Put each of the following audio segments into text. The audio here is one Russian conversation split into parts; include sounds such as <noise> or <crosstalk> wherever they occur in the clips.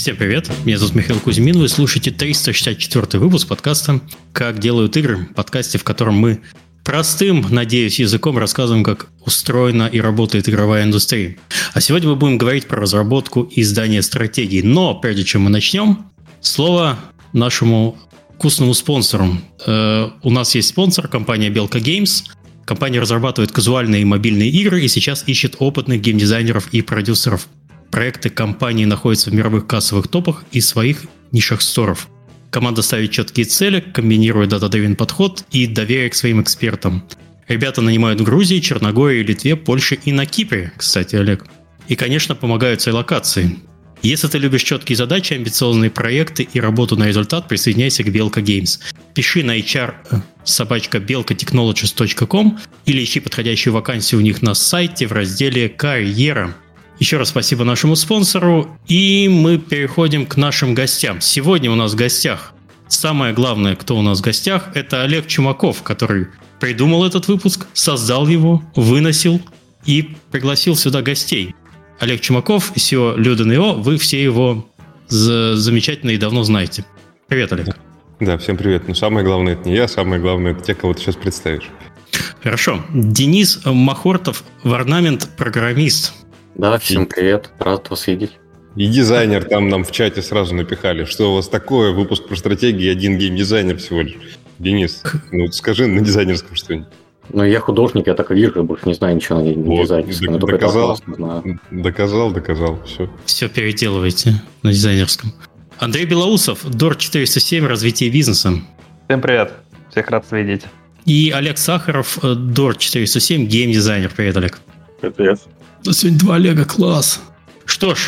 Всем привет, меня зовут Михаил Кузьмин, вы слушаете 364 выпуск подкаста «Как делают игры», подкасте, в котором мы простым, надеюсь, языком рассказываем, как устроена и работает игровая индустрия. А сегодня мы будем говорить про разработку и издание стратегий. Но прежде чем мы начнем, слово нашему вкусному спонсору. Э, у нас есть спонсор, компания Белка Games. Компания разрабатывает казуальные и мобильные игры и сейчас ищет опытных геймдизайнеров и продюсеров. Проекты компании находятся в мировых кассовых топах и своих нишах сторов. Команда ставит четкие цели, комбинирует дата-древен подход и доверие к своим экспертам. Ребята нанимают в Грузии, Черногории, Литве, Польше и на Кипре, кстати, Олег. И, конечно, помогают своей локации. Если ты любишь четкие задачи, амбициозные проекты и работу на результат, присоединяйся к Белка Games. Пиши на HR э, собачка belkatechnologies.com или ищи подходящую вакансию у них на сайте в разделе «Карьера». Еще раз спасибо нашему спонсору. И мы переходим к нашим гостям. Сегодня у нас в гостях самое главное, кто у нас в гостях, это Олег Чумаков, который придумал этот выпуск, создал его, выносил и пригласил сюда гостей. Олег Чумаков, SEO Люден.io, вы все его замечательно и давно знаете. Привет, Олег. Да, всем привет. Но самое главное это не я, самое главное это те, кого ты сейчас представишь. Хорошо. Денис Махортов, варнамент программист. Да, всем привет, рад вас видеть. И дизайнер там нам в чате сразу напихали. Что у вас такое? Выпуск про стратегии, один геймдизайнер всего лишь. Денис, <laughs> ну скажи на дизайнерском что-нибудь. Ну, я художник, я так вижу, больше не знаю ничего на дизайнерском. Вот, доказал, доказал, доказал, все. Все переделывайте на дизайнерском. Андрей Белоусов, Дор 407, развитие бизнеса. Всем привет, всех рад видеть. И Олег Сахаров, Дор 407, геймдизайнер. Привет, Олег. Привет. Да сегодня два Олега, класс. Что ж,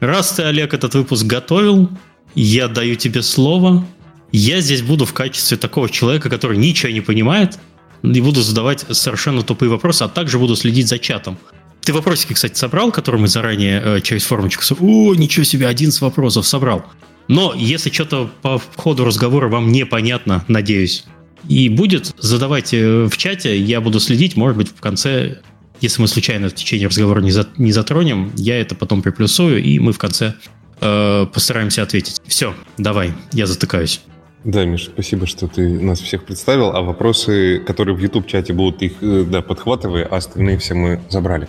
раз ты, Олег, этот выпуск готовил, я даю тебе слово. Я здесь буду в качестве такого человека, который ничего не понимает, и буду задавать совершенно тупые вопросы, а также буду следить за чатом. Ты вопросики, кстати, собрал, которые мы заранее э, через формочку... О, ничего себе, 11 вопросов собрал. Но если что-то по ходу разговора вам непонятно, надеюсь, и будет, задавайте в чате, я буду следить, может быть, в конце если мы случайно в течение разговора не, за, не затронем, я это потом приплюсую, и мы в конце э, постараемся ответить. Все, давай, я затыкаюсь. Да, Миша, спасибо, что ты нас всех представил. А вопросы, которые в YouTube-чате будут, их э, да, подхватывай, а остальные все мы забрали.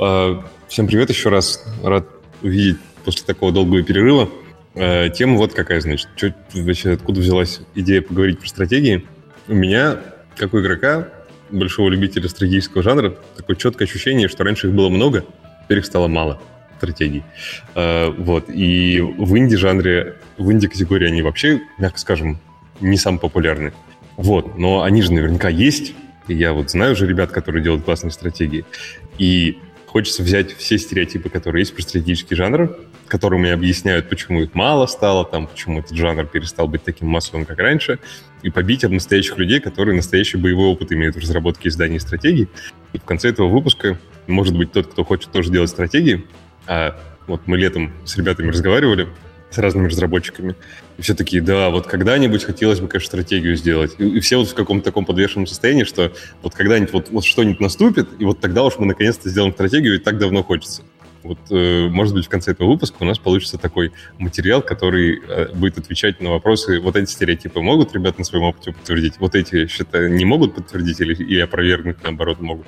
Э, всем привет еще раз. Рад увидеть после такого долгого перерыва. Э, тема вот какая, значит. Чё, вообще, откуда взялась идея поговорить про стратегии? У меня, как у игрока, большого любителя стратегического жанра такое четкое ощущение, что раньше их было много, теперь их стало мало стратегий. Uh, вот. И в инди-жанре, в инди-категории они вообще, мягко скажем, не самые популярные. Вот. Но они же наверняка есть. И я вот знаю уже ребят, которые делают классные стратегии. И хочется взять все стереотипы, которые есть про стратегический жанр, которыми объясняют, почему их мало стало, там, почему этот жанр перестал быть таким массовым, как раньше, и побить об настоящих людей, которые настоящий боевой опыт имеют в разработке изданий и стратегий. И в конце этого выпуска, может быть, тот, кто хочет тоже делать стратегии, а вот мы летом с ребятами разговаривали, с разными разработчиками, и все такие, да, вот когда-нибудь хотелось бы, конечно, стратегию сделать. И, и все вот в каком-то таком подвешенном состоянии, что вот когда-нибудь вот, вот что-нибудь наступит, и вот тогда уж мы наконец-то сделаем стратегию, и так давно хочется. Вот, э, может быть, в конце этого выпуска у нас получится такой материал, который э, будет отвечать на вопросы. Вот эти стереотипы могут ребята на своем опыте подтвердить? Вот эти, считаю, не могут подтвердить или, или опровергнуть, наоборот, могут.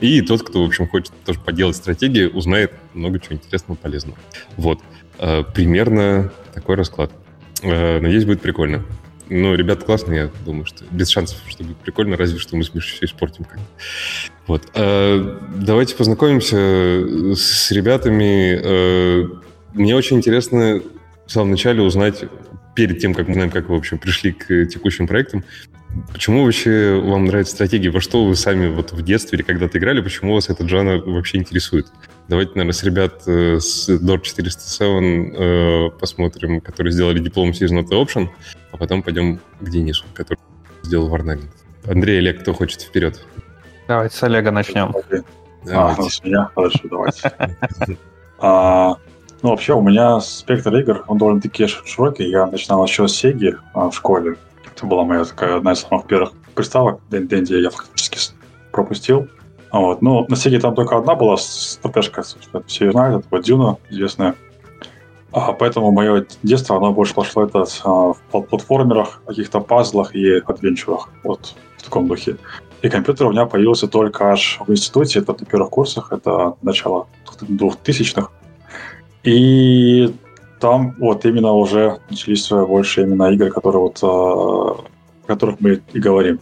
И тот, кто, в общем, хочет тоже поделать стратегии, узнает много чего интересного, полезного. Вот. Э, примерно такой расклад. Надеюсь, будет прикольно. Ну, ребята классные, я думаю, что без шансов, что будет прикольно, разве что мы с Мишей все испортим как Вот. Э, давайте познакомимся с ребятами. Мне очень интересно в самом начале узнать, перед тем, как мы знаем, как вы, в общем, пришли к текущим проектам, Почему вообще вам нравится стратегия? Во что вы сами вот в детстве или когда-то играли? Почему вас этот жанр вообще интересует? Давайте, наверное, с ребят э, с Dor 407 э, посмотрим, которые сделали диплом is not option, а потом пойдем к Денису, который сделал Варнагин. Андрей, Олег, кто хочет вперед? Давайте с Олега начнем. Давайте. А, с меня? Хорошо, давайте. <laughs> а, ну, вообще, у меня спектр игр, он довольно-таки широкий. Я начинал еще с Сеги а, в школе. Это была моя такая одна из самых первых приставок. Денди я фактически пропустил. А вот. Ну, на Сеге там только одна была стратежка, все ее знают, это вот Дюна известная. А поэтому мое детство, оно больше пошло это а, в платформерах, каких-то пазлах и адвенчурах. Вот в таком духе. И компьютер у меня появился только аж в институте, это на первых курсах, это начало 2000-х. И там вот именно уже начались больше именно игры, которые вот, о которых мы и говорим.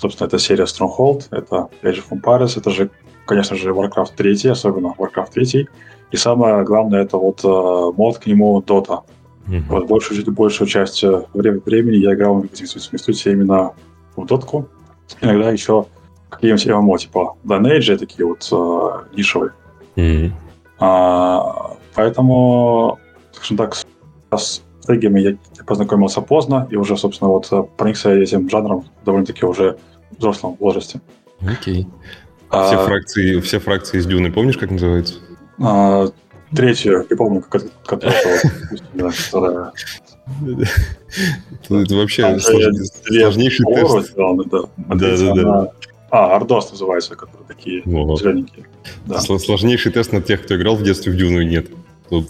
Собственно, это серия Stronghold, это Age of Empires, это же, конечно же, Warcraft 3, особенно Warcraft 3. И самое главное, это вот э, мод к нему Dota. Mm-hmm. Вот большую, большую часть э, времени я играл в институте именно в дотку. Иногда еще какие-нибудь ММО, типа Lineage, такие вот э, нишевые. Mm-hmm. А, поэтому, скажем так, с стратегиями я познакомился поздно и уже, собственно, вот э, проникся этим жанром довольно-таки уже в взрослом возрасте. Окей. А, все, фракции, все фракции из Дюны, помнишь, как называются? А, третью, не помню, как которая... <laughs> Это вообще сложнейший тест. Да, да, да. А, Ардос называется, которые такие зелененькие. Сложнейший тест на тех, кто играл в детстве в Дюну, нет.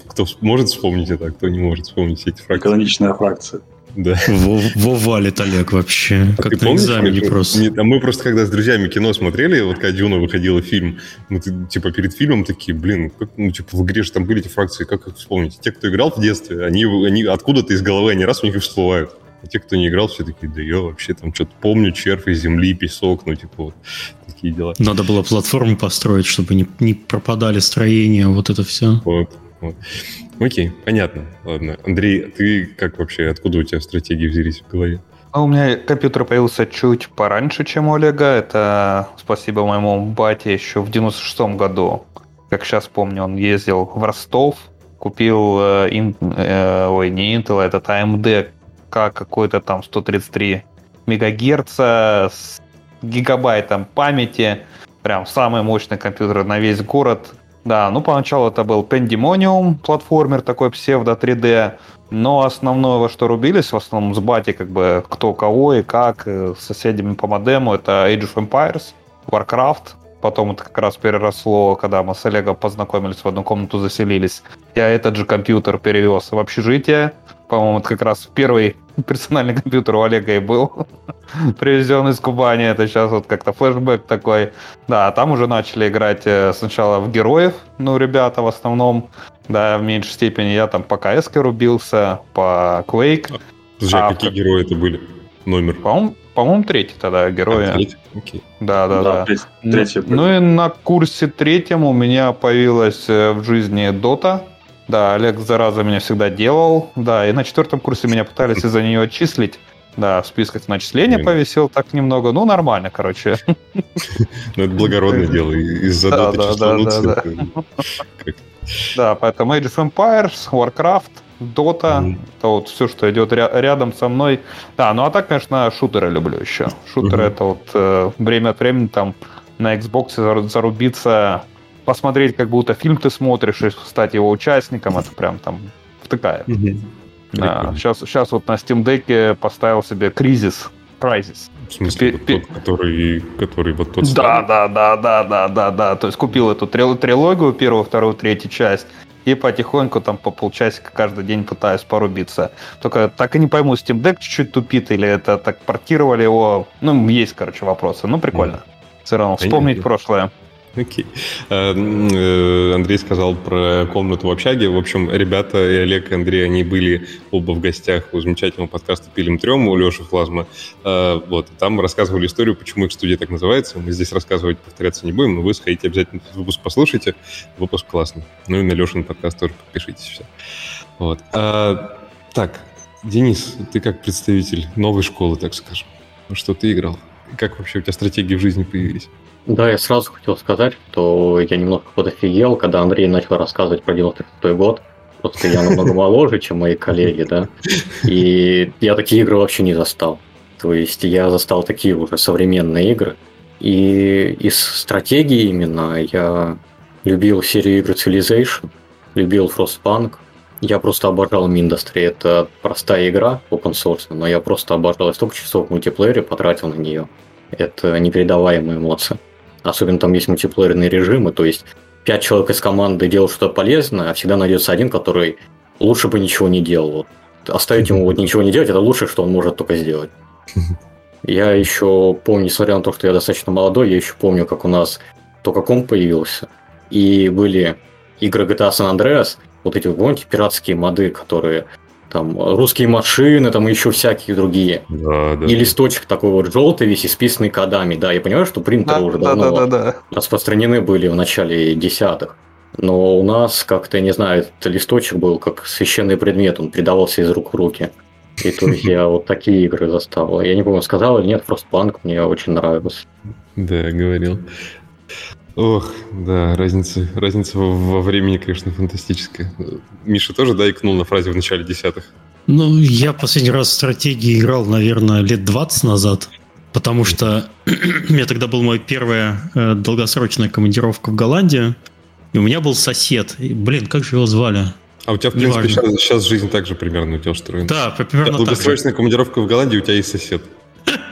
Кто может вспомнить это, а кто не может вспомнить эти фракции. Каноничная фракция. Да. Во, валит Олег вообще. А как на помнишь, экзамене просто. Нет, а мы просто когда с друзьями кино смотрели, вот когда Дюна выходила фильм, мы типа перед фильмом такие, блин, как, ну типа в игре же там были эти фракции, как их вспомнить? Те, кто играл в детстве, они, они откуда-то из головы, они раз у них и всплывают. А те, кто не играл, все такие, да я вообще там что-то помню, червь из земли, песок, ну типа вот такие дела. Надо было платформу построить, чтобы не, не пропадали строения, вот это все. Вот. Вот. Окей, понятно. Ладно. Андрей, ты как вообще, откуда у тебя стратегии взялись в голове? А у меня компьютер появился чуть пораньше, чем у Олега. Это спасибо моему бате еще в 96-м году. Как сейчас помню, он ездил в Ростов, купил, э, ин, э, ой, не Intel, а этот AMD К какой-то там 133 мегагерца с гигабайтом памяти. Прям самый мощный компьютер на весь город. Да, ну поначалу это был Pandemonium, платформер такой псевдо 3D, но основное, во что рубились, в основном с бати, как бы кто кого и как, э, с соседями по модему, это Age of Empires, Warcraft, потом это как раз переросло, когда мы с Олегом познакомились, в одну комнату заселились. Я этот же компьютер перевез в общежитие, по-моему, это как раз первый <laughs> персональный компьютер у Олега и был <laughs> привезен из Кубани. Это сейчас вот как-то флешбэк такой. Да, там уже начали играть э, сначала в героев, ну, ребята в основном, да, в меньшей степени. Я там по КС рубился, по Quake. Слушай, а, а какие герои это были? Номер? По-моему, по-моему, третий тогда герои. А, третий? Окей. Да, да, да. да. Третий, ну, ну и на курсе третьем у меня появилась э, в жизни Дота. Да, Олег, зараза, меня всегда делал. Да, и на четвертом курсе меня пытались из-за нее отчислить. Да, в списках начисления Блин. повисел так немного. Ну, нормально, короче. <laughs> Ну, это благородное <laughs> дело. Из-за да, да, да, да, да. Да, поэтому Age of Empires, Warcraft, Dota, mm. это вот все, что идет ря- рядом со мной. Да, ну а так, конечно, шутеры люблю еще. Шутеры mm-hmm. это вот э, время от времени там на Xbox зарубиться посмотреть, как будто фильм ты смотришь, и стать его участником, это прям там втыкает. Mm-hmm. Да, сейчас, сейчас вот на Steam Deck поставил себе кризис. Кризис. В смысле, вот тот, который, который вот тот Да, да, да, да, да, да, да. То есть купил эту трилогию, первую, вторую, третью часть, и потихоньку там по полчасика каждый день пытаюсь порубиться. Только так и не пойму, Steam Deck чуть-чуть тупит, или это так портировали его. Ну, есть, короче, вопросы. Ну, прикольно. Mm. Все равно вспомнить прошлое. <laughs> Окей. Э, э, Андрей сказал про комнату в общаге. В общем, ребята и Олег, и Андрей, они были оба в гостях у замечательного подкаста «Пилим трем» у Леши Флазма. Э, вот. Там рассказывали историю, почему их студия так называется. Мы здесь рассказывать, повторяться не будем, но вы сходите обязательно этот выпуск послушайте. Выпуск классный. Ну и на Лешин подкаст тоже подпишитесь. Все. Вот. А, так, Денис, ты как представитель новой школы, так скажем. Что ты играл? Как вообще у тебя стратегии в жизни появились? Да, я сразу хотел сказать, что я немного подофигел, когда Андрей начал рассказывать про 96 год. Просто я намного моложе, чем мои коллеги, да. И я такие игры вообще не застал. То есть я застал такие уже современные игры. И из стратегии именно я любил серию игр Civilization, любил Frostpunk. Я просто обожал Mindustry. Это простая игра, open source, но я просто обожал. Я столько часов в мультиплеере потратил на нее. Это непередаваемые эмоции. Особенно там есть мультиплеерные режимы, то есть пять человек из команды делают что-то полезное, а всегда найдется один, который лучше бы ничего не делал. Вот. Оставить ему вот ничего не делать, это лучшее, что он может только сделать. <laughs> Я еще помню, несмотря на то, что я достаточно молодой, я еще помню, как у нас только комп появился, и были игры GTA San Andreas, вот эти, помните, пиратские моды, которые там русские машины, там еще всякие другие. Да, да. И листочек такой вот желтый, весь исписанный кодами. Да, я понимаю, что принтеры да, уже да, давно да, да, да. распространены были в начале десятых. Но у нас как-то, не знаю, этот листочек был как священный предмет, он передавался из рук в руки. И то есть я вот такие игры застал. Я не помню, сказал или нет, просто банк мне очень нравился. Да, говорил. Ох, да, разница, разница во времени, конечно, фантастическая. Миша тоже, да, икнул на фразе в начале десятых? Ну, я последний раз в стратегии играл, наверное, лет 20 назад, потому что <clears throat> у меня тогда была моя первая э, долгосрочная командировка в Голландию, и у меня был сосед. И, блин, как же его звали? А у тебя, в принципе, сейчас, сейчас жизнь так же примерно у тебя устроена. Да, примерно так Долгосрочная командировка в Голландии, у тебя есть сосед.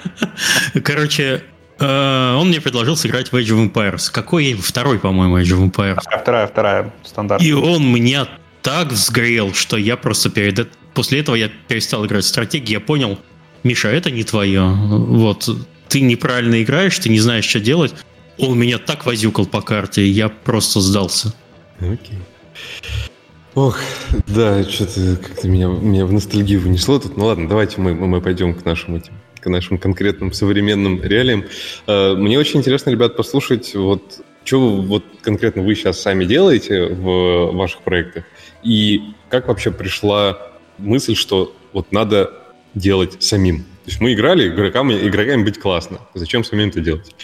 <laughs> Короче, он мне предложил сыграть в Age of Empires. Какой второй, по-моему, Age of Empires? Вторая, вторая, стандарт. И он меня так взгрел, что я просто перед... После этого я перестал играть в стратегии, я понял, Миша, это не твое. Вот, ты неправильно играешь, ты не знаешь, что делать. Он меня так возюкал по карте, я просто сдался. Окей. Ох, да, что-то как-то меня, меня в ностальгию вынесло тут. Ну ладно, давайте мы, мы пойдем к нашим этим к нашим конкретным современным реалиям. Э, мне очень интересно, ребят, послушать, вот что вот конкретно вы сейчас сами делаете в ваших проектах, и как вообще пришла мысль, что вот надо делать самим. То есть мы играли, игрокам, игроками быть классно. Зачем самим это делать?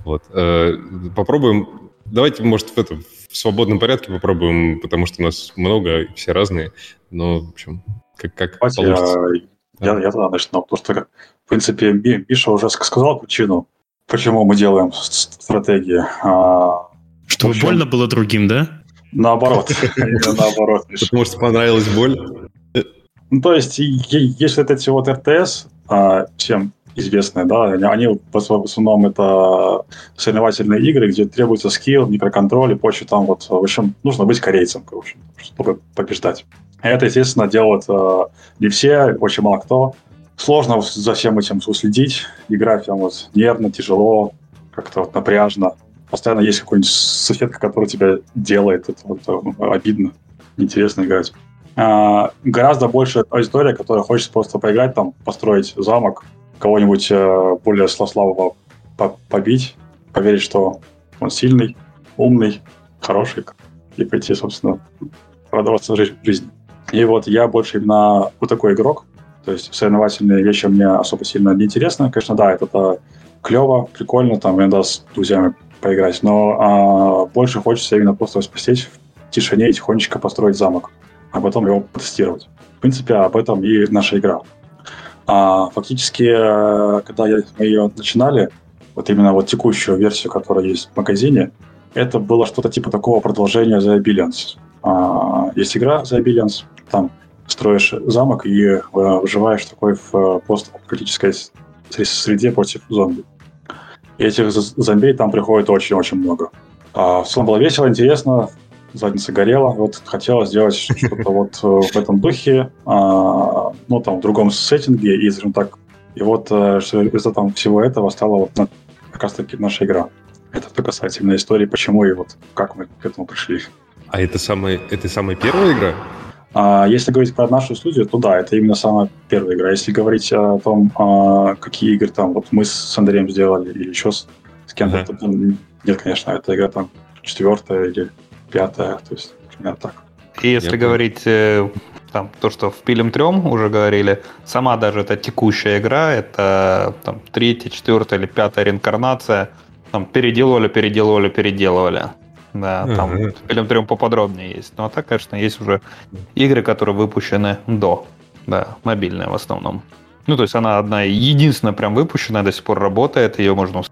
Вот. Э, попробуем. Давайте, может, в этом в свободном порядке попробуем, потому что у нас много, все разные. Но, в общем, как, как Давайте получится. Я, я, тогда начну, потому что, в принципе, Миша уже сказал причину, почему мы делаем стратегии. А, Чтобы общем, больно было другим, да? Наоборот. <laughs> Наоборот. Потому что понравилась боль? Ну, то есть, если это все вот РТС, а, всем известные, да, они в основном это соревновательные игры, где требуется скилл, микроконтроль и прочее, там вот, в общем, нужно быть корейцем, короче, чтобы побеждать. Это, естественно, делают э, не все, очень мало кто. Сложно за всем этим уследить, играть прям вот нервно, тяжело, как-то вот напряжно. Постоянно есть какой-нибудь соседка, который тебя делает, это вот э, обидно, интересно играть. А, гораздо больше аудитория, которая хочет просто поиграть, там, построить замок, кого-нибудь э, более славного побить, поверить, что он сильный, умный, хороший, и пойти, собственно, радоваться жизни. И вот я больше именно вот такой игрок, то есть соревновательные вещи мне особо сильно не интересны. Конечно, да, это, это клево, прикольно, там иногда с друзьями поиграть, но а, больше хочется именно просто спастись в тишине и тихонечко построить замок, а потом его протестировать. В принципе, об этом и наша игра. А фактически, э, когда мы ее начинали, вот именно вот текущую версию, которая есть в магазине, это было что-то типа такого продолжения The Billions. А, есть игра The Billions, там строишь замок и э, выживаешь такой в э, постапокалиптической среде против зомби. И этих зомби там приходит очень-очень много. А, в целом было весело, интересно, задница горела. Вот хотела сделать <laughs> что-то вот э, в этом духе, а, ну, там, в другом сеттинге, и, скажем так, и вот результатом всего этого стала вот как раз-таки наша игра. Это что касается именно истории, почему и вот как мы к этому пришли. А это самая, это самая первая игра? А если говорить про нашу студию, то да, это именно самая первая игра. Если говорить о том, а, какие игры там вот мы с Андреем сделали или еще с, с кем-то, uh-huh. то нет, конечно, это игра там четвертая или пятая, то есть примерно так. И если Я говорить э, там, то, что в Пилем трем уже говорили, сама даже эта текущая игра, это там третья, четвертая или пятая реинкарнация, там переделывали, переделывали, переделывали. Да, там uh-huh. Поподробнее есть. Ну а так, конечно, есть уже игры, которые выпущены до. Да, мобильные в основном. Ну, то есть она одна единственная прям выпущенная, до сих пор работает, ее можно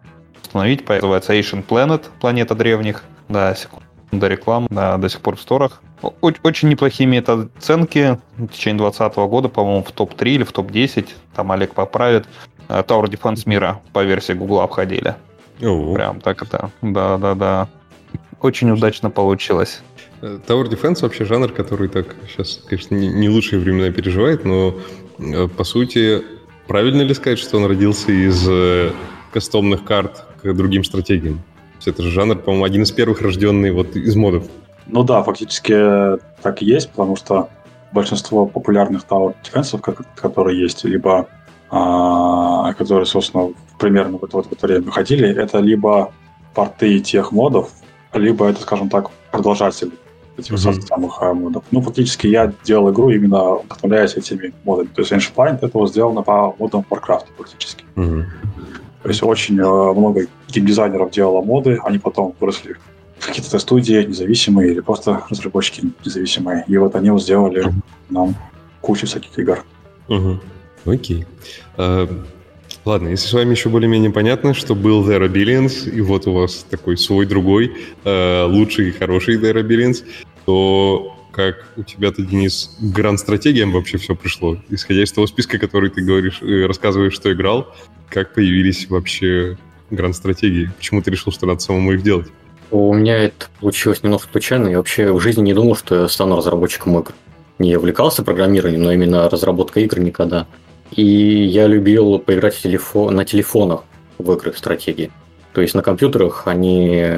установить, называется Asian Planet, планета древних. Да, секунду до рекламы, да, до сих пор в сторах. Очень неплохие имеет оценки. В течение 2020 года, по-моему, в топ-3 или в топ-10, там Олег поправит, Tower Defense мира по версии Google обходили. О-о. Прям так это, да-да-да. Очень удачно получилось. Э, Tower Defense вообще жанр, который так сейчас, конечно, не лучшие времена переживает, но э, по сути, правильно ли сказать, что он родился из э, кастомных карт к другим стратегиям? Это же жанр, по-моему, один из первых рожденный вот из модов. Ну да, фактически так и есть, потому что большинство популярных Tower Defense, которые есть, либо а, которые, собственно, примерно в это, в это время выходили, это либо порты тех модов, либо это, скажем так, продолжатели этих mm-hmm. самых а, модов. Ну, фактически я делал игру именно вдохновляясь этими модами. То есть Ancient Blind это вот сделано по модам Warcraft фактически. Mm-hmm. То есть очень э, много геймдизайнеров делало моды, они потом выросли в какие-то студии независимые или просто разработчики независимые. И вот они вот сделали mm-hmm. нам кучу всяких игр. Mm-hmm. Окей. А, ладно, если с вами еще более-менее понятно, что был Zero Billions, и вот у вас такой свой другой, э, лучший и хороший Zero Billions, то как у тебя-то, Денис, гранд-стратегиям вообще все пришло? Исходя из того списка, который ты говоришь, э, рассказываешь, что играл, как появились вообще гранд-стратегии? Почему ты решил, что надо самому их делать? У меня это получилось немного случайно. Я вообще в жизни не думал, что я стану разработчиком игр. Не увлекался программированием, но именно разработкой игр никогда. И я любил поиграть в телефон, на телефонах в игры стратегии. То есть на компьютерах они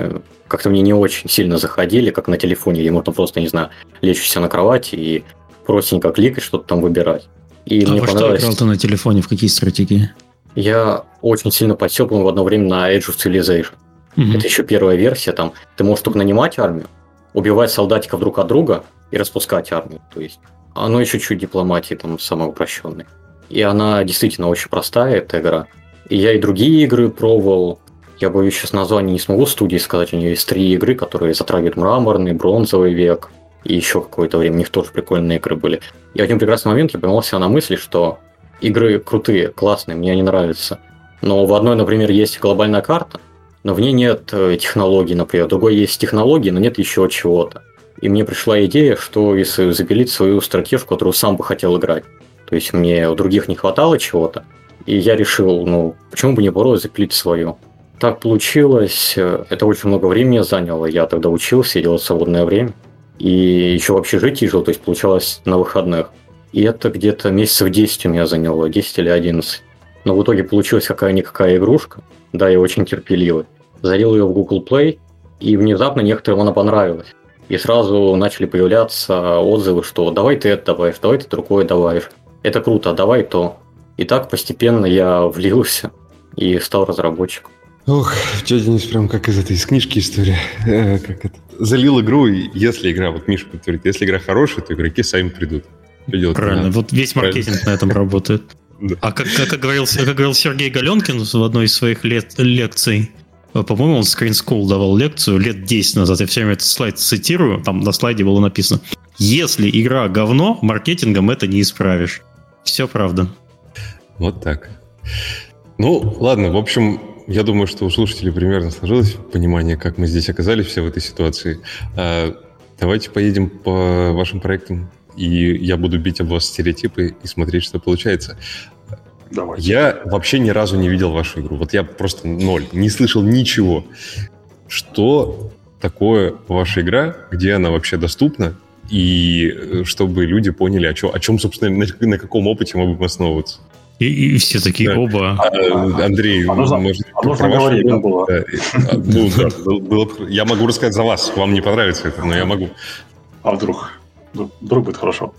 как-то мне не очень сильно заходили, как на телефоне, где можно просто, не знаю, лечь на кровати и простенько кликать, что-то там выбирать. И а мне во понравилось... что играл ты на телефоне, в какие стратегии? Я очень сильно подсел, в одно время на Age of Civilization. Угу. Это еще первая версия, там ты можешь только нанимать армию, убивать солдатиков друг от друга и распускать армию. То есть оно еще чуть дипломатии там самое упрощенное. И она действительно очень простая, эта игра. И я и другие игры пробовал. Я бы сейчас название не смогу студии сказать. У нее есть три игры, которые затрагивают мраморный, бронзовый век. И еще какое-то время у них тоже прикольные игры были. И в один прекрасный момент я поймал себя на мысли, что игры крутые, классные, мне они нравятся. Но в одной, например, есть глобальная карта, но в ней нет э, технологий, например. В другой есть технологии, но нет еще чего-то. И мне пришла идея, что если запилить свою стратежку, которую сам бы хотел играть. То есть мне у других не хватало чего-то. И я решил, ну, почему бы не попробовать запилить свою. Так получилось. Это очень много времени заняло. Я тогда учился, делал свободное время. И еще в общежитии жил, то есть получалось на выходных. И это где-то месяцев 10 у меня заняло, 10 или 11. Но в итоге получилась какая-никакая игрушка. Да, я очень терпеливый. Залил ее в Google Play, и внезапно некоторым она понравилась. И сразу начали появляться отзывы, что давай ты это добавишь, давай ты другое добавишь это круто, давай то. И так постепенно я влился и стал разработчиком. Ох, дядя Денис, прям как из этой из книжки история. Э, как это? Залил игру, и если игра, вот Миша подтвердит, если игра хорошая, то игроки сами придут. Правильно, надо. вот весь маркетинг Правильно. на этом работает. <laughs> А как, как, как, говорил, как говорил Сергей Галенкин в одной из своих лет, лекций, э, по-моему, он Screen School давал лекцию лет 10 назад, я все время этот слайд цитирую, там на слайде было написано, если игра говно, маркетингом это не исправишь. Все правда. Вот так. Ну, ладно, в общем, я думаю, что у слушателей примерно сложилось понимание, как мы здесь оказались все в этой ситуации. А, давайте поедем по вашим проектам, и я буду бить об вас стереотипы и смотреть, что получается. Давайте. Я вообще ни разу не видел вашу игру. Вот я просто ноль, не слышал ничего. Что такое ваша игра, где она вообще доступна, и э, чтобы люди поняли, о чем, о чем собственно, на, на каком опыте мы будем основываться. И, и все такие, да. оба. А, Андрей, а нужно, может, а нужно говорить, да, было. Да, <laughs> ну, да, было, я могу рассказать за вас. Вам не понравится это, но я могу. А вдруг? Вдруг будет хорошо.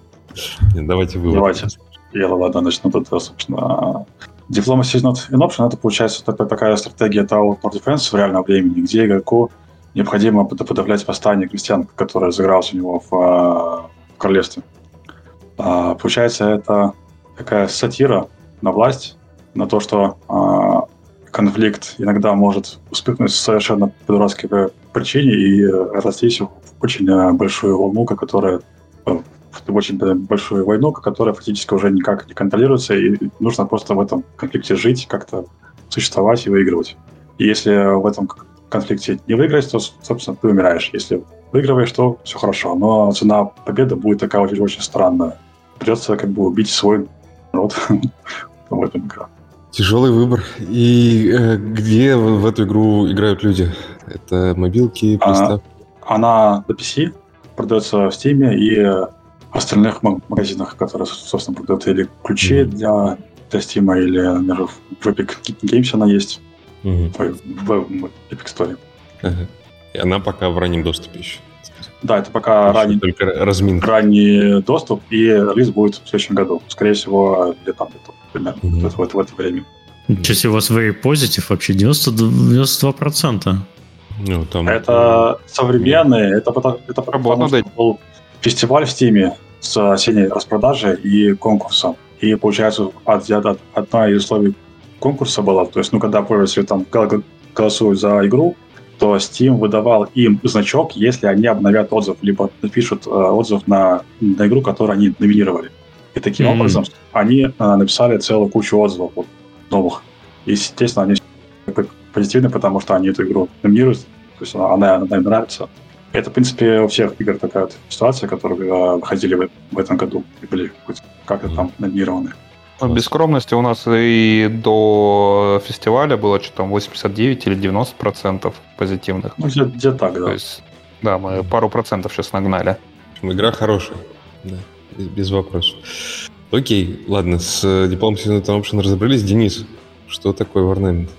Нет, давайте вы. Давайте. Я ладно начну тут, собственно. Diplomacy is not an option. Это, получается, это такая стратегия Tower Defense в реальном времени, где игроку необходимо подавлять восстание крестьян, которое разыгралось у него в, в королевстве. А, получается, это такая сатира на власть, на то, что а, конфликт иногда может вспыхнуть совершенно по дурацкой причине и растись в очень э, большую волну, которая э, в очень большую войну, которая фактически уже никак не контролируется, и нужно просто в этом конфликте жить, как-то существовать и выигрывать. И если в этом конфликте не выиграть, то, собственно, ты умираешь. Если выигрываешь, то все хорошо. Но цена победы будет такая очень, очень странная. Придется как бы убить свой народ <laughs> в этом игре. Тяжелый выбор. И э, где в, в эту игру играют люди? Это мобилки, приставки? Она, она на PC, продается в Steam и остальных магазинах, которые, собственно, продают или ключи mm-hmm. для, для Steam, или, например, в Epic Games она есть, в, в Epic Store. Ага. И она пока в раннем доступе еще. Да, это пока ранний, только разминка. ранний доступ, и релиз будет в следующем году. Скорее всего, летом, летом примерно, mm-hmm. в, в, в это время. Ничего себе, у вас very positive вообще 92%. 92%. Ну, там... Это современные, это, это, это потому, что был фестиваль в Стиме с осенней распродажей и конкурсом. И получается, от, от, одна из условий конкурса была, то есть, ну, когда пользователи там голосуют за игру, то Steam выдавал им значок, если они обновят отзыв, либо напишут э, отзыв на, на игру, которую они номинировали. И таким mm-hmm. образом они э, написали целую кучу отзывов вот, новых. И, естественно, они позитивны, потому что они эту игру номинируют, то есть она, она, она им нравится. Это, в принципе, у всех игр такая ситуация, которые э, выходили в, в этом году и были как-то там номинированы. Ну, без скромности у нас и до фестиваля было что там 89 или 90 процентов позитивных. Ну, где, где так, да. То есть, да, мы пару процентов сейчас нагнали. Игра хорошая, да, без, без вопросов. Окей, ладно, с Diplomacy Option разобрались. Денис, что такое Warnament?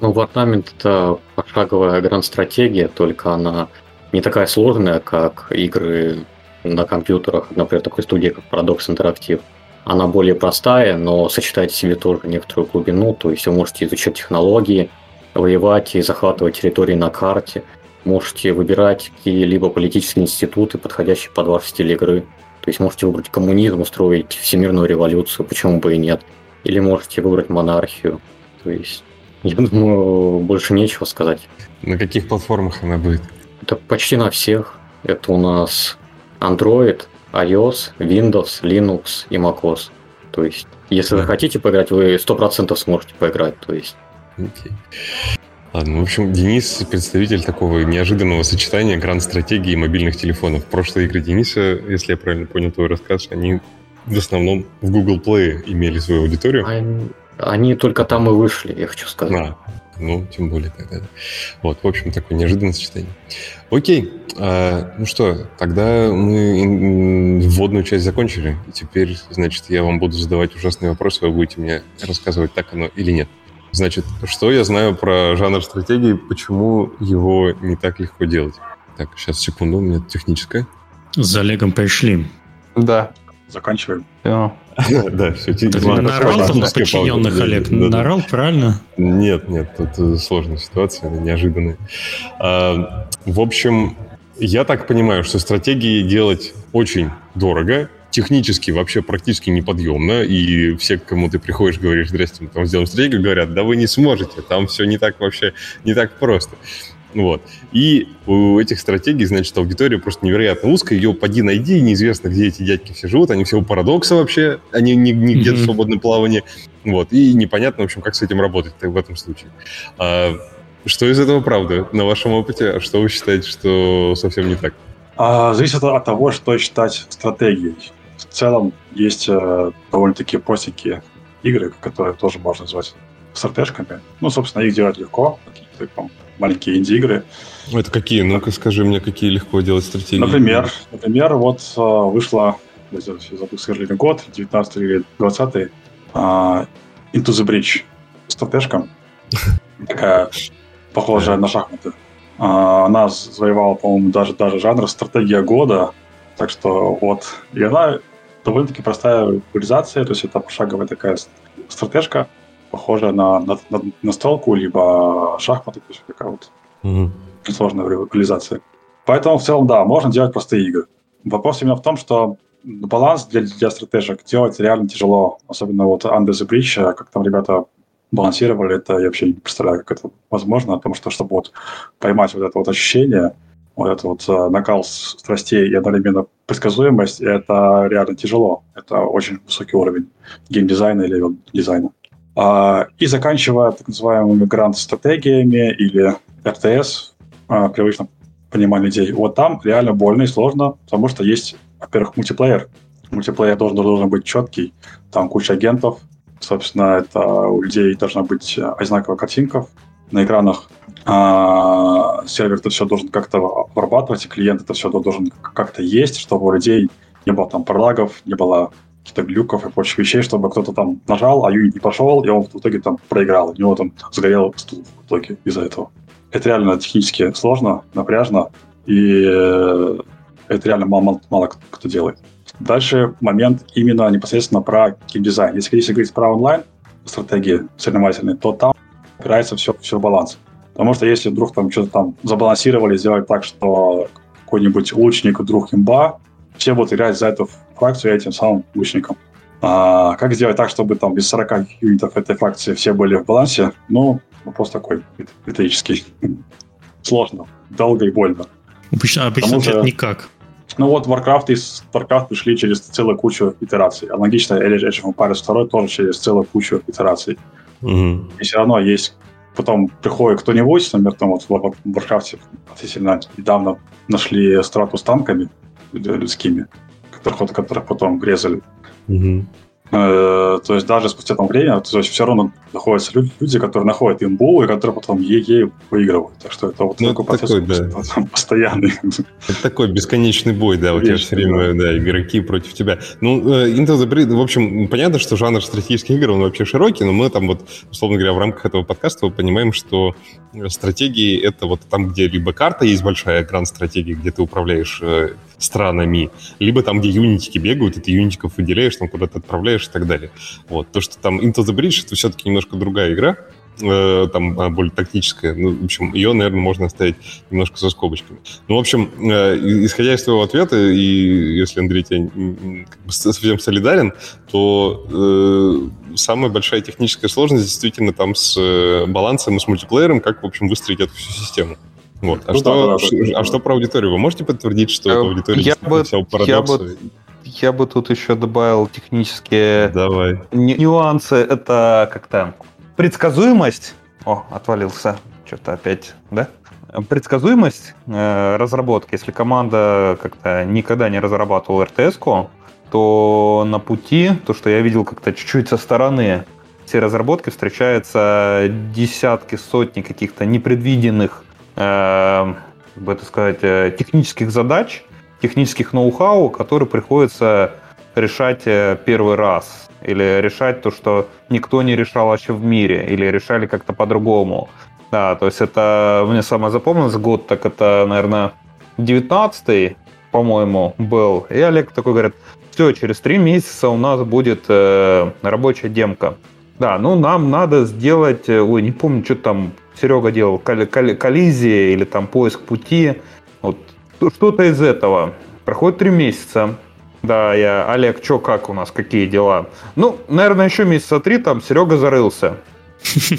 Ну, Warnament — это пошаговая гранд-стратегия, только она не такая сложная, как игры на компьютерах, например, такой студии, как Paradox Interactive. Она более простая, но сочетает в себе тоже некоторую глубину, то есть вы можете изучать технологии, воевать и захватывать территории на карте, можете выбирать какие-либо политические институты, подходящие под ваш стиль игры. То есть можете выбрать коммунизм, устроить всемирную революцию, почему бы и нет. Или можете выбрать монархию. То есть, <laughs> я думаю, больше нечего сказать. На каких платформах она будет? Это почти на всех. Это у нас Android, iOS, Windows, Linux и macOS. То есть, если вы хотите поиграть, вы 100% сможете поиграть. То есть. Okay. Ладно, в общем, Денис представитель такого неожиданного сочетания гранд-стратегии и мобильных телефонов. Прошлые игры Дениса, если я правильно понял твой рассказ, они в основном в Google Play имели свою аудиторию. Они, они только там и вышли, я хочу сказать. А, ну, тем более тогда. Вот, в общем, такое неожиданное сочетание. Окей, а, ну что, тогда мы вводную часть закончили. И теперь, значит, я вам буду задавать ужасные вопросы, вы будете мне рассказывать, так оно или нет. Значит, что я знаю про жанр стратегии, почему его не так легко делать? Так, сейчас, секунду, у меня техническое. За Олегом пришли. Да. Заканчиваем. Да, <laughs> все. Нарал там подчиненных, Олег? Нарал, правильно? Нет, нет, это сложная ситуация, неожиданная. А, в общем, я так понимаю, что стратегии делать очень дорого, технически вообще практически неподъемно, и все, к кому ты приходишь, говоришь, здрасте, мы там сделаем стратегию, говорят, да вы не сможете, там все не так вообще, не так просто. Вот. И у этих стратегий, значит, аудитория просто невероятно узкая. Ее поди найди, неизвестно, где эти дядьки все живут. Они все у парадокса вообще, они не, не где-то в свободном плавании. Вот. И непонятно, в общем, как с этим работать в этом случае. А, что из этого правда на вашем опыте? А что вы считаете, что совсем не так? А, зависит от того, что считать стратегией. В целом есть э, довольно-таки простенькие игры, которые тоже можно назвать стратежками. Ну, собственно, их делать легко. Какие-то там маленькие инди-игры. Это какие? Ну-ка скажи мне, какие легко делать стратегии. Например, например вот э, вышла, я забыл, год, 19 или 20 uh, Into the Bridge. Стратежка. <laughs> Такая похожая на шахматы. Uh, она завоевала, по-моему, даже, даже жанр стратегия года. Так что вот. И она довольно-таки простая реализация, то есть это пошаговая такая стратежка, похожая на, на, на настолку, либо шахматы, то есть такая вот mm-hmm. сложная реализация. Поэтому в целом, да, можно делать простые игры. Вопрос именно в том, что баланс для, для стратежек делать реально тяжело. Особенно вот Under the Bridge, как там ребята балансировали, это я вообще не представляю, как это возможно, потому что, чтобы вот поймать вот это вот ощущение, вот этот вот э, накал страстей и одновременно предсказуемость, это реально тяжело. Это очень высокий уровень геймдизайна или дизайна. А, и заканчивая так называемыми грант-стратегиями или РТС, а, привычно пониманию людей, вот там реально больно и сложно, потому что есть, во-первых, мультиплеер. Мультиплеер должен, должен быть четкий, там куча агентов, собственно, это у людей должна быть одинаковая картинка на экранах, а, сервер это все должен как-то обрабатывать, и клиент это все должен как-то есть, чтобы у людей не было там пролагов, не было каких-то глюков и прочих вещей, чтобы кто-то там нажал, а юнит не пошел, и он в итоге там проиграл. У него там сгорел стул в итоге из-за этого. Это реально технически сложно, напряжно, и э, это реально мало, мало, мало кто делает. Дальше момент именно непосредственно про геймдизайн. Если, если говорить про онлайн стратегии соревновательные, то там опирается все, все баланс. Потому что если вдруг там что-то там забалансировали, сделали так, что какой-нибудь лучник вдруг имба, все будут играть за эту фракцию этим самым лучником. А как сделать так, чтобы там без 40 юнитов этой фракции все были в балансе? Ну, вопрос такой риторический. <laughs> Сложно, долго и больно. Обычно, обычно ответ никак. Ну вот Warcraft и Starcraft пришли через целую кучу итераций. Аналогично Age of Empires 2 тоже через целую кучу итераций. Угу. И все равно есть потом приходит кто-нибудь, например, там вот в Warcraft относительно недавно нашли страту с танками людскими, которых, которых потом резали. Угу. Э, то есть даже спустя там время, то есть все равно находятся люди, которые находят имбу, и которые потом ей выигрывают. Так что это вот ну, такой процесс такой, да. <laughs> постоянный. Это такой бесконечный бой, да, у тебя все время да. игроки против тебя. Ну, э, Intel the Breed, в общем, понятно, что жанр стратегических игр, он вообще широкий, но мы там вот, условно говоря, в рамках этого подкаста понимаем, что стратегии — это вот там, где либо карта есть большая, экран стратегии, где ты управляешь э, странами, либо там, где юнитики бегают, и ты юнитиков выделяешь, там куда-то отправляешь и так далее. Вот. То, что там Into the Bridge, это все-таки немножко другая игра, э, там более тактическая. Ну, в общем, ее, наверное, можно оставить немножко со скобочками. Ну, в общем, э, исходя из твоего ответа, и если Андрей тебя как бы совсем солидарен, то э, самая большая техническая сложность действительно там с э, балансом и с мультиплеером, как, в общем, выстроить эту всю систему. Вот. А, ну, что, да, да, да. а что про аудиторию? Вы можете подтвердить, что э, аудитория я бы, я бы, я бы тут еще добавил технические Давай. нюансы. Это как-то предсказуемость. О, отвалился. Что-то опять, да? Предсказуемость э, разработки. Если команда как-то никогда не разрабатывала РТС-ку, то на пути, то, что я видел как-то чуть-чуть со стороны, все разработки встречаются десятки, сотни каких-то непредвиденных как бы это сказать, э, технических задач, технических ноу-хау, которые приходится решать э, первый раз. Или решать то, что никто не решал вообще в мире. Или решали как-то по-другому. Да, то есть это мне самое запомнилось год, так это, наверное, 19 по-моему, был. И Олег такой говорит, все, через три месяца у нас будет э, рабочая демка. Да, ну нам надо сделать, э, ой, не помню, что там Серега делал, коллизия или там поиск пути. Вот что-то из этого. Проходит три месяца. Да, я, Олег, что, как у нас, какие дела? Ну, наверное, еще месяца три там Серега зарылся. <laughs>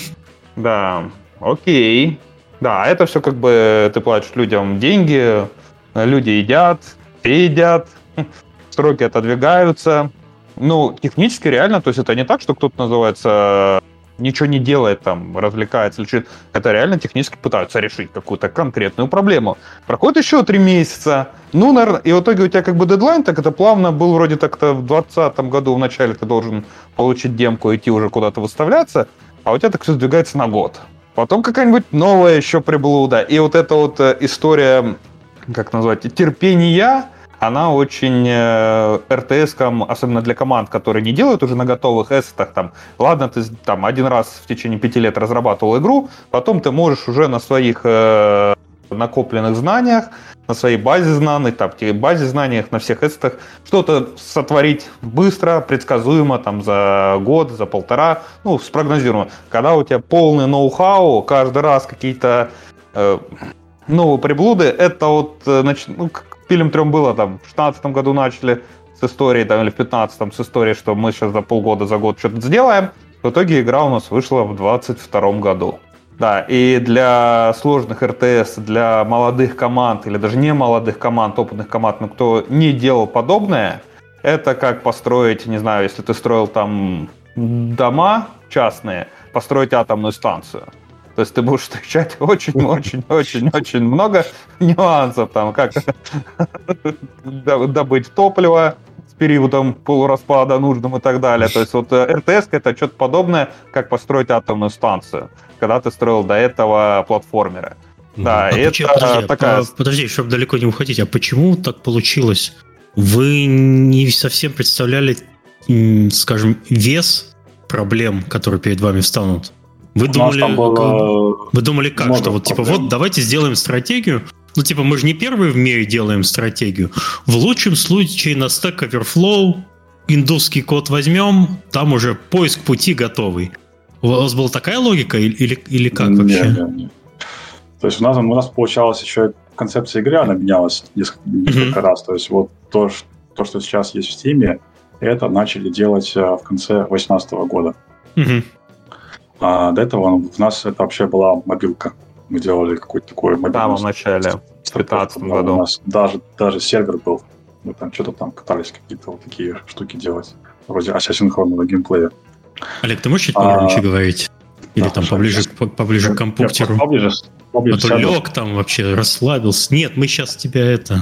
Да, окей. Да, это все как бы ты платишь людям деньги, люди едят, все едят, <laughs> сроки отодвигаются. Ну, технически реально, то есть это не так, что кто-то называется ничего не делает, там, развлекается что-то. Это реально технически пытаются решить какую-то конкретную проблему. Проходит еще три месяца, ну, наверное, и в итоге у тебя как бы дедлайн, так это плавно был вроде так-то в 2020 году в начале ты должен получить демку, идти уже куда-то выставляться, а у тебя так все сдвигается на год. Потом какая-нибудь новая еще приблуда. И вот эта вот э, история, как назвать, терпения, она очень э, РТС, особенно для команд, которые не делают уже на готовых эссетах, там, ладно, ты там один раз в течение пяти лет разрабатывал игру, потом ты можешь уже на своих э, накопленных знаниях, на своей базе знаний, там, базе знаниях на всех эссетах что-то сотворить быстро, предсказуемо, там, за год, за полтора, ну, спрогнозируемо. Когда у тебя полный ноу-хау, каждый раз какие-то э, новые приблуды, это вот, э, значит, ну, Фильм трем было там в 16 году начали с истории, там, или в 15 с историей, что мы сейчас за полгода, за год что-то сделаем. В итоге игра у нас вышла в 22 году. Да, и для сложных РТС, для молодых команд, или даже не молодых команд, опытных команд, но кто не делал подобное, это как построить, не знаю, если ты строил там дома частные, построить атомную станцию. То есть ты будешь встречать очень-очень-очень-очень много нюансов, там, как <laughs> добыть топливо, периодом полураспада нужным и так далее. То есть вот э, РТС это что-то подобное, как построить атомную станцию, когда ты строил до этого платформеры. Да, а это почему, подожди, такая... Подожди, чтобы далеко не уходить, а почему так получилось? Вы не совсем представляли, скажем, вес проблем, которые перед вами встанут? Вы думали, было... вы думали как, что вот типа вот давайте сделаем стратегию, ну, типа, мы же не первые в мире делаем стратегию. В лучшем случае на Stack Overflow индусский код возьмем, там уже поиск пути готовый. У вас была такая логика или, или как нет, вообще? Нет, нет. То есть у нас, у нас получалось еще концепция игры, она менялась несколько, несколько mm-hmm. раз. То есть вот то, то, что сейчас есть в Steam, это начали делать э, в конце 2018 года. Mm-hmm. А до этого у нас это вообще была мобилка. Мы делали какой-то такой мобильный... Да, в начале, в 2015 году. У нас даже, даже сервер был. Мы там что-то там пытались какие-то вот такие штуки делать. Вроде асинхронного геймплея. Олег, ты можешь чуть погромче а, говорить? Или да, там поближе, поближе к компьютеру? Поближе, поближе а то лег там вообще, расслабился. Нет, мы сейчас тебя это...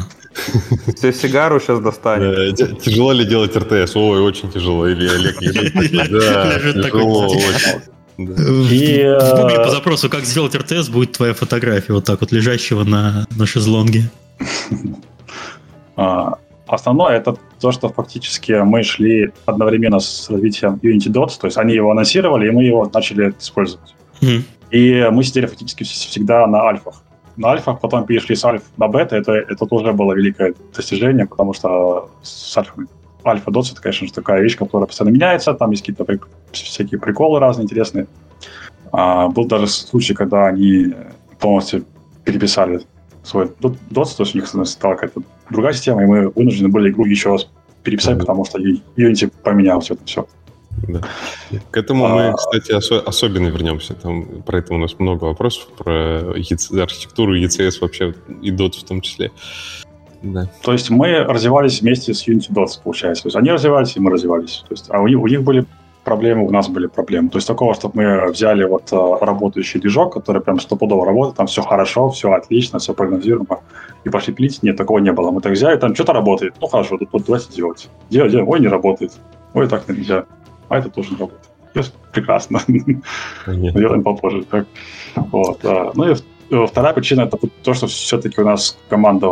Все сигару сейчас достанем. Тяжело ли делать РТС? Ой, очень тяжело. Или Олег <laughs> Да, тяжело очень. И, в э, гугле по запросу «Как сделать РТС» будет твоя фотография вот так вот лежащего на, на шезлонге. А, основное это то, что фактически мы шли одновременно с развитием Unity Dots, то есть они его анонсировали, и мы его начали использовать. Mm. И мы сидели фактически всегда на альфах. На альфах, потом перешли с альф на бета, это, это тоже было великое достижение, потому что с альфами Альфа Dots это, конечно же, такая вещь, которая постоянно меняется, там есть какие-то всякие приколы разные интересные. А, был даже случай, когда они полностью переписали свой DOTS, то есть у них стала какая-то другая система, и мы вынуждены были игру еще раз переписать, mm-hmm. потому что Unity поменял все это все. Да. К этому а... мы, кстати, осо- особенно вернемся. Там про это у нас много вопросов, про архитектуру ECS вообще и DOT в том числе. Да. То есть мы развивались вместе с Unity Dots, получается. То есть они развивались, и мы развивались. То есть, а у у них были проблемы, у нас были проблемы. То есть такого, чтобы мы взяли вот а, работающий движок, который прям стопудово работает, там все хорошо, все отлично, все прогнозируемо, и пошли пилить. Нет, такого не было. Мы так взяли, там что-то работает. Ну хорошо, тут вот давайте делать. Делать, делать. Ой, не работает. Ой, так нельзя. А это тоже не работает. Yes, прекрасно. Делаем попозже. Так. Вот. Ну и вторая причина это то, что все-таки у нас команда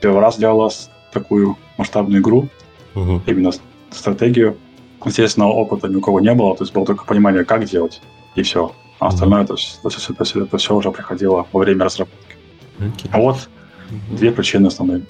первый раз делала такую масштабную игру, угу. именно стратегию. Естественно, опыта ни у кого не было, то есть было только понимание, как делать, и все. А остальное это, это, это, это все уже приходило во время разработки. Okay. А вот две причины основные.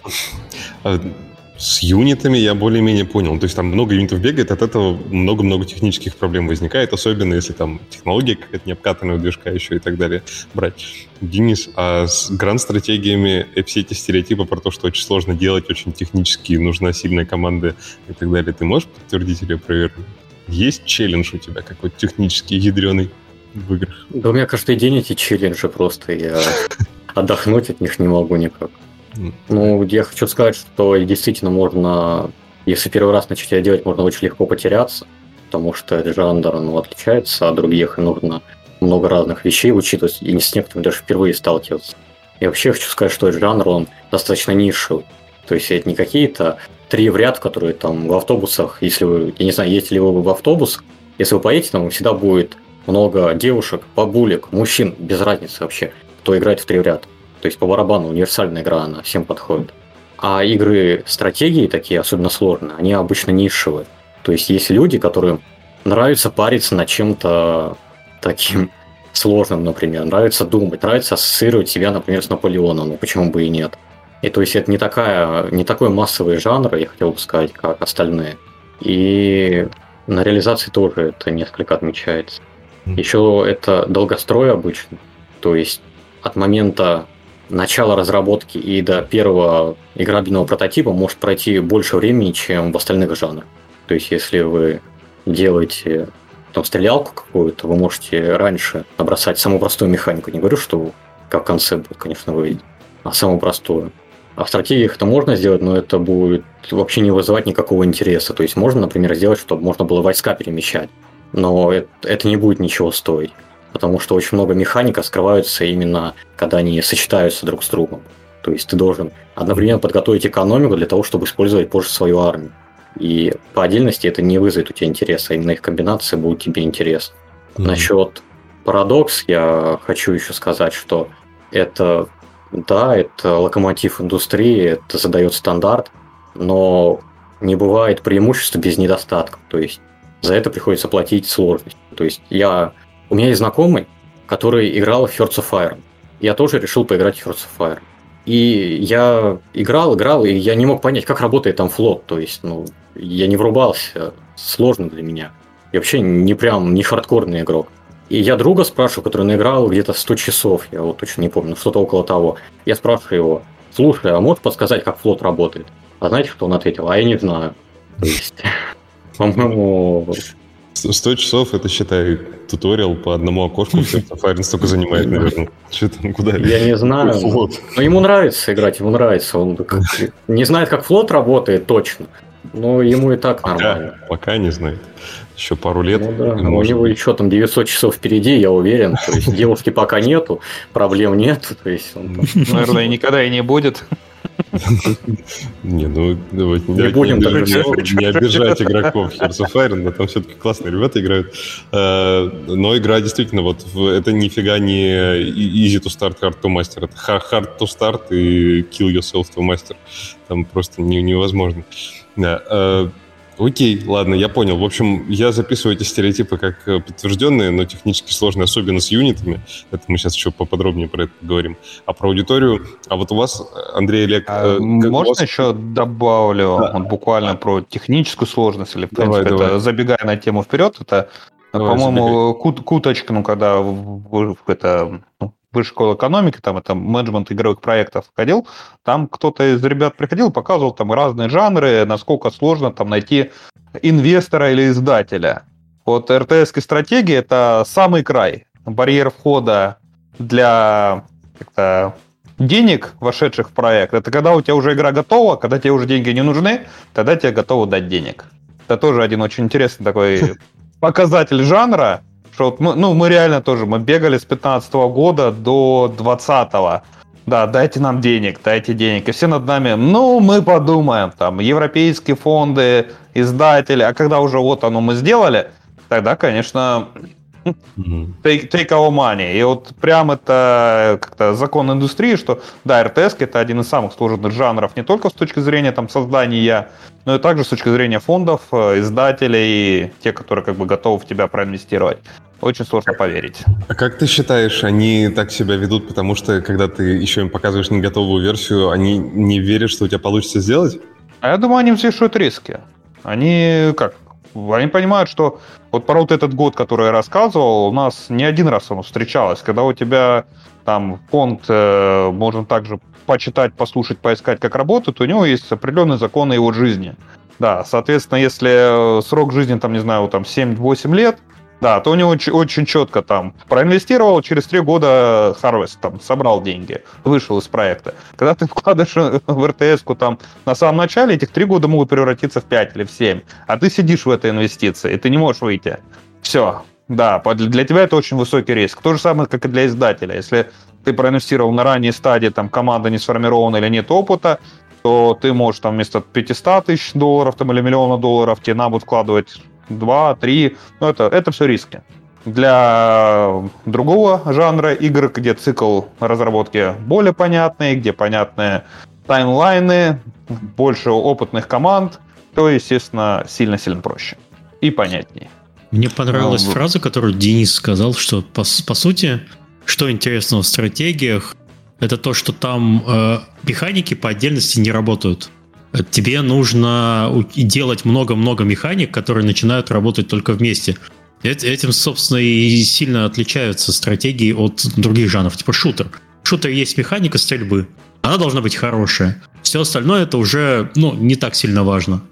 С юнитами я более-менее понял. То есть там много юнитов бегает, от этого много-много технических проблем возникает, особенно если там технология какая-то не обкатанная движка еще и так далее брать. Денис, а с гранд-стратегиями все эти стереотипы про то, что очень сложно делать, очень технически, нужна сильная команда и так далее, ты можешь подтвердить или проверить? Есть челлендж у тебя какой-то технический, ядреный в играх? Да у меня каждый день эти челленджи просто, я отдохнуть от них не могу никак. Ну, я хочу сказать, что действительно можно, если первый раз начать это делать, можно очень легко потеряться, потому что этот жанр ну, отличается от других, и нужно много разных вещей учитывать, и с некоторыми даже впервые сталкиваться. Я вообще хочу сказать, что этот жанр, он достаточно нишевый. То есть это не какие-то три в ряд, которые там в автобусах, если вы, я не знаю, едете ли вы в автобус, если вы поедете, там всегда будет много девушек, бабулек, мужчин, без разницы вообще, кто играет в три в ряд. То есть по барабану универсальная игра, она всем подходит. А игры стратегии такие, особенно сложные, они обычно нишевые. То есть есть люди, которым нравится париться над чем-то таким <laughs> сложным, например. Нравится думать, нравится ассоциировать себя, например, с Наполеоном. Ну почему бы и нет? И то есть это не, такая, не такой массовый жанр, я хотел бы сказать, как остальные. И на реализации тоже это несколько отмечается. Еще это долгострой обычно. То есть от момента начала разработки и до первого играбельного прототипа может пройти больше времени, чем в остальных жанрах. То есть, если вы делаете там стрелялку какую-то, вы можете раньше набросать самую простую механику. Не говорю, что как концепт будет, конечно, выйдет, а самую простую. А в стратегиях это можно сделать, но это будет вообще не вызывать никакого интереса. То есть можно, например, сделать, чтобы можно было войска перемещать, но это, это не будет ничего стоить потому что очень много механик скрываются именно, когда они сочетаются друг с другом. То есть ты должен одновременно подготовить экономику для того, чтобы использовать позже свою армию. И по отдельности это не вызовет у тебя интереса, а именно их комбинации будут тебе интересны. Mm-hmm. Насчет парадокс я хочу еще сказать, что это, да, это локомотив индустрии, это задает стандарт, но не бывает преимущества без недостатков. То есть за это приходится платить сложность. То есть я... У меня есть знакомый, который играл в Hearts of Fire. Я тоже решил поиграть в Hearts of Fire. И я играл, играл, и я не мог понять, как работает там флот. То есть, ну, я не врубался, сложно для меня. Я вообще не прям, не хардкорный игрок. И я друга спрашиваю, который наиграл где-то 100 часов, я вот точно не помню, что-то около того. Я спрашиваю его, слушай, а можешь подсказать, как флот работает? А знаете, что он ответил? А я не знаю. <laughs> По-моему... 100 часов, это, считай, туториал по одному окошку, Safari столько занимает, наверное. Что там, куда? Я не знаю. Но ему нравится играть, ему нравится. Он не знает, как флот работает точно, но ему и так нормально. Пока не знает. Еще пару лет. Ну, да. У него еще там 900 часов впереди, я уверен. То есть девушки пока нету, проблем нет. То есть он, Наверное, никогда и не будет. Не, ну давайте не, будем не обижать игроков Hearts of Iron, но там все-таки классные ребята играют. Э, но игра действительно, вот это нифига не easy to start, hard to master. Это hard to start и kill yourself to master. Там просто невозможно. Окей, ладно, я понял. В общем, я записываю эти стереотипы как э, подтвержденные, но технически сложные, особенно с юнитами. Это мы сейчас еще поподробнее про это поговорим. А про аудиторию... А вот у вас, Андрей Олег... А, э, можно вас... еще добавлю да. вот буквально про техническую сложность? Или, в принципе, давай, давай. это, забегая на тему вперед, это, по-моему, кут, куточка, ну, когда в, в, это, ну, высшей школы экономики, там это менеджмент игровых проектов ходил, там кто-то из ребят приходил, показывал там разные жанры, насколько сложно там найти инвестора или издателя. Вот РТС стратегия это самый край. Барьер входа для денег, вошедших в проект, это когда у тебя уже игра готова, когда тебе уже деньги не нужны, тогда тебе готовы дать денег. Это тоже один очень интересный такой <laughs> показатель жанра, что вот мы, ну, мы реально тоже, мы бегали с 15 -го года до 20 -го. Да, дайте нам денег, дайте денег. И все над нами, ну, мы подумаем, там, европейские фонды, издатели. А когда уже вот оно мы сделали, тогда, конечно, take, take our money. И вот прям это как-то закон индустрии, что да, РТС это один из самых сложных жанров не только с точки зрения там создания, но и также с точки зрения фондов, э, издателей, те, которые как бы готовы в тебя проинвестировать. Очень сложно поверить. А как ты считаешь, они так себя ведут, потому что когда ты еще им показываешь не готовую версию, они не верят, что у тебя получится сделать? А я думаю, они взвешивают риски. Они как? Они понимают, что вот про вот этот год, который я рассказывал, у нас не один раз оно встречалось, когда у тебя там фонд, э, можно также почитать, послушать, поискать, как работает, у него есть определенные законы его жизни. Да, соответственно, если срок жизни, там, не знаю, там 7-8 лет, да, то у него очень, очень четко там проинвестировал, через три года Harvest там собрал деньги, вышел из проекта. Когда ты вкладываешь в РТС там на самом начале, этих три года могут превратиться в 5 или в 7. А ты сидишь в этой инвестиции, и ты не можешь выйти. Все. Да, для тебя это очень высокий риск. То же самое, как и для издателя. Если ты проинвестировал на ранней стадии, там команда не сформирована или нет опыта, то ты можешь там вместо 500 тысяч долларов там, или миллиона долларов тебе надо будет вкладывать 2, 3. Ну, это, это все риски. Для другого жанра игр, где цикл разработки более понятный, где понятные таймлайны, больше опытных команд, то, естественно, сильно-сильно проще и понятнее. Мне понравилась ну, фраза, которую Денис сказал, что по, по сути, что интересного в стратегиях, это то, что там э, механики по отдельности не работают тебе нужно делать много-много механик, которые начинают работать только вместе. Этим, собственно, и сильно отличаются стратегии от других жанров, типа шутер. В шутере есть механика стрельбы, она должна быть хорошая. Все остальное это уже ну, не так сильно важно.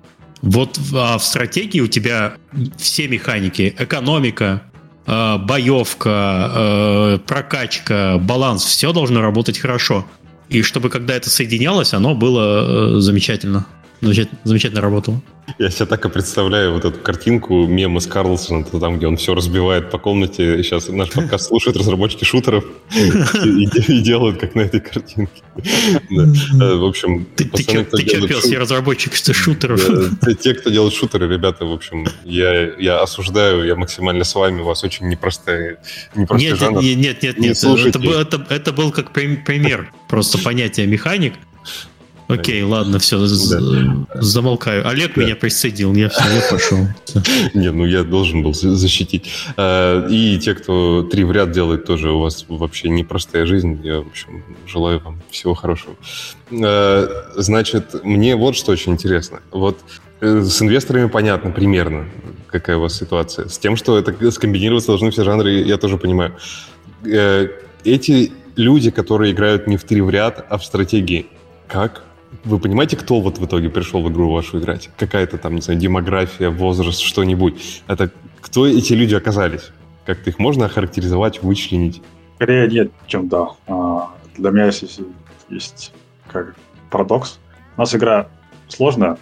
Вот а в стратегии у тебя все механики, экономика, э, боевка, э, прокачка, баланс, все должно работать хорошо. И чтобы когда это соединялось, оно было э, замечательно. Замечательно, замечательно работал. Я себе так и представляю вот эту картинку мема с Карлсона, там, где он все разбивает по комнате. Сейчас наш подкаст слушают разработчики шутеров и делают, как на этой картинке. Э, в общем, ты что пел, все разработчики шутеров? Те, кто делает шутеры, ребята, в общем, я осуждаю, я максимально с вами, у вас очень непростая Нет, нет, нет, нет, это был как пример, просто понятие механик, Окей, ладно, все, да. замолкаю. Олег да. меня присоединил, я все, я пошел. <laughs> Не, ну я должен был защитить. А, и те, кто три в ряд делает, тоже у вас вообще непростая жизнь. Я, в общем, желаю вам всего хорошего. А, значит, мне вот что очень интересно. Вот э, с инвесторами понятно примерно, какая у вас ситуация. С тем, что это скомбинироваться должны все жанры, я тоже понимаю. Э, эти люди, которые играют не в три в ряд, а в стратегии, как вы понимаете, кто вот в итоге пришел в игру вашу играть? Какая-то там, не знаю, демография, возраст, что-нибудь. Это кто эти люди оказались? Как-то их можно охарактеризовать, вычленить? Скорее нет, чем да. А, для меня есть, есть как парадокс. У нас игра сложная,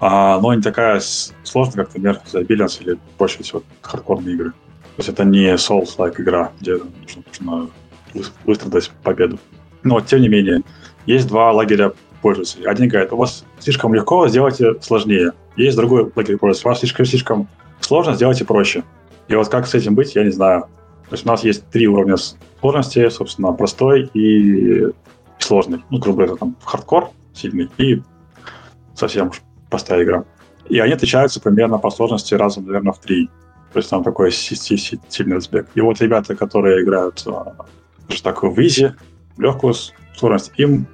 а, но не такая сложная, как, например, The Billions или больше всего хардкорные игры. То есть это не Souls-like игра, где нужно, нужно быстро дать победу. Но, тем не менее, есть два лагеря пользователей. Один говорит, у вас слишком легко, сделайте сложнее. Есть другой лагерь пользователей, у вас слишком, слишком сложно, сделайте проще. И вот как с этим быть, я не знаю. То есть у нас есть три уровня сложности, собственно, простой и сложный. Ну, грубо говоря, там хардкор сильный и совсем уж простая игра. И они отличаются примерно по сложности раза, наверное, в три. То есть там такой сильный разбег. И вот ребята, которые играют а, даже такую в легкую сложность. Им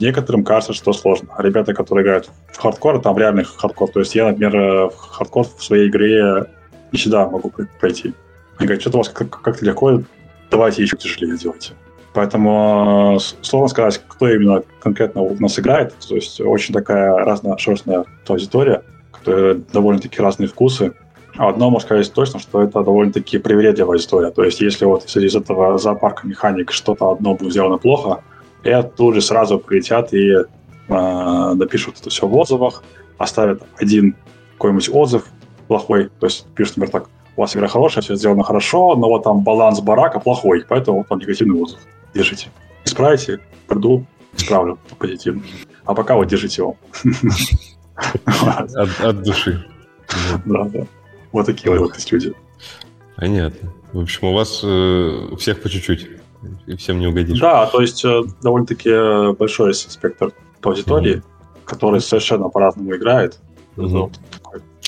некоторым кажется, что сложно. Ребята, которые играют в хардкор, там реальный хардкор. То есть я, например, в хардкор в своей игре не всегда могу пройти. Они говорят, что-то у вас как-то легко, давайте еще тяжелее сделайте. Поэтому э, сложно сказать, кто именно конкретно у нас играет. То есть очень такая разношерстная аудитория, которая довольно-таки разные вкусы. Одно можно сказать точно, что это довольно-таки привередливая история. То есть если вот из этого зоопарка механик что-то одно будет сделано плохо, и тут же сразу прилетят и э, напишут это все в отзывах, оставят один какой-нибудь отзыв плохой, то есть пишут, например, так, у вас игра хорошая, все сделано хорошо, но вот там баланс барака плохой, поэтому вот вам негативный отзыв. Держите. Исправите, приду, исправлю позитивно. А пока вот держите его. От души. Да, да. Вот такие вот люди. Понятно. В общем, у вас э, у всех по чуть-чуть и всем не угодишь. Да, то есть э, довольно-таки э, большой спектр аудитории, mm-hmm. который совершенно по-разному играет. Mm-hmm.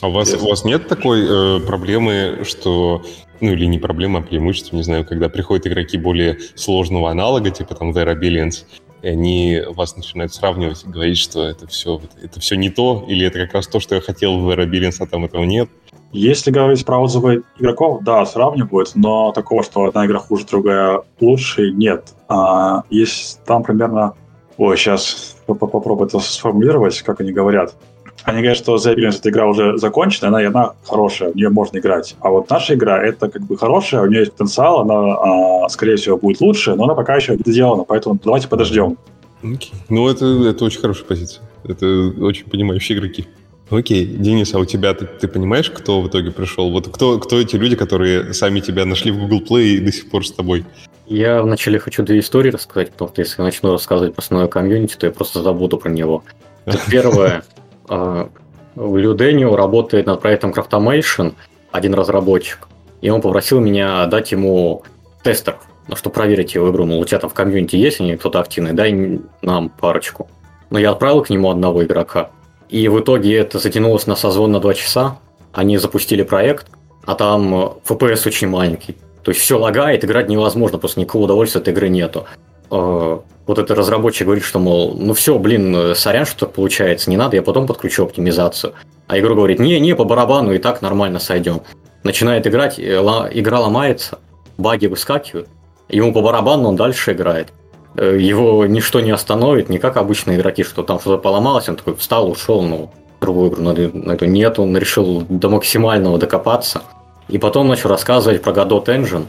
А у вас, у вас нет такой э, проблемы, что, ну или не проблема, а преимущество, не знаю, когда приходят игроки более сложного аналога, типа там Vera Billions, и они вас начинают сравнивать и говорить, что это все, это все не то, или это как раз то, что я хотел в Vera Billions, а там этого нет. Если говорить про отзывы игроков, да, сравнивают, но такого, что одна игра хуже, другая лучше, нет. А, есть там примерно... Ой, сейчас попробую это сформулировать, как они говорят. Они говорят, что The Appearance эта игра уже закончена, она, и она хорошая, в нее можно играть. А вот наша игра, это как бы хорошая, у нее есть потенциал, она, а, скорее всего, будет лучше, но она пока еще не сделана, поэтому давайте подождем. Okay. Ну, это, это очень хорошая позиция. Это очень понимающие игроки. Окей, Денис, а у тебя ты, ты понимаешь, кто в итоге пришел? Вот кто, кто эти люди, которые сами тебя нашли в Google Play и до сих пор с тобой? Я вначале хочу две истории рассказать, потому что если я начну рассказывать про основное комьюнити, то я просто забуду про него. <laughs> Первое. А, в Людению работает над проектом Craftomation один разработчик, и он попросил меня дать ему тестеров, ну, чтобы проверить его игру. Мол, у тебя там в комьюнити есть они кто-то активный, дай нам парочку. Но я отправил к нему одного игрока. И в итоге это затянулось на созвон на 2 часа. Они запустили проект, а там FPS э, очень маленький. То есть все лагает, играть невозможно, просто никакого удовольствия от игры нету. Э, вот этот разработчик говорит, что, мол, ну все, блин, э, сорян, что так получается, не надо, я потом подключу оптимизацию. А игру говорит, не, не, по барабану и так нормально сойдем. Начинает играть, игра ломается, баги выскакивают, ему по барабану он дальше играет. Э, его ничто не остановит, не как обычные игроки, что там что-то поломалось, он такой встал, ушел, ну, другую игру на эту нет, он решил до максимального докопаться. И потом начал рассказывать про Godot Engine,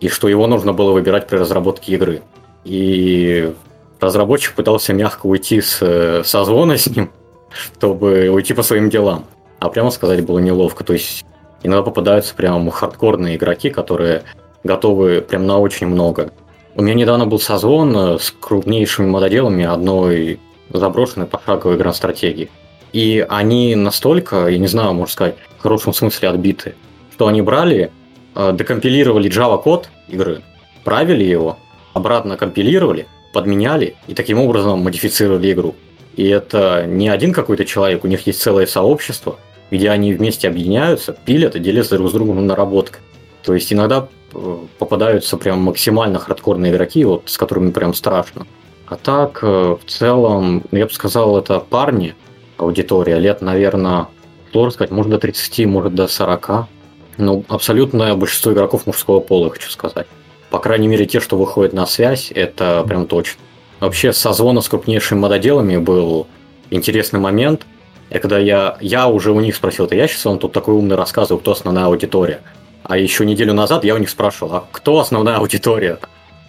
и что его нужно было выбирать при разработке игры. И разработчик пытался мягко уйти с созвона с ним, <laughs> чтобы уйти по своим делам. А прямо сказать было неловко. То есть иногда попадаются прям хардкорные игроки, которые готовы прям на очень много. У меня недавно был созвон э, с крупнейшими мододелами одной заброшенной пошаговой гранд-стратегии. И они настолько, я не знаю, можно сказать, в хорошем смысле отбиты, что они брали, э, декомпилировали Java-код игры, правили его, обратно компилировали, подменяли и таким образом модифицировали игру. И это не один какой-то человек, у них есть целое сообщество, где они вместе объединяются, пилят и делятся друг с другом наработкой. То есть иногда э, попадаются прям максимально хардкорные игроки, вот с которыми прям страшно. А так, э, в целом, я бы сказал, это парни, аудитория, лет, наверное, сложно сказать, может до 30, может до 40. Ну, абсолютное большинство игроков мужского пола, хочу сказать. По крайней мере, те, что выходят на связь, это прям точно. Вообще, созвона с крупнейшими мододелами был интересный момент. И когда я, я уже у них спросил, это я сейчас вам тут такой умный рассказываю, кто основная аудитория. А еще неделю назад я у них спрашивал, а кто основная аудитория?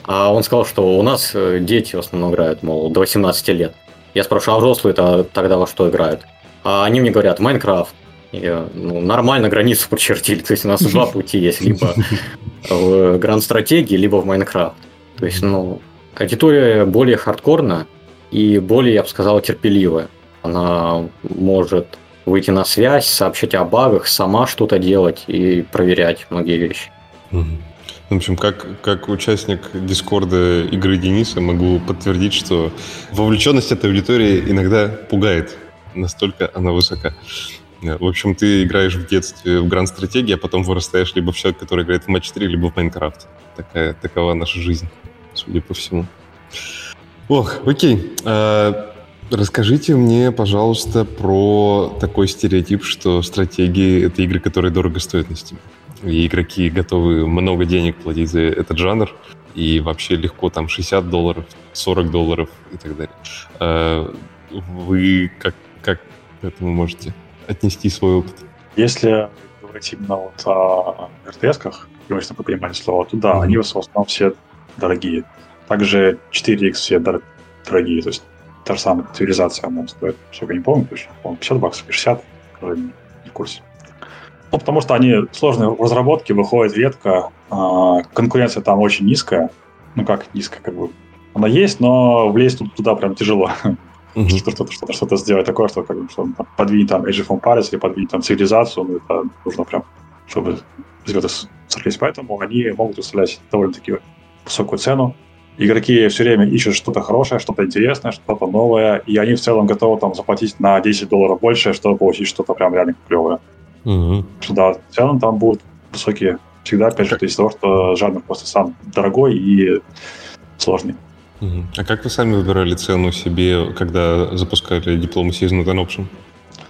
А он сказал, что у нас э, дети в основном играют, мол, до 18 лет. Я спрашиваю, а взрослые-то тогда во что играют? А они мне говорят, Майнкрафт. Я, ну, нормально границу <laughs> прочертили. То есть у нас два <laughs> пути есть. Либо в Гранд Стратегии, либо в Майнкрафт. То есть, ну, аудитория более хардкорная и более, я бы сказал, терпеливая. Она может выйти на связь, сообщать о багах, сама что-то делать и проверять многие вещи. В общем, как, как участник Дискорда игры Дениса могу подтвердить, что вовлеченность этой аудитории иногда пугает. Настолько она высока. В общем, ты играешь в детстве в Гранд Стратегии, а потом вырастаешь либо в человек, который играет в Матч 3, либо в Майнкрафт. Такая, такова наша жизнь, судя по всему. Ох, окей. А, расскажите мне, пожалуйста, про такой стереотип, что стратегии — это игры, которые дорого стоят на Steam. И игроки готовы много денег платить за этот жанр, и вообще легко там 60 долларов, 40 долларов и так далее. А, вы как, как к этому можете отнести свой опыт? Если говорить именно вот о RTS-ках, если вы понимаете слово, то да, mm-hmm. они в основном все дорогие. Также 4X все дорогие, то есть та же самая цивилизация, она стоит, сколько не помню, точно, по 50 баксов, 60, не в курсе. Ну, потому что они сложные в разработке, выходят редко, а, конкуренция там очень низкая, ну как низкая, как бы, она есть, но влезть туда прям тяжело. mm-hmm. что-то, что-то, что-то сделать такое, что, как что там, подвинуть там Age of Empires или подвинуть там цивилизацию, ну, это нужно прям, чтобы звезды сошлись. Поэтому они могут выставлять довольно-таки высокую цену. Игроки все время ищут что-то хорошее, что-то интересное, что-то новое, и они в целом готовы там заплатить на 10 долларов больше, чтобы получить что-то прям реально клевое. Mm-hmm. Что да, в целом там будут высокие всегда, опять же, из-за того, что жанр просто сам дорогой и сложный. А как вы сами выбирали цену себе, когда запускали диплом Season and Option?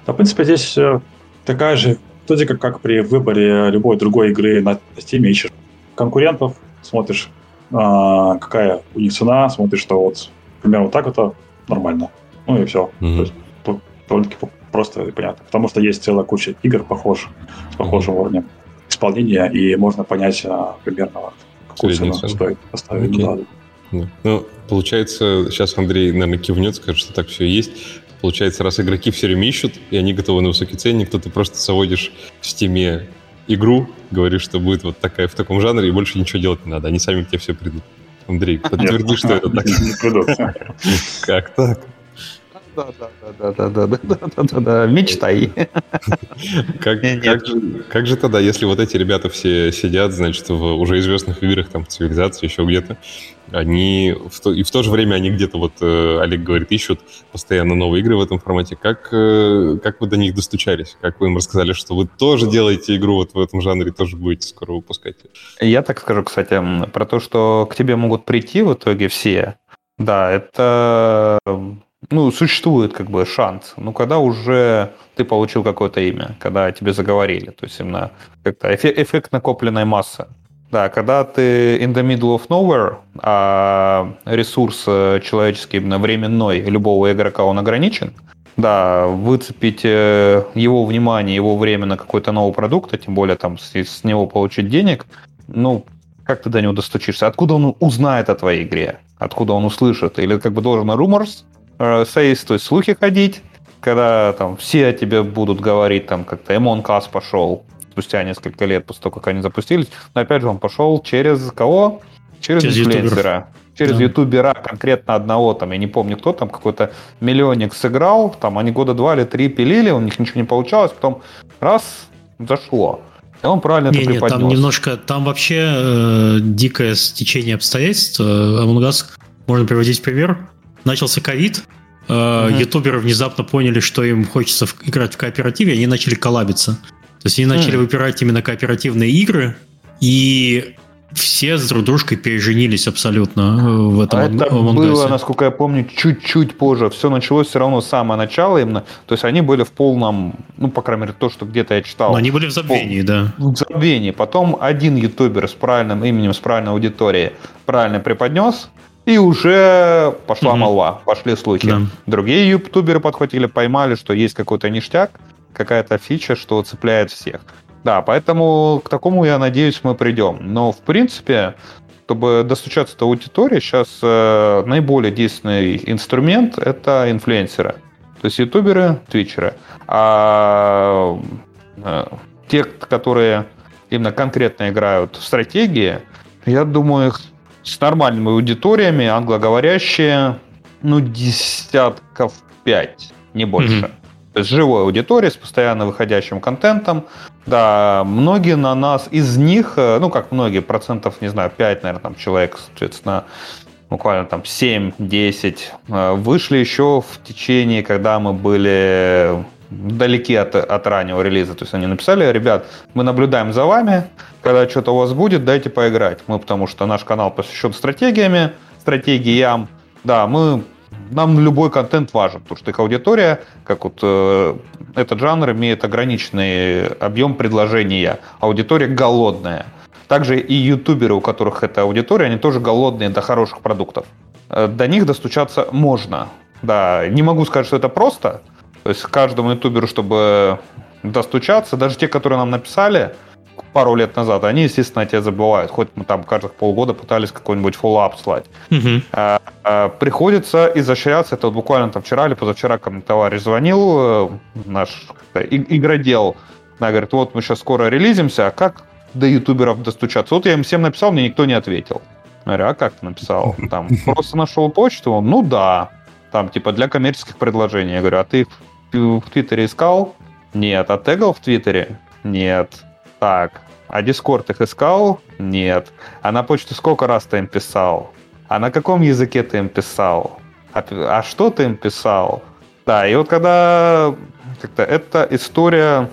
Да, в принципе, здесь э, такая же вроде как, как при выборе любой другой игры на Steam, ищешь конкурентов, смотришь, какая у них цена, смотришь, что вот примерно вот так это нормально. Ну и все. Mm-hmm. То есть довольно-таки просто и понятно. Потому что есть целая куча игр похож, с похожим mm-hmm. уровнем исполнения, и можно понять а, примерно, какую цену цену. стоит поставить. Okay. Да. Ну, получается, сейчас Андрей, наверное, кивнет, скажет, что так все и есть. Получается, раз игроки все время ищут, и они готовы на высокий ценник, то ты просто заводишь в стиме игру, говоришь, что будет вот такая в таком жанре, и больше ничего делать не надо. Они сами к тебе все придут. Андрей, <laughs> подтверди, что это так. <laughs> <laughs> Как так? Да, да, да, да, да, да, да, да, да, мечтай. Как, как, же, как же тогда, если вот эти ребята все сидят, значит, в уже известных играх, там, цивилизации, еще где-то, они в то, и в то же время они где-то, вот э, Олег говорит, ищут постоянно новые игры в этом формате. Как, э, как вы до них достучались? Как вы им рассказали, что вы тоже делаете игру вот в этом жанре, тоже будете скоро выпускать? Я так скажу, кстати, про то, что к тебе могут прийти в итоге все. Да, это ну, существует как бы шанс. Ну, когда уже ты получил какое-то имя, когда тебе заговорили, то есть именно как-то эффект накопленной массы. Да, когда ты in the middle of nowhere, а ресурс э, человеческий, именно временной любого игрока, он ограничен, да, выцепить э, его внимание, его время на какой-то новый продукт, а тем более там с, с него получить денег, ну, как ты до него достучишься? Откуда он узнает о твоей игре? Откуда он услышит? Или как бы должен rumors, э, то есть слухи ходить, когда там все о тебе будут говорить, там как-то Эмон Кас пошел спустя несколько лет после того, как они запустились. Но опять же, он пошел через кого? Через, через инфлюенсера. Через да. ютубера конкретно одного, там, я не помню кто, там какой-то миллионник сыграл, там они года два или три пилили, у них ничего не получалось, потом раз, зашло. И он правильно не, это. Нет, там немножко, там вообще э, дикое стечение обстоятельств. Э, Among Us, можно приводить пример. Начался ковид, угу. ютуберы внезапно поняли, что им хочется играть в кооперативе, они начали коллабиться. То есть они начали mm. выбирать именно кооперативные игры, и все с друг дружкой переженились абсолютно э, в этом а Это было, насколько я помню, чуть-чуть позже. Все началось все равно с самого начала именно. То есть они были в полном, ну, по крайней мере, то, что где-то я читал. Но они были в забвении, пол... да. В забвении. Потом один ютубер с правильным именем, с правильной аудиторией правильно преподнес, и уже пошла угу. молва, пошли слухи. Да. Другие ютуберы подхватили, поймали, что есть какой-то ништяк, какая-то фича, что цепляет всех. Да, поэтому к такому, я надеюсь, мы придем. Но, в принципе, чтобы достучаться до аудитории, сейчас э, наиболее действенный инструмент – это инфлюенсеры. То есть ютуберы, твичеры. А э, те, которые именно конкретно играют в стратегии, я думаю, их с нормальными аудиториями, англоговорящие, ну, десятков пять, не больше. Mm-hmm. То есть живой аудитория с постоянно выходящим контентом. Да, многие на нас, из них, э, ну как многие, процентов, не знаю, 5, наверное, там человек, соответственно, буквально там 7-10, э, вышли еще в течение, когда мы были далеки от, от раннего релиза. То есть они написали, ребят, мы наблюдаем за вами, когда что-то у вас будет, дайте поиграть. Мы, потому что наш канал посвящен стратегиями, стратегиям, да, мы нам любой контент важен, потому что их аудитория, как вот э, этот жанр имеет ограниченный объем предложения, аудитория голодная. Также и ютуберы, у которых эта аудитория, они тоже голодные до хороших продуктов. Э, до них достучаться можно. Да, не могу сказать, что это просто. То есть каждому ютуберу, чтобы достучаться, даже те, которые нам написали, пару лет назад, они, естественно, тебя забывают. Хоть мы там каждых полгода пытались какой-нибудь фоллап слать. Угу. А, а, приходится изощряться. Это вот буквально там вчера или позавчера ко мне товарищ звонил, э, наш игродел. Она говорит, вот мы сейчас скоро релизимся, а как до ютуберов достучаться? Вот я им всем написал, мне никто не ответил. Я говорю, а как ты написал? Там, <laughs> просто нашел почту? Он, ну да. Там, типа, для коммерческих предложений. Я говорю, а ты в, в Твиттере искал? Нет. А тегал в Твиттере? Нет. Так, а Дискорд их искал? Нет. А на почту сколько раз ты им писал? А на каком языке ты им писал? А, а что ты им писал? Да, и вот когда как-то эта история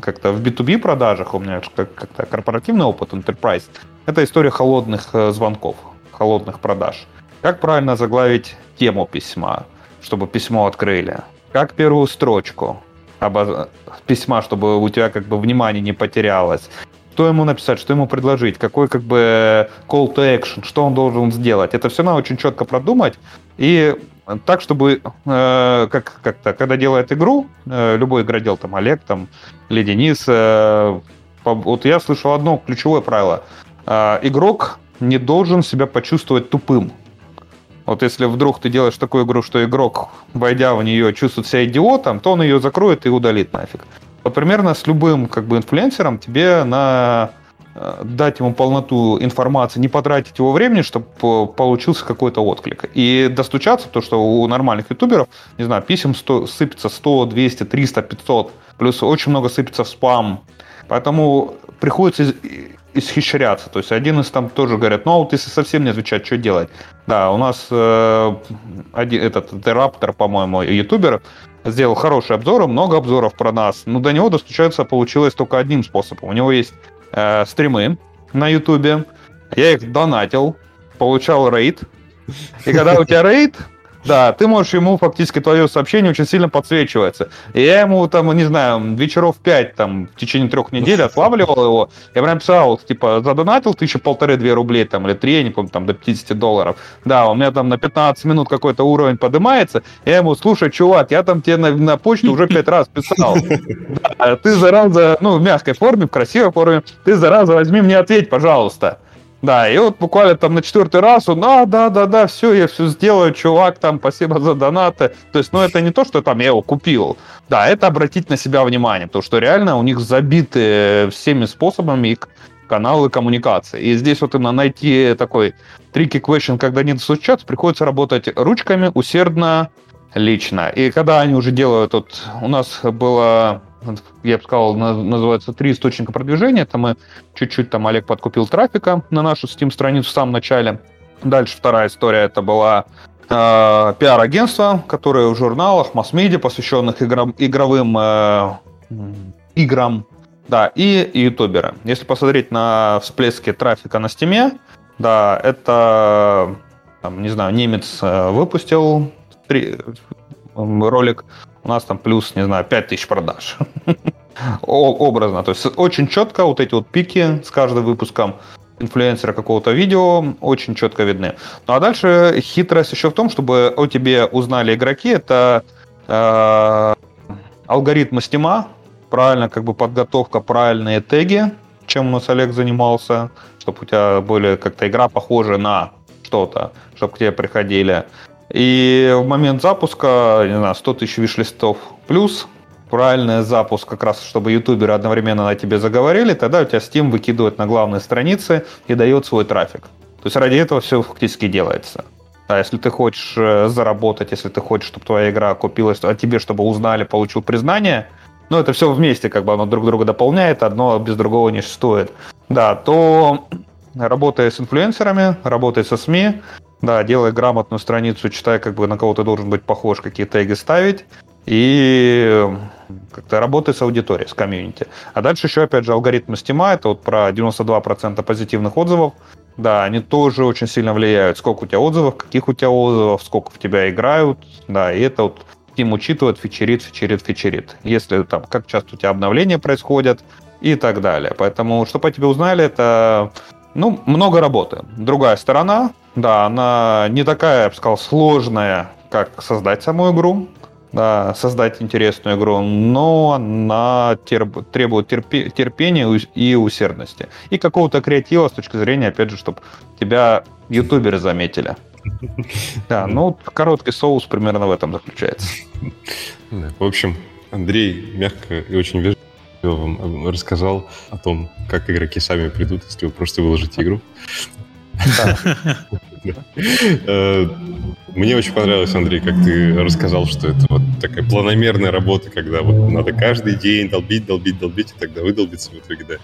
как-то в B2B продажах, у меня как-то корпоративный опыт, enterprise, это история холодных э, звонков, холодных продаж. Как правильно заглавить тему письма, чтобы письмо открыли? Как первую строчку? обоз... письма, чтобы у тебя как бы внимание не потерялось. Что ему написать, что ему предложить, какой как бы call to action, что он должен сделать. Это все надо очень четко продумать. И так, чтобы э, как, как-то, когда делает игру, э, любой игродел, там Олег там, или Денис, э, вот я слышал одно ключевое правило. Э, игрок не должен себя почувствовать тупым. Вот если вдруг ты делаешь такую игру, что игрок, войдя в нее, чувствует себя идиотом, то он ее закроет и удалит нафиг. Вот примерно с любым как бы инфлюенсером тебе на э, дать ему полноту информации, не потратить его времени, чтобы получился какой-то отклик. И достучаться, то что у нормальных ютуберов, не знаю, писем 100, сыпется 100, 200, 300, 500, плюс очень много сыпется в спам. Поэтому приходится исхищряться. То есть один из там тоже говорят, ну а вот если совсем не отвечать, что делать? Да, у нас э, один, этот Раптор, по-моему, ютубер, сделал хороший обзор, много обзоров про нас. Но до него достучаться получилось только одним способом. У него есть э, стримы на ютубе, я их донатил, получал рейд. И когда у тебя рейд, да, ты можешь ему фактически твое сообщение очень сильно подсвечивается. И я ему там, не знаю, вечеров пять там в течение трех недель отлавливал его. Я прям писал, типа, задонатил тысячу полторы-две рублей там, или три, я не помню, там до 50 долларов. Да, у меня там на 15 минут какой-то уровень поднимается. Я ему, слушай, чувак, я там тебе на, на почту уже пять раз писал. <laughs> Да, ты зараза, ну, в мягкой форме, в красивой форме, ты зараза возьми мне ответь, пожалуйста. Да, и вот буквально там на четвертый раз он, а, да, да, да, все, я все сделаю, чувак, там, спасибо за донаты. То есть, ну, это не то, что там я его купил. Да, это обратить на себя внимание, потому что реально у них забиты всеми способами их каналы коммуникации. И здесь вот именно найти такой трики question, когда не достучаться, приходится работать ручками, усердно, лично. И когда они уже делают, вот у нас было я бы сказал, называется три источника продвижения. Это мы чуть-чуть там Олег подкупил трафика на нашу Steam-страницу в самом начале. Дальше вторая история, это была э, пиар-агентство, которое в журналах, масс-медиа, посвященных играм, игровым э, играм, да, и ютуберы. Если посмотреть на всплески трафика на стиме, да, это, там, не знаю, немец э, выпустил три, ролик у нас там плюс, не знаю, 5000 продаж. <laughs> Образно. То есть очень четко вот эти вот пики с каждым выпуском инфлюенсера какого-то видео очень четко видны. Ну а дальше хитрость еще в том, чтобы о тебе узнали игроки, это э, алгоритмы стима, правильно как бы подготовка, правильные теги, чем у нас Олег занимался, чтобы у тебя более как-то игра похожа на что-то, чтобы к тебе приходили. И в момент запуска, не знаю, 100 тысяч виш-листов плюс, правильный запуск, как раз чтобы ютуберы одновременно на тебе заговорили, тогда у тебя Steam выкидывает на главные страницы и дает свой трафик. То есть ради этого все фактически делается. А если ты хочешь э, заработать, если ты хочешь, чтобы твоя игра купилась, а тебе, чтобы узнали, получил признание, ну, это все вместе, как бы оно друг друга дополняет, одно без другого не стоит. Да, то работая с инфлюенсерами, работая со СМИ, да, делай грамотную страницу, читай, как бы на кого ты должен быть похож, какие теги ставить, и как-то работай с аудиторией, с комьюнити. А дальше еще, опять же, алгоритмы стима, это вот про 92% позитивных отзывов, да, они тоже очень сильно влияют, сколько у тебя отзывов, каких у тебя отзывов, сколько в тебя играют, да, и это вот Steam учитывает, фичерит, фичерит, фичерит. Если там, как часто у тебя обновления происходят и так далее. Поэтому, чтобы о тебе узнали, это, ну, много работы. Другая сторона, да, она не такая, я бы сказал, сложная, как создать саму игру, да, создать интересную игру, но она терп, требует терпи, терпения и усердности. И какого-то креатива с точки зрения, опять же, чтобы тебя ютуберы заметили. <laughs> Да, ну, короткий соус примерно в этом заключается. В общем, Андрей мягко и очень вежливо вам рассказал о том, как игроки сами придут, если вы просто выложите игру. Э, мне очень понравилось, Андрей, как ты рассказал, что это вот такая планомерная работа, когда вот надо каждый день долбить, долбить, долбить, и тогда выдолбиться в итоге, да.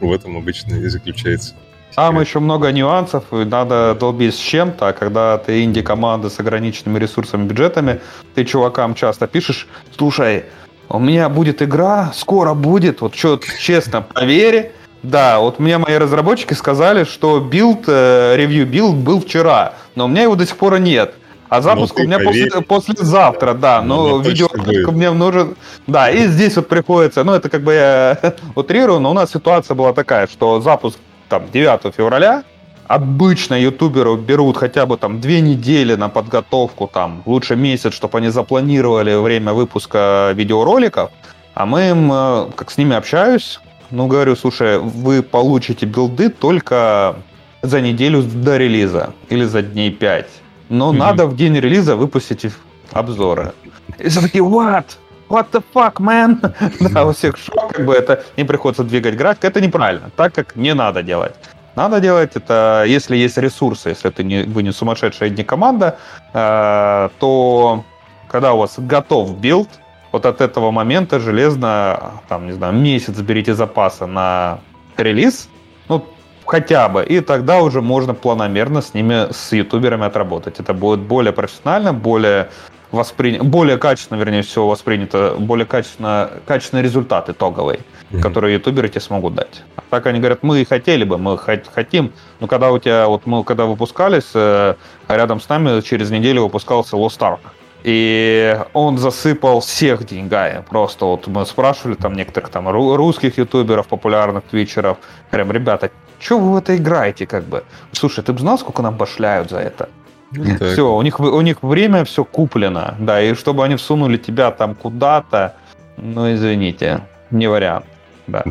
В этом обычно и заключается. Там еще много нюансов, и надо долбить с чем-то, а когда ты инди-команда с ограниченными ресурсами, бюджетами, ты чувакам часто пишешь, слушай, у меня будет игра, скоро будет, вот что, честно, поверь, да, вот мне мои разработчики сказали, что build, review build был вчера, но у меня его до сих пор нет. А запуск ну, у меня после, послезавтра, да, но видеоролик мне нужен. Да, и здесь вот приходится, ну это как бы я <laughs> утрирую, но у нас ситуация была такая, что запуск там 9 февраля, обычно ютуберы берут хотя бы там две недели на подготовку, там лучше месяц, чтобы они запланировали время выпуска видеороликов, а мы им, э, как с ними общаюсь, ну, говорю, слушай, вы получите билды только за неделю до релиза или за дней 5. Но mm-hmm. надо в день релиза выпустить обзоры. И все такие, what? What the fuck, man? <laughs> да, у всех шок, как бы это не приходится двигать график. Это неправильно, так как не надо делать. Надо делать это, если есть ресурсы, если ты не, вы не сумасшедшая не команда, э, то когда у вас готов build, вот от этого момента железно, там, не знаю, месяц берите запаса на релиз, ну, хотя бы, и тогда уже можно планомерно с ними, с ютуберами отработать. Это будет более профессионально, более воспри... более качественно, вернее всего, воспринято, более качественно, качественный результат итоговый, mm-hmm. который ютуберы тебе смогут дать. А так они говорят, мы хотели бы, мы хотим, но когда у тебя, вот мы когда выпускались, э, рядом с нами через неделю выпускался Lost Ark. И он засыпал всех деньгами. Просто вот мы спрашивали там некоторых там русских ютуберов, популярных твичеров. Прям, ребята, что вы в это играете как бы? Слушай, ты бы знал, сколько нам башляют за это? Ну, все, у них, у них время все куплено. Да, и чтобы они всунули тебя там куда-то, ну, извините, не вариант. Да.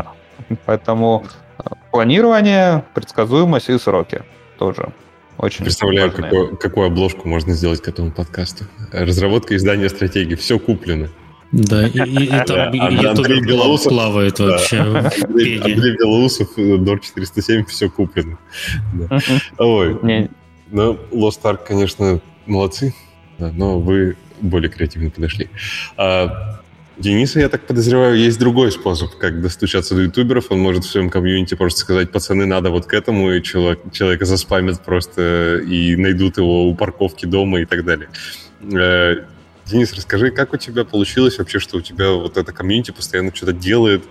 Поэтому Планирование, предсказуемость и сроки тоже очень Представляю, какую, какую обложку можно сделать к этому подкасту. Разработка издания стратегии. Все куплено. Да, и, и, и там Да, и Андрей Белоусов. плавает вообще. Андрей. Андрей Белоусов, Дор 407, все куплено. Да. Ой, Не, ну, Lost Ark, конечно, молодцы, но вы более креативно подошли. А Дениса, я так подозреваю, есть другой способ, как достучаться до ютуберов. Он может в своем комьюнити просто сказать, пацаны, надо вот к этому, и человек, человека заспамят просто и найдут его у парковки дома и так далее. Э, Денис, расскажи, как у тебя получилось вообще, что у тебя вот это комьюнити постоянно что-то делает,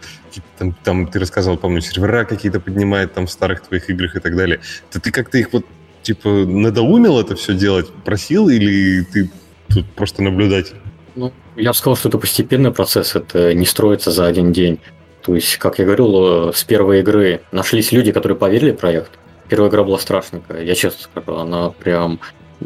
там, там ты рассказывал, помню, сервера какие-то поднимает там в старых твоих играх и так далее. Ты, ты как-то их вот, типа, надоумил это все делать, просил, или ты тут просто наблюдатель? Ну, я бы сказал, что это постепенный процесс, это не строится за один день. То есть, как я говорил, э, с первой игры нашлись люди, которые поверили в проект. Первая игра была страшненькая, я честно скажу, она прям...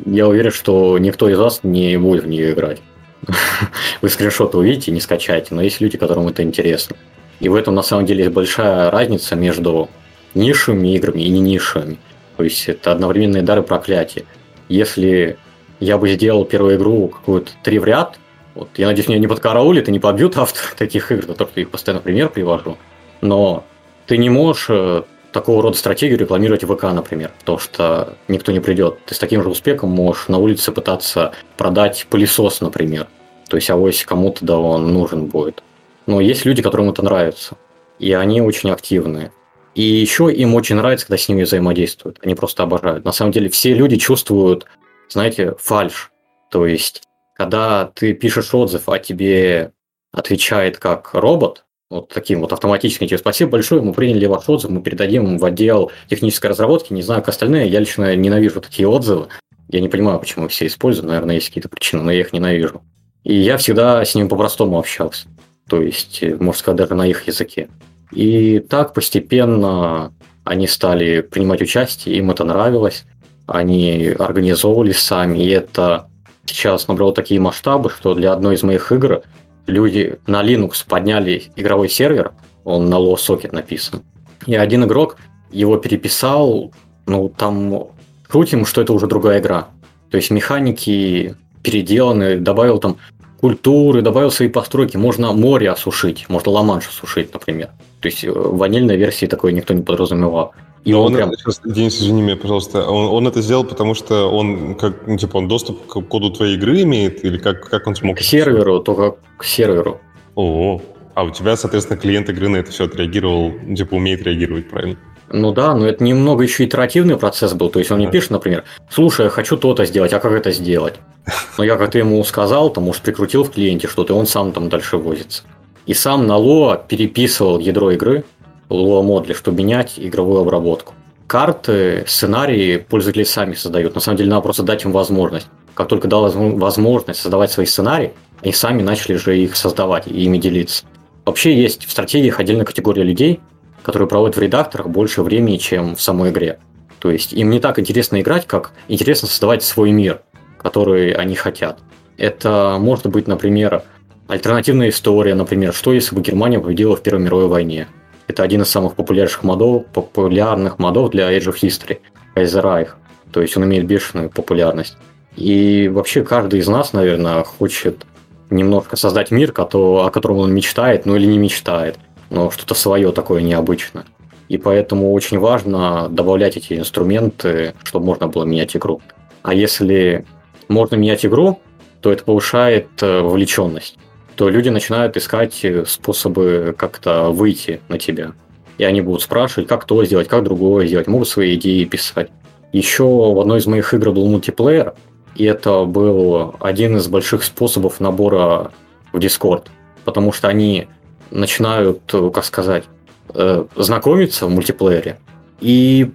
Я уверен, что никто из вас не будет в нее играть. <laughs> Вы скриншоты увидите, не скачайте, но есть люди, которым это интересно. И в этом на самом деле есть большая разница между нишевыми играми и не нишевыми. То есть это одновременные дары проклятия. Если я бы сделал первую игру какую-то три в ряд, вот, я надеюсь, меня не подкараулит и не побьют автор <laughs> таких игр, за то, что их постоянно пример привожу. Но ты не можешь э, такого рода стратегию рекламировать в ВК, например, потому что никто не придет. Ты с таким же успехом можешь на улице пытаться продать пылесос, например. То есть авось кому-то да он нужен будет. Но есть люди, которым это нравится. И они очень активные. И еще им очень нравится, когда с ними взаимодействуют. Они просто обожают. На самом деле все люди чувствуют, знаете, фальш. То есть, когда ты пишешь отзыв, а тебе отвечает как робот, вот таким вот автоматически тебе спасибо большое, мы приняли ваш отзыв, мы передадим в отдел технической разработки, не знаю, как остальные, я лично ненавижу такие отзывы. Я не понимаю, почему их все используют, наверное, есть какие-то причины, но я их ненавижу. И я всегда с ними по-простому общался. То есть, э, можно сказать, даже на их языке. И так постепенно они стали принимать участие, им это нравилось, они организовывались сами, и это сейчас набрало такие масштабы, что для одной из моих игр люди на Linux подняли игровой сервер, он на LoSocket написан, и один игрок его переписал, ну, там крутим, что это уже другая игра. То есть механики переделаны, добавил там культуры, добавил свои постройки. Можно море осушить, можно ла-манш осушить, например. То есть э, в ванильной версии такое никто не подразумевал. И Но он, он, прям... это, сейчас, Денис, извини меня, пожалуйста, он, он это сделал, потому что он, как, ну, типа, он доступ к коду твоей игры имеет, или как, как он смог? к серверу, только к серверу. О, а у тебя, соответственно, клиент игры на это все отреагировал, ну, типа, умеет реагировать, правильно? Ну да, но это немного еще итеративный процесс был. То есть он мне пишет, например, слушай, я хочу то-то сделать, а как это сделать? <laughs> Но я как-то ему сказал, там, может, прикрутил в клиенте что-то, и он сам там дальше возится. И сам на Lua переписывал ядро игры, Lua модли, чтобы менять игровую обработку. Карты, сценарии пользователи сами создают. На самом деле надо просто дать им возможность. Как только дал возможно- возможность создавать свои сценарии, они сами начали же их создавать и ими делиться. Вообще есть в стратегиях отдельная категория людей, которые проводят в редакторах больше времени, чем в самой игре. То есть им не так интересно играть, как интересно создавать свой мир, который они хотят. Это может быть, например, альтернативная история, например, что если бы Германия победила в Первой мировой войне. Это один из самых популярных модов, популярных модов для Age of History, Reich. То есть он имеет бешеную популярность. И вообще каждый из нас, наверное, хочет немножко создать мир, о котором он мечтает, ну или не мечтает, но что-то свое такое необычное. И поэтому очень важно добавлять эти инструменты, чтобы можно было менять игру. А если можно менять игру, то это повышает э, вовлеченность. То люди начинают искать э, способы как-то выйти на тебя. И они будут спрашивать, как то сделать, как другое сделать, могут свои идеи писать. Еще в одной из моих игр был мультиплеер, и это был один из больших способов набора в Discord, потому что они начинают, э, как сказать, э, знакомиться в мультиплеере и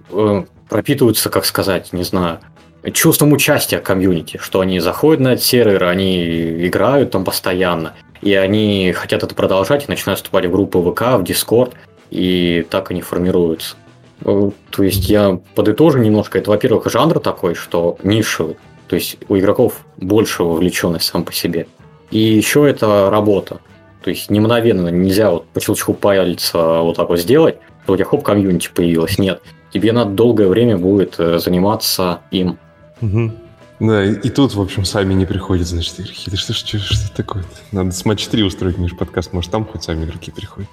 пропитываются, как сказать, не знаю, чувством участия комьюнити, что они заходят на этот сервер, они играют там постоянно, и они хотят это продолжать и начинают вступать в группы ВК, в Discord, и так они формируются. Э, То есть я подытожу немножко, это, во-первых, жанр такой, что нишевый, то есть у игроков больше вовлеченность сам по себе. И еще это работа. То есть не нельзя вот по щелчку пальца вот так вот сделать. что у тебя хоп, комьюнити появилось. Нет, тебе надо долгое время будет э, заниматься им. Угу. Да, и, и тут, в общем, сами не приходят, значит, игроки. Да что, что, что такое -то? Надо с матч 3 устроить, Миш, подкаст. Может, там хоть сами игроки приходят.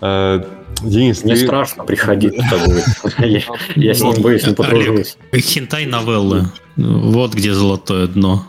А, Денис, Мне ты... страшно приходить с тобой. <laughs> Я с ним боюсь, не подружусь. Хентай новеллы. Вот где золотое дно.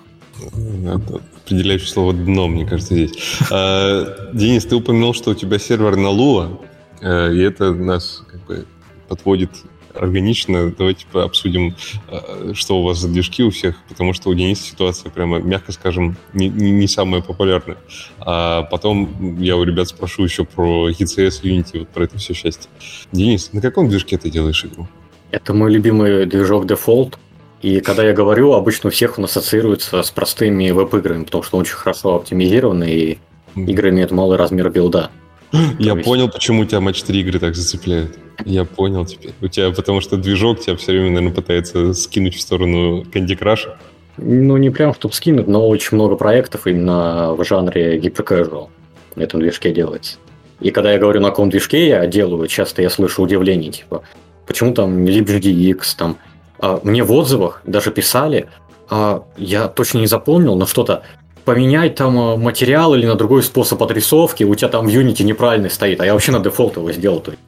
Определяющее слово «дно», мне кажется, здесь. А, Денис, ты упомянул, что у тебя сервер на Луа, э, и это нас как бы подводит органично. Давайте обсудим, э, что у вас за движки у всех, потому что у Дениса ситуация прямо, мягко скажем, не, не самая популярная. А потом я у ребят спрошу еще про ECS, Unity, вот про это все счастье. Денис, на каком движке ты делаешь игру? Это мой любимый движок Default. И когда я говорю, обычно у всех он ассоциируется с простыми веб-играми, потому что он очень хорошо оптимизирован, и игры имеют малый размер билда. <gasps> Я есть... понял, почему тебя матч 3 игры так зацепляют. Я понял теперь. У тебя, потому что движок тебя все время, наверное, пытается скинуть в сторону Candy Crush. Ну, не прям чтобы скинуть, но очень много проектов именно в жанре гиперкэжуал на этом движке делается. И когда я говорю, на каком движке я делаю, часто я слышу удивление, типа, почему там LibGDX, там... А мне в отзывах даже писали, а я точно не запомнил, но что-то поменять там э, материал или на другой способ отрисовки, у тебя там в Unity неправильный стоит, а я вообще на дефолт его сделал. То есть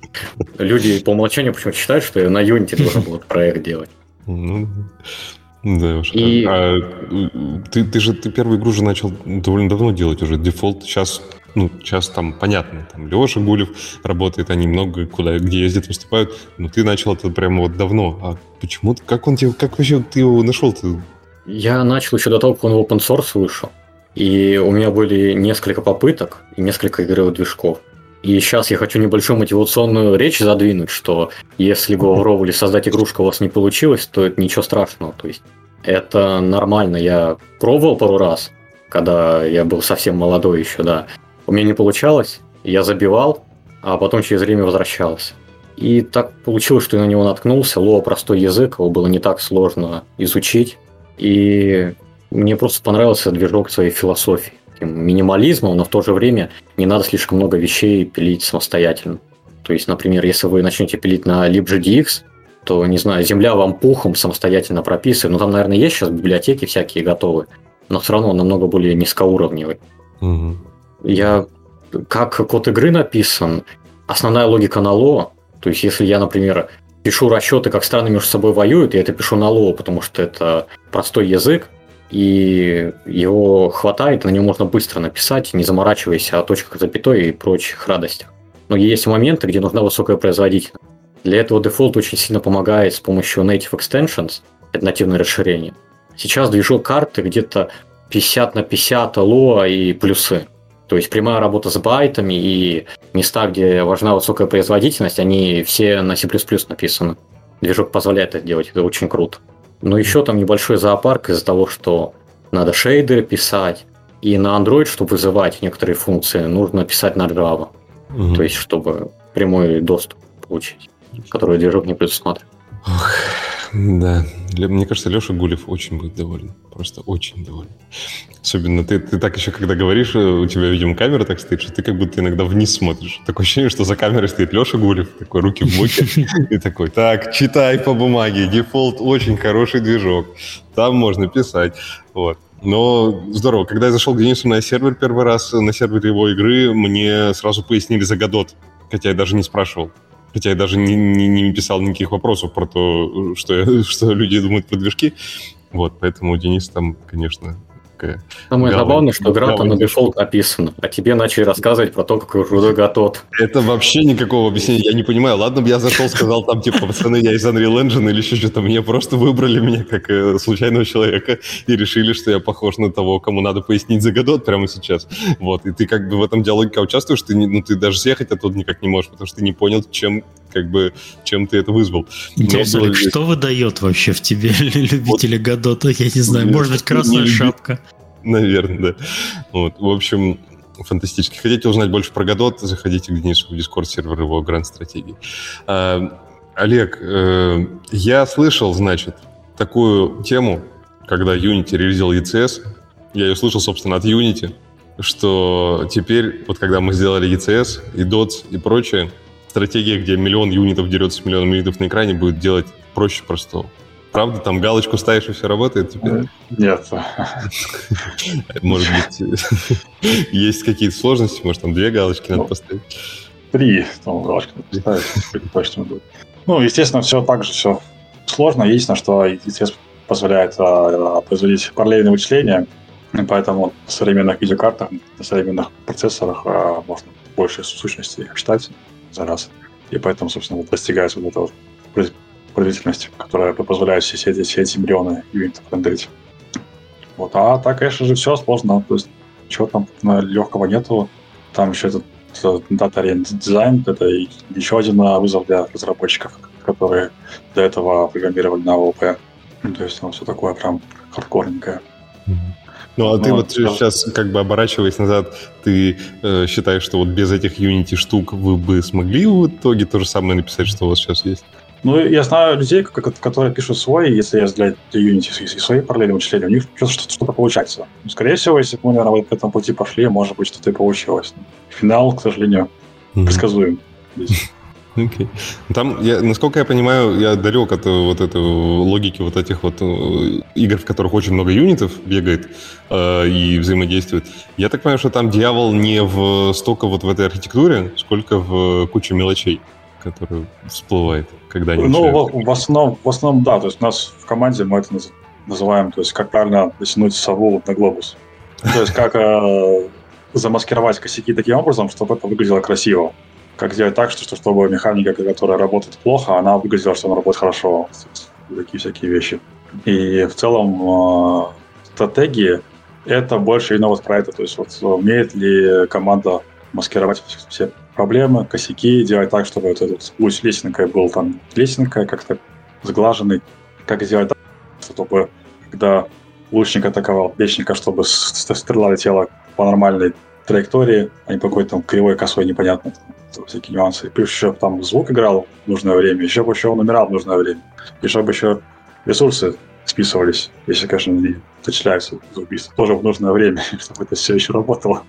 люди по умолчанию почему-то считают, что я на Unity должен был проект делать. Ну, да уж. И... А, ты, ты же ты первую игру же начал довольно давно делать уже. Дефолт сейчас, ну, сейчас там понятно, там Леша Гулев работает, они много куда, где ездят, выступают, но ты начал это прямо вот давно. А почему, как он тебе, как вообще ты его нашел-то? Я начал еще до того, как он в open source вышел. И у меня были несколько попыток и несколько игровых движков. И сейчас я хочу небольшую мотивационную речь задвинуть, что если в Ровуле создать игрушку у вас не получилось, то это ничего страшного. То есть это нормально. Я пробовал пару раз, когда я был совсем молодой еще, да. У меня не получалось, я забивал, а потом через время возвращался. И так получилось, что я на него наткнулся. Лоа простой язык, его было не так сложно изучить. И мне просто понравился движок своей философии. Таким минимализмом, но в то же время не надо слишком много вещей пилить самостоятельно. То есть, например, если вы начнете пилить на libgdx, то, не знаю, земля вам пухом самостоятельно прописывает. Ну, там, наверное, есть сейчас библиотеки всякие готовы, но все равно он намного более низкоуровневый. Угу. Я... Как код игры написан, основная логика на ло, то есть, если я, например, пишу расчеты, как страны между собой воюют, я это пишу на ло, потому что это простой язык, и его хватает, на нем можно быстро написать, не заморачиваясь о точках запятой и прочих радостях. Но есть моменты, где нужна высокая производительность. Для этого дефолт очень сильно помогает с помощью native extensions, это нативное расширение. Сейчас движок карты где-то 50 на 50 лоа и плюсы. То есть прямая работа с байтами и места, где важна высокая производительность, они все на C++ написаны. Движок позволяет это делать, это очень круто. Но еще там небольшой зоопарк из-за того, что надо шейдеры писать, и на Android, чтобы вызывать некоторые функции, нужно писать на Java. Угу. То есть, чтобы прямой доступ получить, который движок не предусматривает. Ох, да. Мне кажется, Леша Гулев очень будет доволен. Просто очень доволен. Особенно ты, ты так еще, когда говоришь, э, у тебя, видимо, камера так стоит, что ты как будто иногда вниз смотришь. Такое ощущение, что за камерой стоит Леша Гулев, такой руки в боки, <laughs> и такой, так, читай по бумаге, дефолт очень хороший движок, там можно писать. Вот. Но здорово. Когда я зашел к Денису на сервер первый раз, на сервер его игры, мне сразу пояснили за Годот, хотя я даже не спрашивал. Хотя я даже не, не, не писал никаких вопросов про то, что, я, <laughs> что люди думают про движки. Вот, поэтому Денис там, конечно, такая. Самое галлы, забавное, что игра там на дефолт написана, а тебе начали рассказывать про то, какой крутой готов. Это вообще никакого объяснения, я не понимаю. Ладно бы я зашел, сказал там, типа, пацаны, я из Unreal Engine или еще что-то. Мне просто выбрали меня как э, случайного человека и решили, что я похож на того, кому надо пояснить за Годот прямо сейчас. Вот, и ты как бы в этом диалоге участвуешь, ты, ну, ты даже съехать оттуда никак не можешь, потому что ты не понял, чем как бы чем ты это вызвал. Интересно, было... что выдает вообще в тебе <laughs> любители вот, Годота? Я не знаю, может быть, красная не, шапка. Наверное, да. Вот, в общем, фантастически. Хотите узнать больше про Годот, заходите к Денису в Discord сервер его гранд-стратегии. А, Олег, э, я слышал, значит, такую тему, когда Unity релизил ECS, я ее слышал, собственно, от Unity, что теперь, вот когда мы сделали ECS и DOTS и прочее, стратегия, где миллион юнитов дерется с миллионом юнитов на экране, будет делать проще простого. Правда, там галочку ставишь, и все работает теперь? Нет. <laughs> Может быть, <laughs> есть какие-то сложности? Может, там две галочки надо поставить? Три там галочки надо поставить, <laughs> точно будет. Ну, естественно, все так же все сложно. Единственное, что ETS позволяет а, производить параллельные вычисления, поэтому на современных видеокартах, на современных процессорах а, можно больше сущностей считать за раз. И поэтому, собственно, вот достигается вот этого производительность, которая позволяет все эти, все эти миллионы юнитов рендерить. Вот. А так, конечно же, все сложно. То есть чего там легкого нету. Там еще этот Orient Design, это еще один вызов для разработчиков, которые до этого программировали на ООП. То есть там все такое прям хардкорненькое. Ну, а ну, ты вот все. сейчас, как бы оборачиваясь назад, ты э, считаешь, что вот без этих Unity штук вы бы смогли в итоге то же самое написать, что у вас сейчас есть? Ну, я знаю людей, которые пишут свой, если я для Unity и свои параллельные вычисления, у них что-то получается. Ну, скорее всего, если бы мы, наверное, по этому пути пошли, может быть, что-то и получилось. Финал, к сожалению, mm-hmm. предсказуем. <laughs> <laughs> Okay. Там, я, насколько я понимаю, я далек от вот этой логики вот этих вот э, игр, в которых очень много юнитов бегает э, и взаимодействует. Я так понимаю, что там дьявол не в столько вот в этой архитектуре, сколько в куче мелочей, которые всплывает когда-нибудь? Ну, в, в, основном, в основном, да. То есть у нас в команде мы это называем, то есть как правильно дотянуть сову на глобус. То есть как э, замаскировать косяки таким образом, чтобы это выглядело красиво. Как сделать так, что, чтобы механика, которая работает плохо, она выглядела, что она работает хорошо. Такие всякие вещи. И в целом э, стратегии это больше именно вот про это. То есть вот умеет ли команда маскировать все проблемы, косяки, делать так, чтобы вот этот путь лесенкой был там лесенкой, как-то сглаженный. Как сделать так, чтобы когда лучник атаковал печника, чтобы стрела летела по нормальной траектории, а не по какой-то там кривой, косой, непонятно. Всякие нюансы. Плюс еще там звук играл в нужное время, еще бы еще он умирал в нужное время. И чтобы еще ресурсы списывались, если, конечно, не зачисляются за убийство, тоже в нужное время, <laughs> чтобы это все еще работало.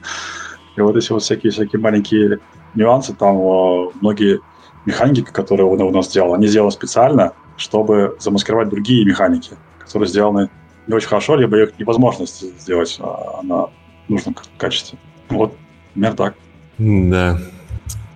И вот эти вот всякие-всякие маленькие нюансы, там э, многие механики, которые он у нас сделал, они сделаны специально, чтобы замаскировать другие механики, которые сделаны не очень хорошо, либо их невозможно сделать а, на нужном качестве. Вот, например, так. Да,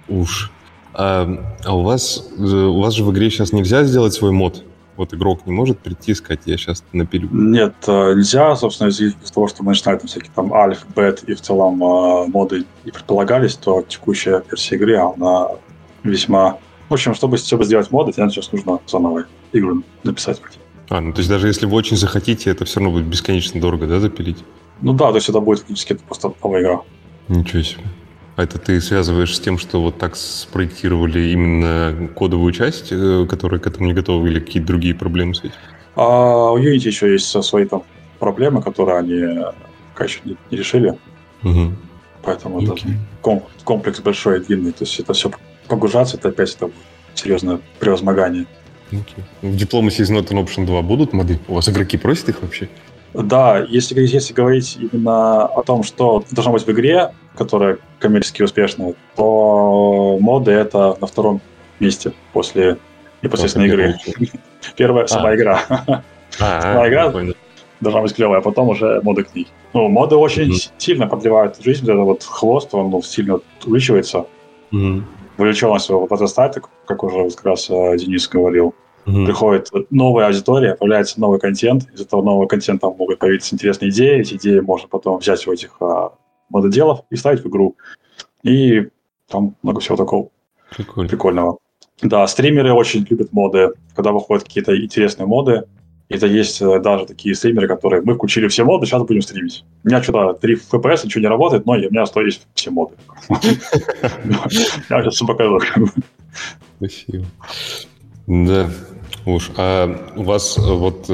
уж. А, а у вас у вас же в игре сейчас нельзя сделать свой мод? Вот игрок не может прийти и сказать, я сейчас напилю. Нет, э, нельзя, собственно, из-за того, что мы начинали там всякие там альф, бет и в целом э, моды не предполагались, то текущая версия игры, она весьма... В общем, чтобы, чтобы сделать моды, тебе сейчас нужно заново игру написать. А, ну то есть даже если вы очень захотите, это все равно будет бесконечно дорого, да, запилить? Ну да, то есть это будет фактически просто новая игра. Ничего себе. А это ты связываешь с тем, что вот так спроектировали именно кодовую часть, э, которая к этому не готова, или какие-то другие проблемы с этим? А у Unity еще есть свои там проблемы, которые они пока еще не, не решили. Угу. Поэтому okay. это ком, комплекс большой и длинный. То есть это все погружаться, это опять это серьезное превозмогание. Okay. Diplomacy is not an option 2 будут моды? У вас игроки просят их вообще? Да, если, если говорить именно о том, что должно быть в игре, которая коммерчески успешная, то моды это на втором месте после непосредственно игры. <laughs> Первая сама а. игра. А, сама игра должна быть клевая, а потом уже моды к ней. Ну, моды очень сильно продлевают жизнь, это вот хвост, он ну, сильно увеличивается. Вовлеченность возрастает, как уже как раз э, Денис говорил. Угу. Приходит новая аудитория, появляется новый контент, из этого нового контента могут появиться интересные идеи, эти идеи можно потом взять у этих а, мододелов и ставить в игру. И там много всего такого Прикольно. прикольного. Да, стримеры очень любят моды, когда выходят какие-то интересные моды. Это есть э, даже такие стримеры, которые мы включили все моды, сейчас будем стримить. У меня что-то 3 FPS, ничего не работает, но у меня стоит есть все моды. <laughs> Я сейчас все покажу. Спасибо. Да, уж. А у вас э, вот э,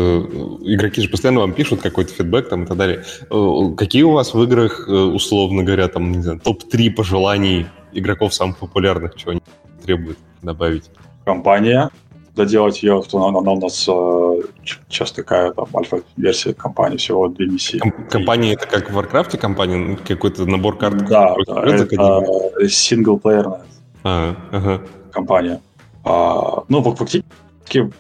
игроки же постоянно вам пишут какой-то фидбэк там и так далее. Э, какие у вас в играх, условно говоря, там, не знаю, топ-3 пожеланий игроков самых популярных, чего они требуют добавить? Компания, доделать ее, она, она у нас сейчас такая там альфа-версия компании, всего две миссии. Ком- компания это как в Warcraft компания, ну, какой-то набор карт? Да, да это синглплеерная. А, ага. компания. А, ну, фактически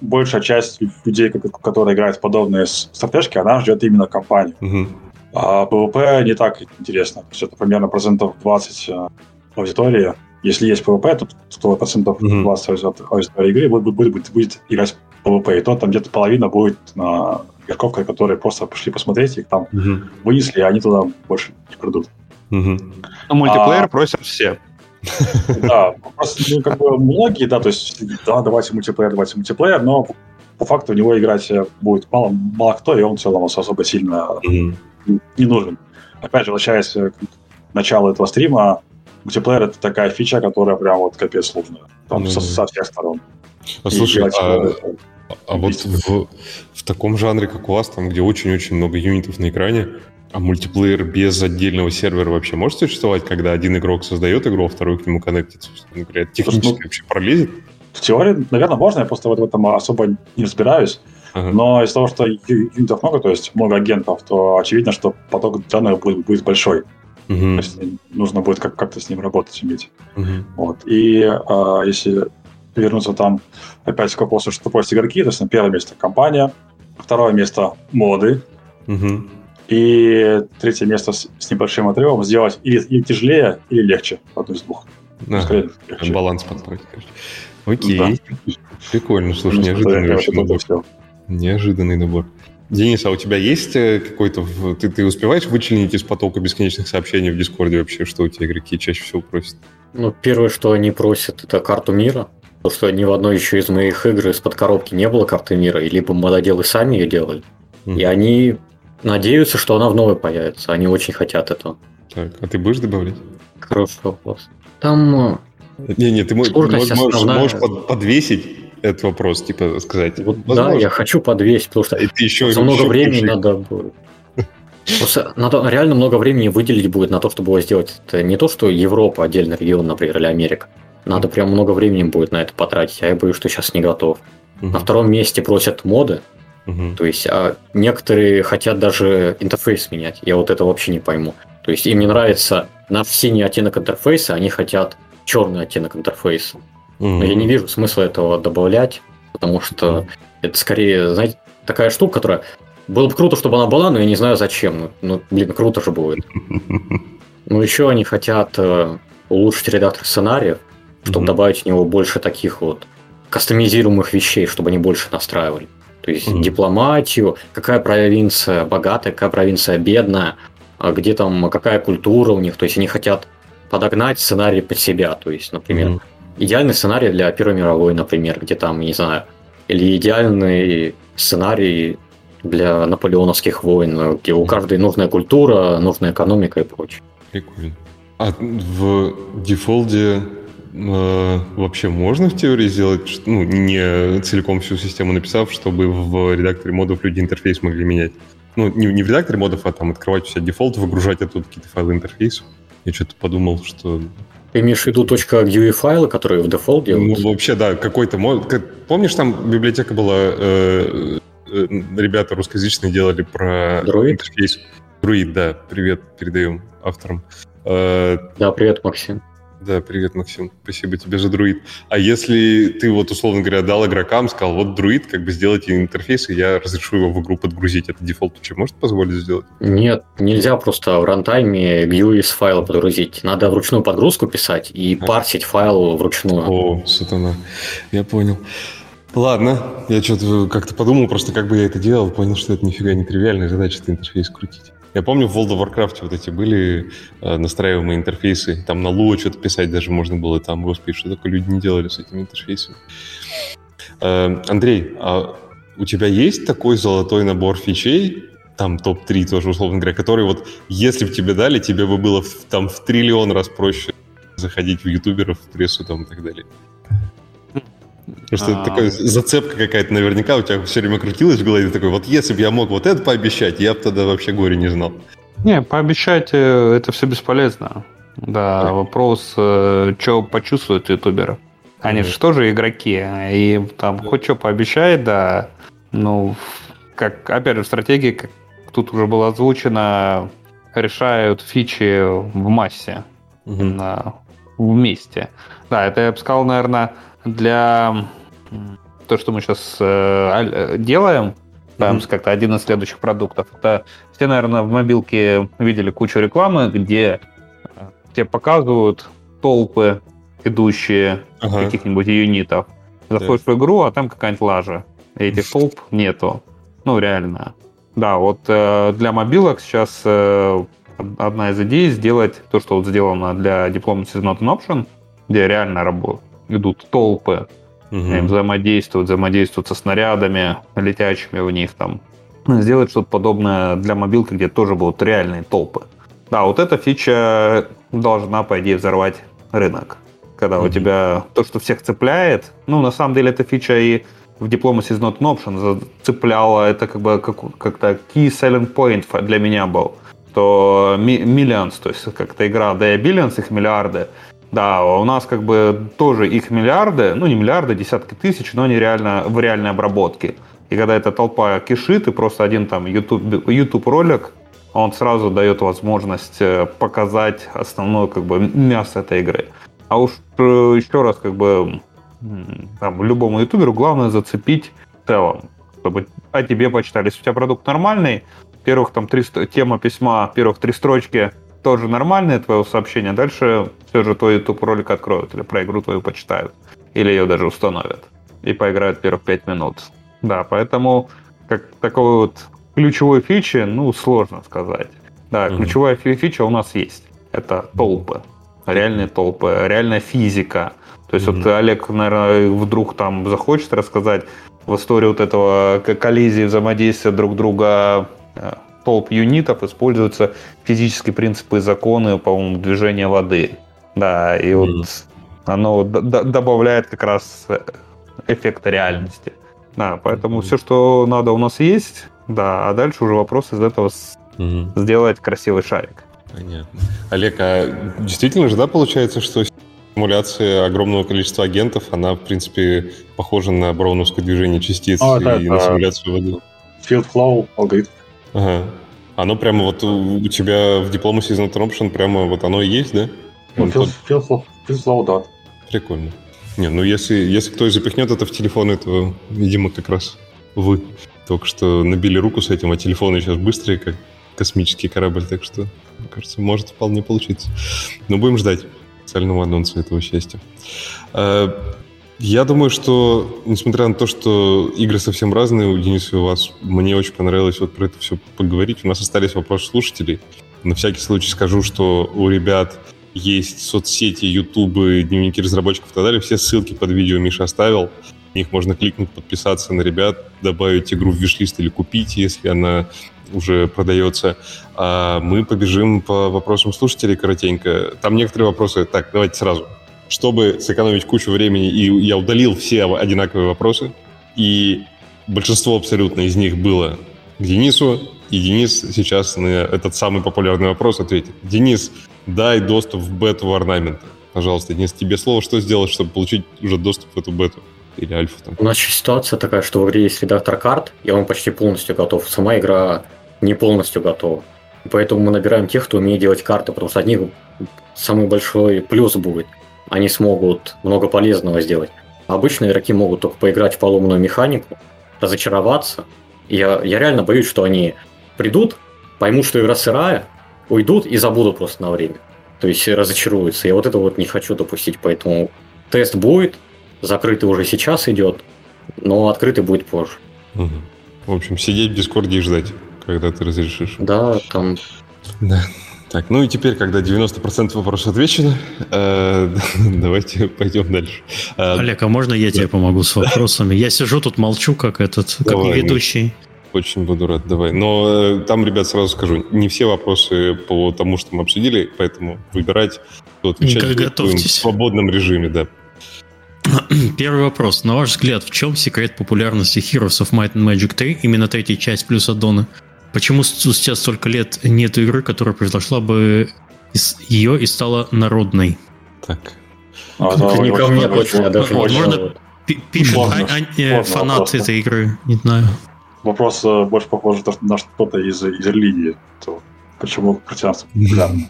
большая часть людей, которые играют в подобные стратежки, она ждет именно компанию. Мгм. А PvP не так интересно. То есть это примерно процентов 20 э, аудитории. Если есть PvP, то, то процентов Мгм. 20 ауди- аудитории игры будет, будет, будет, будет играть в PvP. И то там где-то половина будет на игроков, которые просто пришли посмотреть, их там Мгм. вынесли, и они туда больше не придут. Мгм. Ну, мультиплеер А. просят все. Да, просто, ну, как бы многие, да, то есть, да, давайте мультиплеер, давайте мультиплеер, но по факту у него играть э, будет мало, мало кто, и он в целом особо сильно Мгм. не нужен. Опять же, возвращаясь к началу этого стрима, мультиплеер — это такая фича, которая прям вот капец нужна. Там Ну со, со всех сторон. А И слушай, играть а, в- а вот в, в таком жанре, как у вас, там, где очень-очень много юнитов на экране, а мультиплеер без отдельного сервера вообще может существовать, когда один игрок создает игру, а второй к нему коннектится? Это технически ну, вообще пролезет? В теории, наверное, можно, я просто в этом особо не разбираюсь. Ага. Но из-за того, что юнитов много, то есть много агентов, то очевидно, что поток данных будет, будет большой. То Мгм. есть нужно будет как- как-то с ним работать, иметь. Мгм. Вот. И а, если вернуться там опять к вопросу, что такое игроки, то есть на первое место компания, второе место моды, Мгм. И третье место с, с небольшим отрывом сделать или, или тяжелее, или легче. Одно из двух. Да, Скорее, легче. баланс подстроить, конечно. Окей. Прикольно, слушай, Ну, неожиданный очень набор. Неожиданный набор. Денис, а у тебя есть э, какой-то... Ты, ты успеваешь вычленить из потока бесконечных сообщений в Дискорде вообще, что у тебя игроки чаще всего просят? Ну, первое, что они просят, это карту мира. Потому что ни в одной еще из моих игр из-под коробки не было карты мира, и либо мододелы сами ее делали. Мгм. И они надеются, что она в новой появится. Они очень хотят этого. Так, а ты будешь добавлять? Хороший вопрос. Там э, Не-не, ты мо- Сложность можешь, основная. можешь под- подвесить этот вопрос, типа сказать. вот, да, я хочу подвесить, потому что И ты еще, за много еще времени больше- надо будет. Просто надо реально много времени выделить будет на то, чтобы его сделать. Это не то, что Европа, отдельный регион, например, или Америка. Надо прям много времени будет на это потратить, а я боюсь, что сейчас не готов. Мгм. На втором месте просят моды, Мгм. то есть а некоторые хотят даже интерфейс менять. Я вот это вообще не пойму. То есть им не нравится наш синий оттенок интерфейса, они хотят черный оттенок интерфейса. Но я не вижу смысла этого добавлять, потому что это скорее, знаете, такая штука, которая... Было бы круто, чтобы она была, но я не знаю зачем. Ну, ну, блин, круто же будет. <laughs> Ну, еще они хотят э, улучшить редактор сценариев, чтобы Мгм. добавить в него больше таких вот кастомизируемых вещей, чтобы они больше настраивали. То есть Мгм. дипломатию, какая провинция богатая, какая провинция бедная, а где там какая культура у них. То есть они хотят подогнать сценарий под себя. То есть, например, Мгм. идеальный сценарий для Первой мировой, например, где там, не знаю, или идеальный сценарий для наполеоновских войн, где у каждой нужная культура, нужная экономика и прочее. Прикольно. А в дефолде э, вообще можно в теории сделать, ну, не целиком всю систему написав, чтобы в редакторе модов люди интерфейс могли менять? Ну, не, не в редакторе модов, а там открывать у себя Defold, выгружать оттуда какие-то файлы интерфейса. Я что-то подумал, что... Ты имеешь в виду .gui файлы, которые в Defold Ну, делают? вообще, да, какой-то мод... Помнишь, там библиотека была... э, э, ребята русскоязычные делали про Druid? интерфейс. Druid, да. Привет передаем авторам. Э, Да, привет, Максим. Да, привет, Максим. Спасибо тебе за Druid. А если ты вот, условно говоря, дал игрокам, сказал, вот Druid, как бы сделайте интерфейс, и я разрешу его в игру подгрузить, это Defold вообще может позволить сделать? Нет, нельзя просто в рантайме GUI с файла подгрузить. Надо вручную подгрузку писать и А. парсить файл вручную. О, сатана. Я понял. Ладно, я что-то как-то подумал просто, как бы я это делал, понял, что это нифига не тривиальная задача, это интерфейс крутить. Я помню, в World of Warcraft вот эти были э, настраиваемые интерфейсы, там на Lua что-то писать даже можно было, там, господи, что такое люди не делали с этими интерфейсами. Э, Андрей, а у тебя есть такой золотой набор фичей, там топ-3 тоже, условно говоря, который вот, если бы тебе дали, тебе бы было в- там в триллион раз проще заходить в ютуберов, в прессу там и так далее. Потому что это А. такая зацепка какая-то наверняка у тебя все время крутилась в голове, такой, вот если бы я мог вот это пообещать, я бы тогда вообще горе не знал. Не, пообещать э, это все бесполезно. Да, Так. вопрос, что почувствуют ютуберы. Они же тоже игроки, и там хоть что пообещает, да, ну, как, опять же, в стратегии, как тут уже было озвучено, решают фичи в массе. Мгм. На- вместе. Да, это я бы сказал, наверное, для то, что мы сейчас э, делаем, mm-hmm. как-то один из следующих продуктов. Это все, наверное, в мобилке видели кучу рекламы, где тебе показывают толпы идущие ага. каких-нибудь юнитов. Заходишь да. в игру, а там какая-нибудь лажа. И этих толп нету. Ну, реально. Да, вот э, для мобилок сейчас э, одна из идей сделать то, что вот сделано для Diplomacy is not an option, где реально работают, идут толпы, угу. взаимодействуют, взаимодействуют со снарядами, летящими в них там. Сделать что-то подобное для мобилки, где тоже будут реальные толпы. Да, вот эта фича должна, по идее, взорвать рынок. Когда mm-hmm. у тебя то, что всех цепляет, ну, на самом деле, эта фича и в Diplomacy is not an option цепляла, это как бы как, как-то key selling point для меня был, что millions, то есть как-то игра да и billions, их миллиарды, да, у нас как бы тоже их миллиарды, ну не миллиарды, десятки тысяч, но они реально в реальной обработке. И когда эта толпа кишит, и просто один там YouTube, YouTube ролик, он сразу дает возможность э, показать основное как бы мясо этой игры. А уж э, еще раз, как бы, там, любому ютуберу главное зацепить в целом, чтобы о тебе почитали. Если у тебя продукт нормальный, первых там три, тема письма, первых три строчки тоже нормальные твое сообщение, дальше все же твой YouTube ролик откроют или про игру твою почитают, или ее даже установят и поиграют первых пять минут. Да, поэтому как такой вот ключевой фичи, ну, сложно сказать. Да, mm-hmm. ключевая фича у нас есть. Это толпы реальные толпы, реальная физика. То есть mm-hmm. вот Олег, наверное, вдруг там захочет рассказать в истории вот этого коллизии, взаимодействия друг друга э, толп юнитов используются физические принципы и законы, по-моему, движения воды. Да, и вот оно добавляет как раз э, эффекта реальности. Да, поэтому mm-hmm. все, что надо, у нас есть. Да, а дальше уже вопрос из этого mm-hmm. сделать красивый шарик. Понятно. Олег, а действительно же, да, получается, что симуляция огромного количества агентов, она, в принципе, похожа на броуновское движение частиц а, да, и да. на симуляцию воды? Field flow алгоритм. Ага. Оно прямо вот у тебя в not an option прямо вот оно и есть, да? Ну, flow, да. Прикольно. Не, ну если, если кто и запихнет это в телефоны, то, видимо, как раз вы только что набили руку с этим, а телефоны сейчас быстрые, как космический корабль, так что, мне кажется, может вполне получиться. Но будем ждать официального анонса этого счастья. А, я думаю, что, несмотря на то, что игры совсем разные у Дениса и у вас, мне очень понравилось вот про это все поговорить. У нас остались вопросы слушателей. На всякий случай скажу, что у ребят есть соцсети, ютубы, дневники разработчиков и так далее. Все ссылки под видео Миша оставил. В них можно кликнуть, подписаться на ребят, добавить игру в виш-лист или купить, если она уже продается. А мы побежим по вопросам слушателей коротенько. Там некоторые вопросы... Так, давайте сразу. Чтобы сэкономить кучу времени, и я удалил все одинаковые вопросы, и большинство абсолютно из них было к Денису, и Денис сейчас на этот самый популярный вопрос ответит. Денис, дай доступ в бету орнамента. Пожалуйста, Денис, тебе слово, что сделать, чтобы получить уже доступ в эту бету? Или альфу там? У нас ситуация такая, что в игре есть редактор карт, и он почти полностью готов. Сама игра не полностью готова. Поэтому мы набираем тех, кто умеет делать карты, потому что от них самый большой плюс будет. Они смогут много полезного сделать. обычные игроки могут только поиграть в поломанную механику, разочароваться. Я, я реально боюсь, что они придут, поймут, что игра сырая, уйдут и забудут просто на время. То есть разочаруются. Я вот это вот не хочу допустить, поэтому тест будет, закрытый уже сейчас идет, но открытый будет позже. Угу. В общем, сидеть в Дискорде и ждать когда ты разрешишь. Да, там... Да. Так, ну и теперь, когда 90% вопросов отвечено, э, <laughs> давайте пойдем дальше. Э, Олег, а можно я да. тебе помогу с вопросами? Я сижу тут, молчу, как этот, давай, как ведущий. Очень буду рад, давай. Но э, там, ребят, сразу скажу, не все вопросы по тому, что мы обсудили, поэтому выбирать, кто отвечать в свободном режиме, да. <clears throat> Первый вопрос. На ваш взгляд, в чем секрет популярности Heroes of Might and Magic 3, именно третья часть плюс аддоны? Почему спустя столько лет нет игры, которая произошла бы из ее и стала народной? Так. А, это не ко мне точно, даже Возможно, пишет фанат этой игры, не знаю. Вопрос э, больше похож на что-то из, из религии. То почему христианство популярно?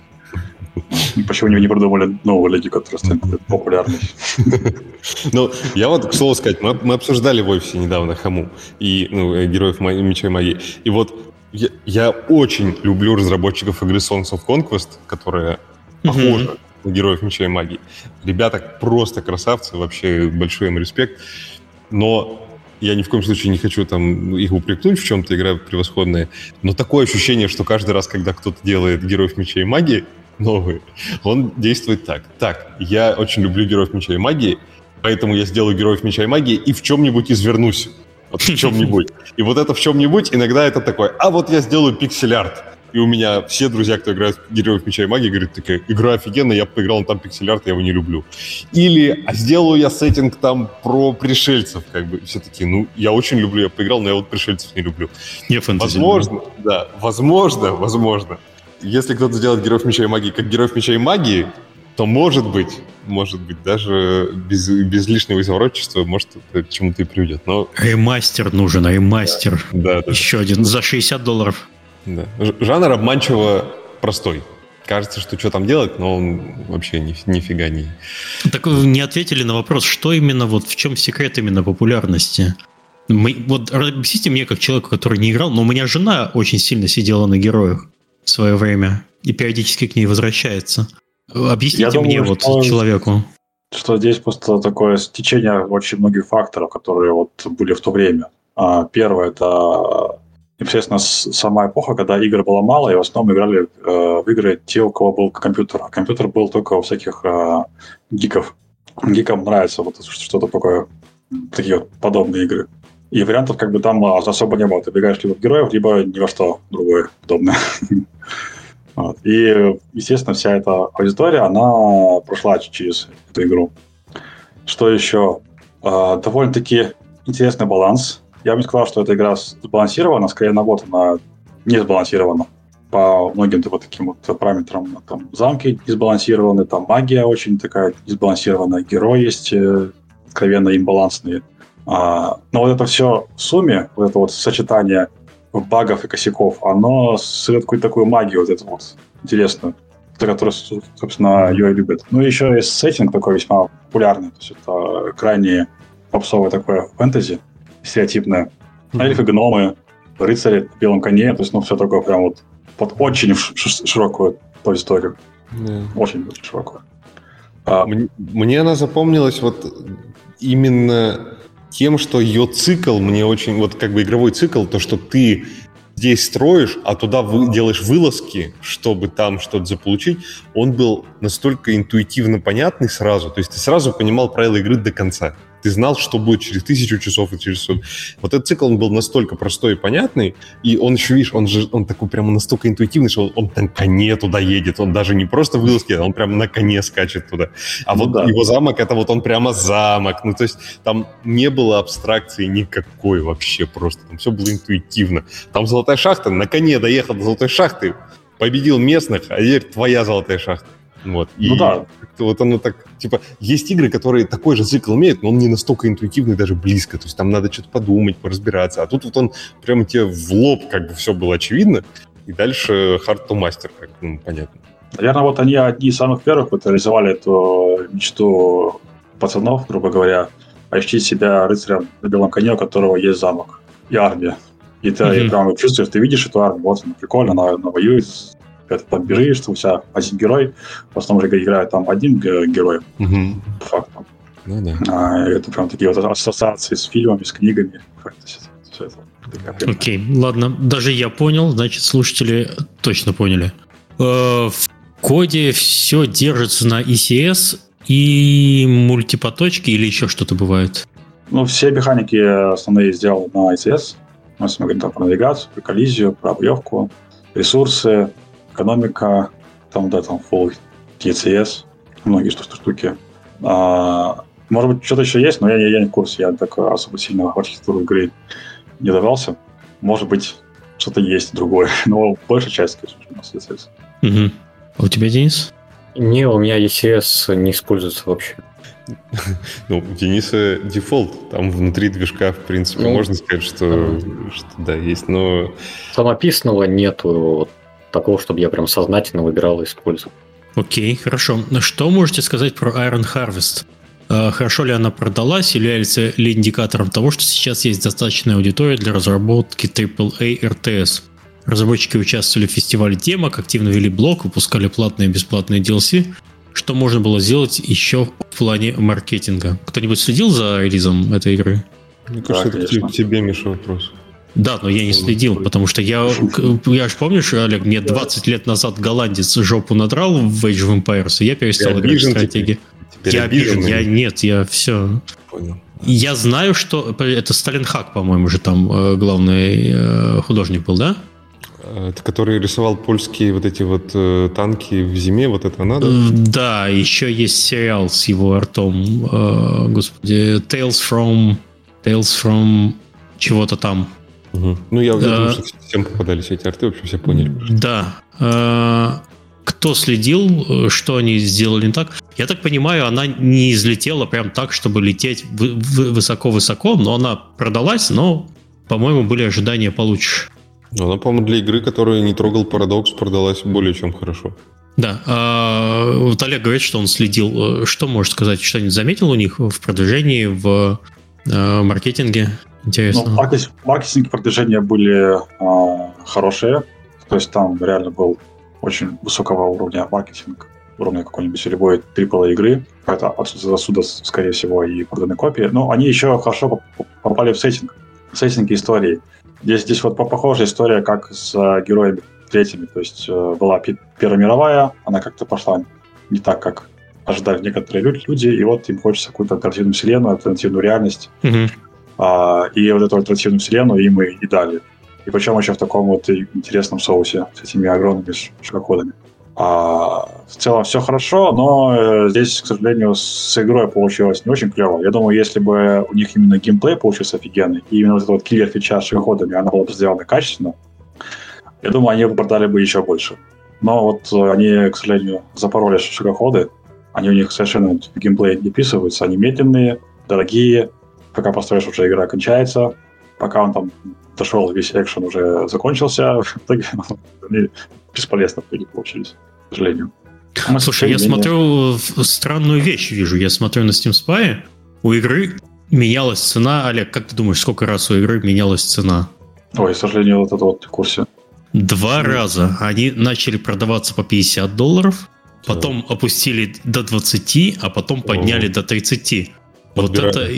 Почему они не придумали новую лиги, которая станет популярной? <laughs> Ну, я вот, к слову сказать, мы, мы обсуждали в офисе недавно Хаму и ну, э, героев Меча и Магии. И вот я, я очень люблю разработчиков игры Songs of Conquest, которые похожи на героев Меча и Магии. Ребята просто красавцы, вообще большой им респект. Но я ни в коем случае не хочу там их упрекнуть в чем-то, игра превосходная. Но такое ощущение, что каждый раз, когда кто-то делает героев меча и магии новые, он действует так. Так, я очень люблю героев меча и магии, поэтому я сделаю героев меча и магии и в чем-нибудь извернусь. Вот в чем-нибудь. И вот это в чем-нибудь, иногда это такое, а вот я сделаю пиксель-арт. И у меня все друзья, кто играет в Героев Меча и Магии, говорят, такая, игра офигенная, я поиграл, но там пиксель-арт, я его не люблю. Или, а сделаю я сеттинг там про пришельцев, как бы, все таки ну, я очень люблю, я поиграл, но я вот пришельцев не люблю. Не фэнтези. Возможно, да, возможно, возможно. Если кто-то сделает Героев Меча и Магии как Героев Меча и Магии, то может быть, может быть, даже без, без лишнего изворотчества, может, это к чему-то и приведет. Но... Ремастер нужен, ремастер. Да, да. Еще один за 60 долларов. Да. Жанр обманчиво простой. Кажется, что что там делать, но он вообще ни, нифига не... Так вы не ответили на вопрос, что именно, вот в чем секрет именно популярности? Мы, вот объясните мне, как человеку, который не играл, но у меня жена очень сильно сидела на героях в свое время и периодически к ней возвращается. Объясните Я мне, думаю, вот, что, человеку. Что здесь просто такое стечение очень многих факторов, которые вот были в то время. А, первое – это непосредственно сама эпоха, когда игр было мало, и в основном играли э, в игры те, у кого был компьютер. А компьютер был только у всяких э, гиков. Гикам нравится вот что-то такое, такие вот подобные игры. И вариантов как бы там особо не было. Ты бегаешь либо в героев, либо ни во что другое подобное. <laughs> Вот. И, естественно, вся эта аудитория, она прошла через эту игру. Что еще? Э, довольно-таки интересный баланс я бы не сказал, что эта игра сбалансирована, скорее наоборот, она не сбалансирована по многим вот таким вот параметрам. Там замки не сбалансированы, там магия очень такая несбалансированная, герои есть э, откровенно имбалансные. А, но вот это все в сумме, вот это вот сочетание багов и косяков, оно создает какую-то такую магию вот эту вот интересную, которую, собственно, ее и любят. Ну, и еще есть сеттинг такой весьма популярный, то есть это крайне попсовое такое фэнтези, стереотипная. Mm-hmm. Эльфы, гномы, рыцари на белом коне, то есть, ну, все такое прям вот под очень широкую по историю. Yeah. Очень, очень широкую. А, мне, мне она запомнилась вот именно тем, что ее цикл мне очень, вот как бы игровой цикл, то, что ты здесь строишь, а туда вы, делаешь вылазки, чтобы там что-то заполучить, он был настолько интуитивно понятный сразу, то есть ты сразу понимал правила игры до конца. Ты знал, что будет через тысячу часов и через сот. Вот этот цикл, он был настолько простой и понятный, и он еще, видишь, он же, он такой прямо настолько интуитивный, что он, он на коне туда едет, он даже не просто вылазки, а он прямо на коне скачет туда. А ну, вот да. его замок, это вот он прямо замок. Ну, то есть там не было абстракции никакой вообще просто. Там все было интуитивно. Там золотая шахта, на коне доехал до золотой шахты, победил местных, а теперь твоя золотая шахта. Вот. И ну да. Вот оно так, типа, есть игры, которые такой же цикл имеют, но он не настолько интуитивный даже близко. То есть там надо что-то подумать, поразбираться. А тут вот он прямо тебе в лоб как бы все было очевидно. И дальше hard to master, как ну, понятно. Наверное, вот они одни из самых первых вот реализовали эту мечту пацанов, грубо говоря, ощутить себя рыцарем на белом коне, у которого есть замок и армия. И ты mm-hmm. прямо чувствуешь, ты видишь эту армию, вот она прикольно, она, она воюет это там бежишь, что у тебя один герой, в основном же играет там один герой, угу. по факту. Ну, да. а, это прям такие вот ассоциации с фильмами, с книгами. Все это. Окей, okay, ладно, даже я понял, значит, слушатели точно поняли. Э, в коде все держится на ECS и мультипоточки или еще что-то бывает? Ну, все механики основные сделаны на ECS. Мы говорим там про навигацию, про коллизию, про объевку, ресурсы, экономика, там, да, там, Full TCS, многие штуки. А, может быть, что-то еще есть, но я, я, я не в курсе. Я так особо сильно в архитектуру игры не давался. Может быть, что-то есть другое. <laughs> Но большая часть, конечно, у нас ECS. Угу. А у тебя, Денис? Не, у меня ECS не используется вообще. Ну, у Дениса дефолт. Там внутри движка, в принципе, ну, можно сказать, что, что да, есть, но... Самописного нету такого, чтобы я прям сознательно выбирал и использовал. Окей, хорошо. Что можете сказать про Iron Harvest? Э, хорошо ли она продалась, является ли индикатором того, что сейчас есть достаточная аудитория для разработки AAA RTS? Разработчики участвовали в фестивале темок, активно вели блог, выпускали платные и бесплатные DLC. Что можно было сделать еще в плане маркетинга? Кто-нибудь следил за релизом этой игры? Мне кажется, да, это к тебе, Миша, вопрос. Да, но я не следил, потому что я, я же помнишь, Олег, мне 20 лет назад голландец жопу надрал в Age of Empires, и я перестал играть в стратегии. Теперь я обижен, я нет, я все. Понял. Я знаю, что это Сталин Хак, по-моему, же там э, главный э, художник был, да? Это который рисовал польские вот эти вот э, танки в зиме, вот это надо? Да, еще есть сериал с его ртом, э, господи, Tales from Tales from чего-то там. Угу. Ну, я уже э, думаю, что всем попадались эти арты, в общем, все поняли. Да. Э, кто следил, э, что они сделали не так? Я так понимаю, она не излетела прям так, чтобы лететь высоко-высоко, но она продалась, но, по-моему, были ожидания получше. Она, по-моему, для игры, которая не трогал парадокс, продалась более чем хорошо. Да. А, вот Олег говорит, что он следил. Что можешь сказать? Что-нибудь заметил у них в продвижении, в э, маркетинге? Интересно. Ну, маркетинг, маркетинг продвижения были э, хорошие. То есть там реально был очень высокого уровня маркетинг, уровня какой-нибудь любой AAA игры. Это отсюда, отсюда, скорее всего, и проданные копии. Но они еще хорошо попали в сеттинг. Сеттинг истории. Здесь, здесь вот похожая история, как с э, героями третьими. То есть э, была Первая мировая, она как-то пошла не так, как ожидали некоторые люди, и вот им хочется какую-то альтернативную вселенную, альтернативную реальность. Mm-hmm. А, и вот эту альтернативную вселенную им и, и дали. И причем еще в таком вот интересном соусе с этими огромными шагоходами. А, в целом все хорошо, но э, здесь, к сожалению, с игрой получилось не очень клево. Я думаю, если бы у них именно геймплей получился офигенный, и именно вот этот вот киллер-фича с шагоходами, она была бы сделана качественно, я думаю, они бы продали бы еще больше. Но вот они, к сожалению, запороли шагоходы, они у них совершенно в геймплей не вписываются, они медленные, дорогие, пока построишь, уже игра кончается, пока он там дошел, весь экшен уже закончился, <laughs> в итоге они бесполезно в итоге получились, к сожалению. Мы Слушай, я смотрю странную вещь, вижу. Я смотрю на Steam Spy, у игры менялась цена. Олег, как ты думаешь, сколько раз у игры менялась цена? Ой, к сожалению, вот это вот в курсе. Два раза. Они начали продаваться по 50 долларов, потом опустили до 20, а потом подняли О. до 30. Вот это...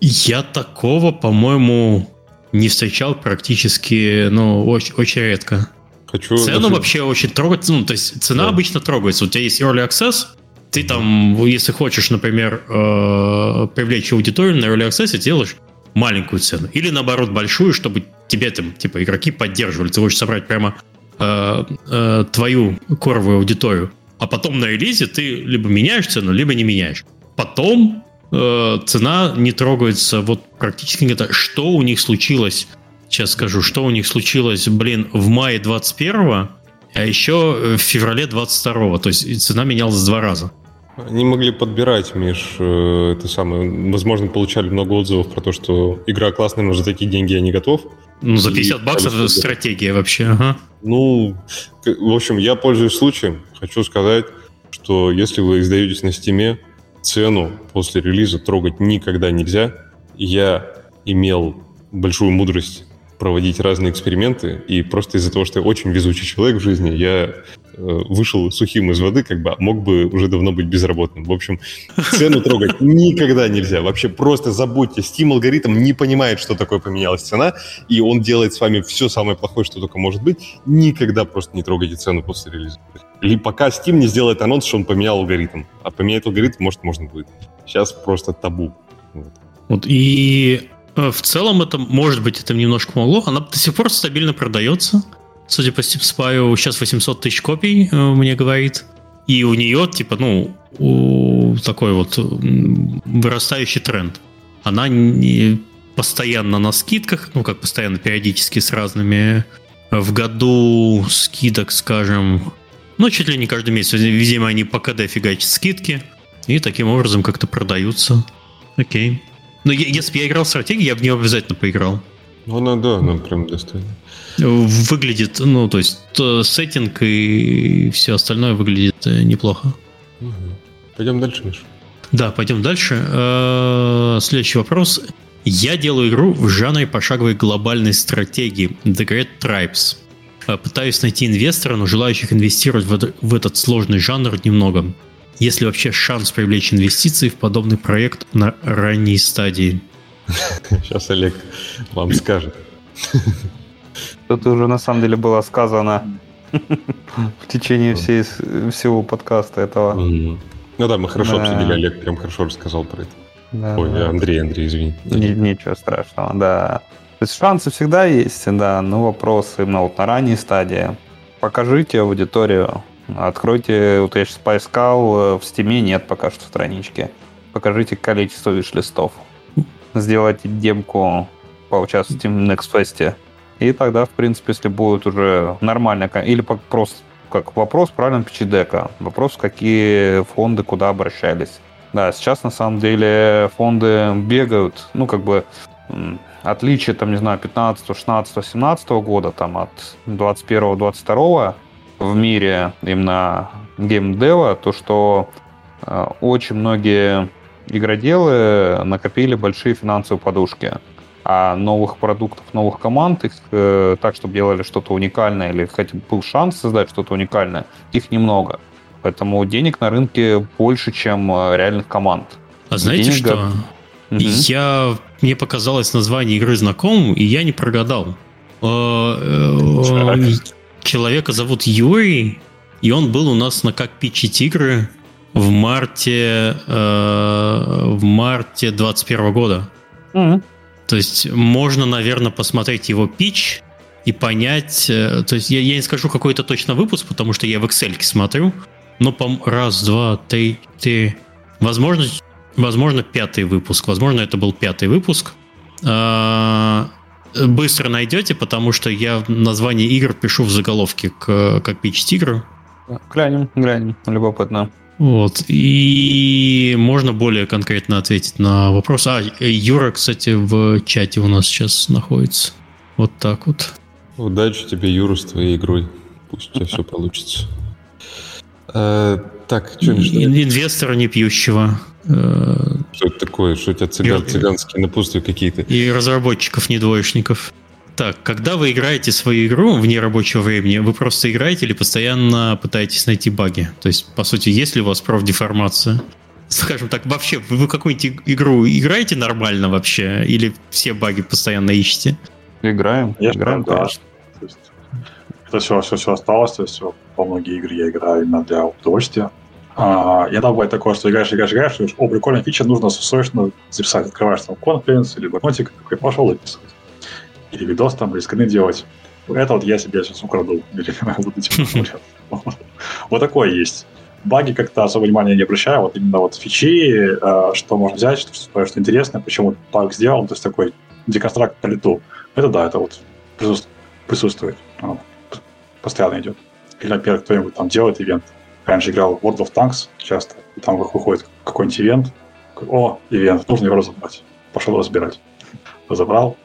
Я такого, по-моему, не встречал практически, ну, очень, очень редко. Хочу Цену даже... вообще очень трогать, ну, то есть цена да. обычно трогается. У тебя есть Early Access, ты там, если хочешь, например, э, привлечь аудиторию на Early Access, делаешь маленькую цену. Или наоборот большую, чтобы тебе там, типа, игроки поддерживали. Ты хочешь собрать прямо э, э, твою коровую аудиторию. А потом на релизе ты либо меняешь цену, либо не меняешь. Потом э, цена не трогается вот практически где-то. Что у них случилось? Сейчас скажу, что у них случилось, блин, в мае 21 а еще в феврале 22 То есть цена менялась два раза. Они могли подбирать, Миш, э, это самое. Возможно, получали много отзывов про то, что игра классная, но за такие деньги я не готов. Ну, за 50 и баксов это стратегия вообще, ага. Ну, в общем, я пользуюсь случаем. Хочу сказать, что если вы издаетесь на стиме, цену после релиза трогать никогда нельзя. Я имел большую мудрость проводить разные эксперименты, и просто из-за того, что я очень везучий человек в жизни, я э, вышел сухим из воды, как бы мог бы уже давно быть безработным. В общем, цену трогать <laughs> никогда нельзя. Вообще просто забудьте. Steam алгоритм не понимает, что такое поменялась цена, и он делает с вами все самое плохое, что только может быть. Никогда просто не трогайте цену после релиза. Или пока Steam не сделает анонс, что он поменял алгоритм. А поменять алгоритм, может, можно будет. Сейчас просто табу. Вот. вот и э, в целом это, может быть, это немножко могло. Она до сих пор стабильно продается. Судя по Steam Spy, сейчас 800 тысяч копий, э, мне говорит. И у нее, типа, ну, такой вот вырастающий тренд. Она не постоянно на скидках, ну, как постоянно, периодически с разными э, в году скидок, скажем, ну, чуть ли не каждый месяц. Видимо, они по КД фигачат скидки. И таким образом как-то продаются. Окей. Но если бы я играл в стратегии, я бы не обязательно поиграл. Ну, она, да, она прям достойна. выглядит, ну, то есть то сеттинг и все остальное выглядит э, неплохо. Угу. Пойдем дальше, Миш. Да, пойдем дальше. Э, следующий вопрос. Я делаю игру в жанре пошаговой глобальной стратегии The Great Tribes. Э, пытаюсь найти инвестора, но желающих инвестировать в этот сложный жанр немного. Есть ли вообще шанс привлечь инвестиции в подобный проект на ранней стадии? <laughs> Сейчас Олег вам скажет. Тут уже на самом деле было сказано в течение всей, всего подкаста этого. Ну да, мы хорошо обсудили, Олег прям хорошо рассказал про это. Да, Ой, да. Андрей, Андрей, извини. Ничего страшного, да. То есть шансы всегда есть, да, но вопрос именно вот на ранней стадии. Покажите аудиторию, откройте, вот я сейчас поискал, в стиме нет пока что странички. Покажите количество виш-листов. Сделайте демку, поучаствуйте в Next Fest. И тогда, в принципе, если будет уже нормально, или просто как вопрос правильно пичедека, вопрос, какие фонды куда обращались. Да, сейчас на самом деле фонды бегают, ну, как бы отличие, там, не знаю, 15, 16, 17 года, там, от 21, 22 в мире именно геймдева, то, что э, очень многие игроделы накопили большие финансовые подушки а новых продуктов, новых команд, их э, так, чтобы делали что-то уникальное или хотя бы был шанс создать что-то уникальное, их немного. Поэтому денег на рынке больше, чем э, реальных команд. А знаете денег... что? Угу. Я мне показалось название игры знакомым, и я не прогадал. Э, человека зовут Юрий, и он был у нас на как пичи тигры в марте в марте 21 года. То есть можно, наверное, посмотреть его пич и понять... Э, то есть я, я не скажу какой-то точно выпуск, потому что я в Excel смотрю, но по раз, два, три, три... Возможно, возможно, пятый выпуск. Возможно, это был пятый выпуск. А, быстро найдете, потому что я название игр пишу в заголовке к, как пич тигру. Глянем, глянем, любопытно. Вот. И можно более конкретно ответить на вопрос. А, Юра, кстати, в чате у нас сейчас находится. Вот так вот. Удачи тебе, Юра, с твоей игрой. Пусть у тебя все получится. Э, так, что Инвестора не пьющего. Э, что это такое? Что у тебя цыган, цыганские напутствия какие-то? И разработчиков, не двоечников. Так, когда вы играете свою игру вне рабочего времени, вы просто играете или постоянно пытаетесь найти баги? То есть, по сути, есть ли у вас профдеформация? Скажем так, вообще, вы какую-нибудь игру играете нормально вообще? Или все баги постоянно ищете? Играем. Я играем, да. конечно. Это все, все, все осталось, то есть все, по многие игры я играю именно для удовольствия. А, иногда бывает такое, что играешь, играешь, играешь, и о, прикольная фича, нужно срочно записать. Открываешь там конференц или блокнотик, и пошел записывать или видос там, или скрины делать. Это вот я себе сейчас украду. Или буду <laughs> Вот такое есть. Баги как-то особо внимания не обращаю. Вот именно вот фичи, э, что можно взять, что, что интересное, почему баг сделал, то есть такой деконстракт по лету. Это да, это вот присутствует. Постоянно идет. Или, например, кто-нибудь там делает ивент. Раньше играл в World of Tanks часто, и там выходит какой-нибудь ивент. О, ивент, нужно его разобрать. Пошел разбирать. Разобрал,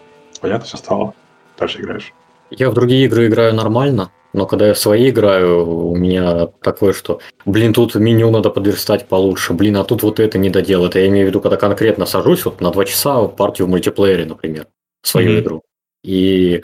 понятно все стало. Дальше играешь. Я в другие игры играю нормально, но когда я в свои играю, у меня такое, что, блин, тут меню надо подверстать получше, блин, а тут вот это не доделал. Это я имею в виду, когда конкретно сажусь вот на два часа партию в мультиплеере, например, в свою mm-hmm. игру. И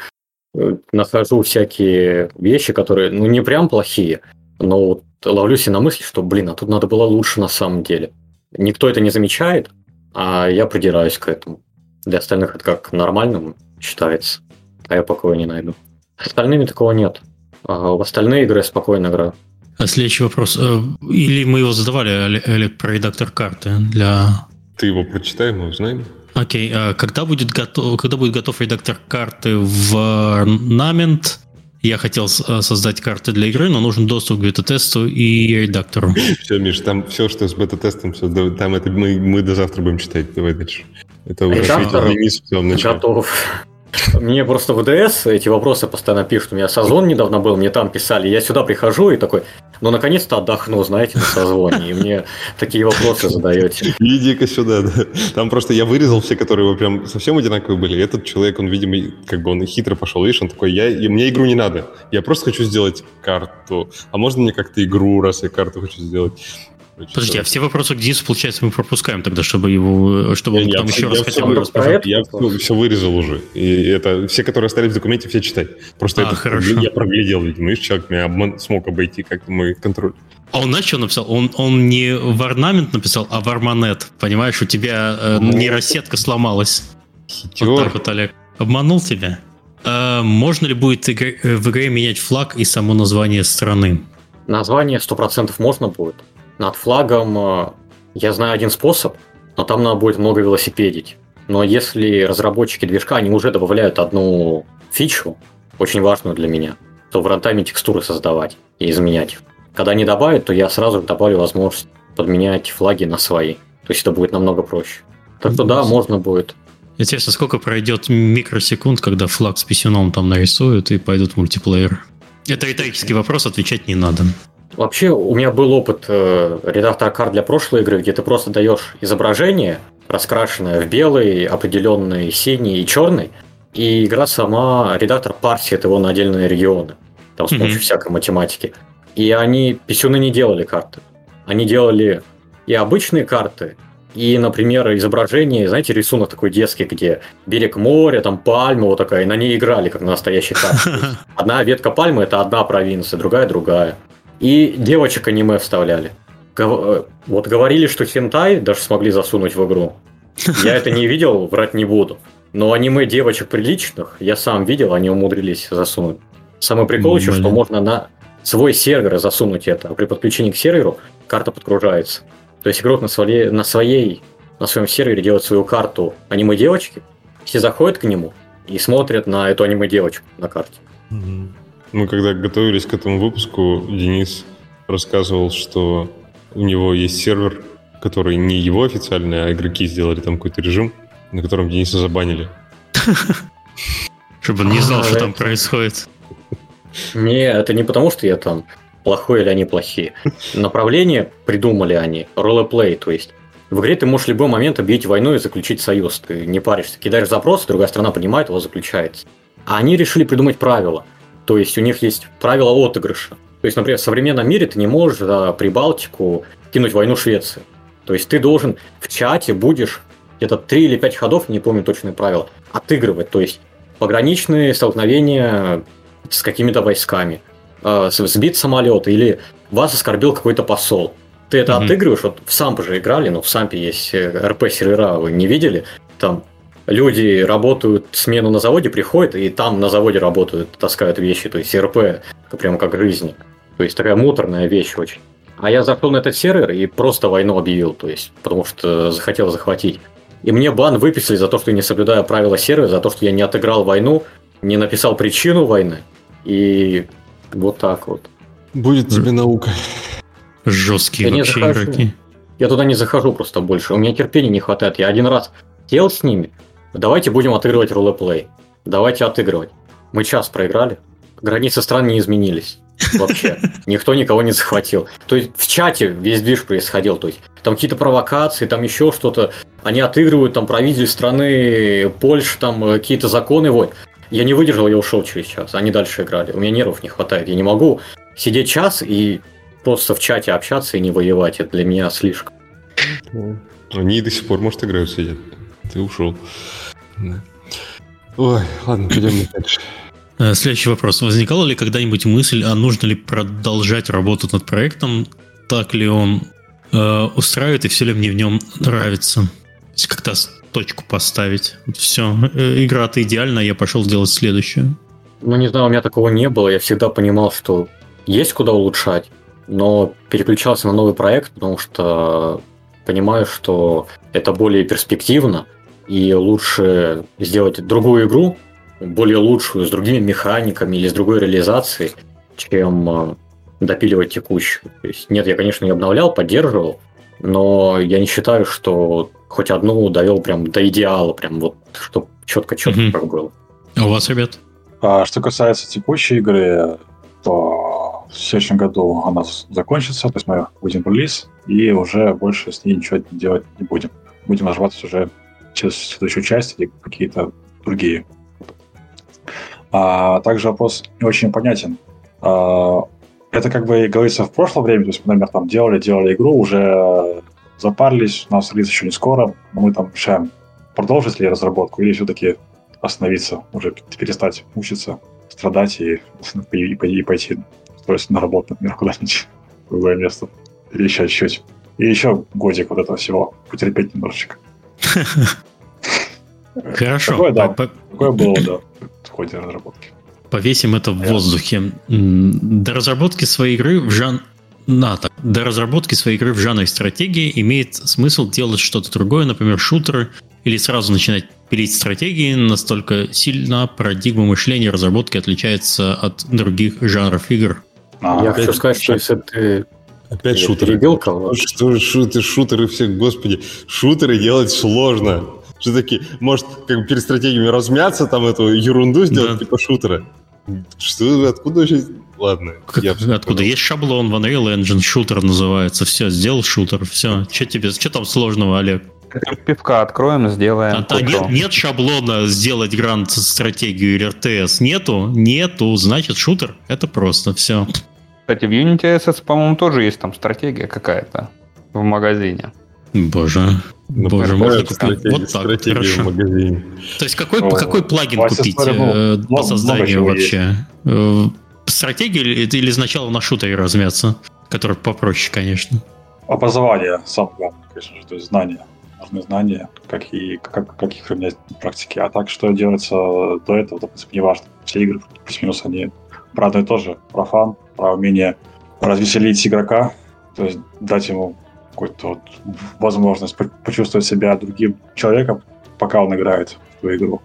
нахожу всякие вещи, которые, ну, не прям плохие, но вот ловлю себя на мысли, что, блин, а тут надо было лучше на самом деле. Никто это не замечает, а я придираюсь к этому. Для остальных это как нормально считается. А я его не найду. С остальными такого нет. А в остальные игры я спокойно играю. А следующий вопрос. Э, или мы его задавали, Олег, про редактор карты для... Ты его прочитай, мы узнаем. Окей. А когда будет готов, когда будет готов редактор карты в Nament? Я хотел э, создать карты для игры, но нужен доступ к бета-тесту и редактору. <laughs> Все, Миш, там все, что с бета-тестом, все, там это мы, мы до завтра будем читать. Давай дальше. Это уже Редактор готов. Мне просто в ДС эти вопросы постоянно пишут. У меня созвон недавно был, мне там писали. Я сюда прихожу и такой, ну, наконец-то отдохну, знаете, на созвоне. И мне такие вопросы задаете. Иди-ка сюда, да. Там просто я вырезал все, которые прям совсем одинаковые были. Этот человек, он, видимо, как бы он хитро пошел. Видишь, он такой, я, мне игру не надо. Я просто хочу сделать карту. А можно мне как-то игру, раз я карту хочу сделать? Подожди, а все вопросы к Денису, получается, мы пропускаем тогда, чтобы его, чтобы он я, там еще я, раз я хотя бы рассказал. Я все, все вырезал уже. И это все, которые остались в документе, все читай. Просто а, это хорошо. я проглядел, видимо, видишь, человек меня обман, смог обойти как-то мой контроль. А он знаешь, что написал? Он, он не в орнамент написал, а в арманет. Понимаешь, у тебя э, нейросетка сломалась. Хитер. Вот так вот, Олег. Обманул тебя? А, можно ли будет игр- в игре менять флаг и само название страны? Название 100% можно будет. Над флагом э, я знаю один способ, но там надо будет много велосипедить. Но если разработчики движка, они уже добавляют одну фичу, очень важную для меня, то в рантайме текстуры создавать и изменять их. Когда они добавят, то я сразу добавлю возможность подменять флаги на свои. То есть это будет намного проще. Так что да, можно будет. Интересно, сколько пройдет микросекунд, когда флаг с писюном там нарисуют и пойдут в мультиплеер? Это риторический вопрос, отвечать не надо. Вообще, у меня был опыт э, редактора карт для прошлой игры, где ты просто даешь изображение, раскрашенное в белый, определенный синий и черный, и игра сама, редактор парсит его на отдельные регионы, там с помощью mm-hmm. всякой математики. И они писюны не делали карты. Они делали и обычные карты, и, например, изображение, знаете, рисунок такой детский, где берег моря, там пальма вот такая, и на ней играли, как на настоящей карте. <laughs> Одна ветка пальмы – это одна провинция, другая – другая. И девочек аниме вставляли. Гов... Вот говорили, что хентай даже смогли засунуть в игру. Я это не видел, врать не буду. Но аниме девочек приличных я сам видел, они умудрились засунуть. Самый прикол еще, что можно на свой сервер засунуть это. При подключении к серверу карта подгружается. То есть игрок на своей, на своей на своем сервере делает свою карту аниме девочки, все заходят к нему и смотрят на эту аниме девочку на карте. Мы когда готовились к этому выпуску, Денис рассказывал, что у него есть сервер, который не его официальный, а игроки сделали там какой-то режим, на котором Дениса забанили. Чтобы он не знал, что там происходит. Не, это не потому, что я там плохой или они плохие. Направление придумали они, ролеплей, то есть в игре ты можешь в любой момент объявить войну и заключить союз. Ты не паришься. Кидаешь запрос, другая страна понимает, его заключается. А они решили придумать правила. То есть у них есть правила отыгрыша. То есть, например, в современном мире ты не можешь за Прибалтику кинуть войну Швеции. То есть ты должен в чате будешь где-то 3 или 5 ходов, не помню точные правила, отыгрывать. То есть пограничные столкновения с какими-то войсками, э, сбит самолет или вас оскорбил какой-то посол. Ты это mm-hmm. отыгрываешь, вот в Сампе же играли, но в Сампе есть э, РП-сервера, вы не видели? Там люди работают смену на заводе, приходят, и там на заводе работают, таскают вещи, то есть РП, прямо как жизнь. То есть такая муторная вещь очень. А я зашел на этот сервер и просто войну объявил, то есть, потому что захотел захватить. И мне бан выписали за то, что я не соблюдаю правила сервера, за то, что я не отыграл войну, не написал причину войны. И вот так вот. Будет тебе наука. Жесткие я вообще игроки. Я туда не захожу просто больше. У меня терпения не хватает. Я один раз сел с ними, Давайте будем отыгрывать ролеплей. Давайте отыгрывать. Мы час проиграли. Границы стран не изменились. Вообще. <laughs> Никто никого не захватил. То есть в чате весь движ происходил. То есть там какие-то провокации, там еще что-то. Они отыгрывают, там правитель страны Польши, там э, какие-то законы. Вот. Я не выдержал, я ушел через час. Они дальше играли. У меня нервов не хватает. Я не могу сидеть час и просто в чате общаться и не воевать. Это для меня слишком. Они до сих пор, может, играют, сидят. Ты ушел. Да. Ой, ладно, пойдем дальше. Э, следующий вопрос. Возникала ли когда-нибудь мысль, а нужно ли продолжать работать над проектом? Так ли он э, устраивает и все ли мне в нем нравится? То есть как-то точку поставить. Вот все. Э, игра-то идеальна, я пошел сделать следующую. Ну, не знаю, у меня такого не было. Я всегда понимал, что есть куда улучшать, но переключался на новый проект, потому что понимаю, что это более перспективно, и лучше сделать другую игру, более лучшую, с другими механиками или с другой реализацией, чем э, допиливать текущую. То есть, нет, я, конечно, не обновлял, поддерживал, но я не считаю, что хоть одну довел прям до идеала, прям вот, чтобы четко-четко mm-hmm. как было. А у вас, ребят? А что касается текущей игры, то в следующем году она закончится, то есть мы будем в релиз, и уже больше с ней ничего делать не будем. Будем разрабатывать уже следующую часть или какие-то другие. А также вопрос не очень понятен. А, это как бы говорится в прошлом времени, то есть мы, например, там делали, делали игру, уже запарились, у нас релиз еще не скоро, но мы там решаем, продолжить ли разработку или все-таки остановиться, уже перестать мучиться, страдать и, <laughs> и, и пойти строиться на работу, например, <laughs> куда-нибудь в другое место. Или еще чуть-чуть. И еще годик вот этого всего. Потерпеть немножечко. <laughs> Хорошо. Такое, да, такое было, да, в ходе разработки. Повесим это в воздухе. До разработки своей игры в жан... На, так. До разработки своей игры в жанре стратегии имеет смысл делать что-то другое, например, шутеры, или сразу начинать пилить стратегии, настолько сильно парадигма мышления разработки отличается от других жанров игр. А, Я хочу сказать, что если ты Опять шутеры. Перебил Что же шутеры, шутеры все, господи. Шутеры делать сложно. Что такие, может, как бы перед стратегиями размяться, там эту ерунду сделать, да. типа шутера. Что, откуда вообще... Ладно. Как, откуда? Понял. Есть шаблон в Unreal Engine, шутер называется. Все, сделал шутер. Все. Что тебе, что там сложного, Олег? Пивка откроем, сделаем. А, нет, нет шаблона сделать грант стратегию или РТС. Нету? Нету. Значит, шутер. Это просто. Все. Кстати, в Unity SS, по-моему, тоже есть там стратегия какая-то в магазине. Боже. Боже, можно купить вот так, хорошо. В. То есть какой, О, какой плагин купить э, по созданию вообще? Э, стратегию или, или сначала на шутере размяться? Который попроще, конечно. Образование, самое главное, конечно же, то есть знания. Нужны знания, как, и, как, как их применять на практике. А так, что делается до этого, допустим, не важно. Все игры, плюс-минус, они про одно и то же. Про фан, про умение развеселить игрока, то есть дать ему какую-то вот возможность почувствовать себя другим человеком, пока он играет в твою игру.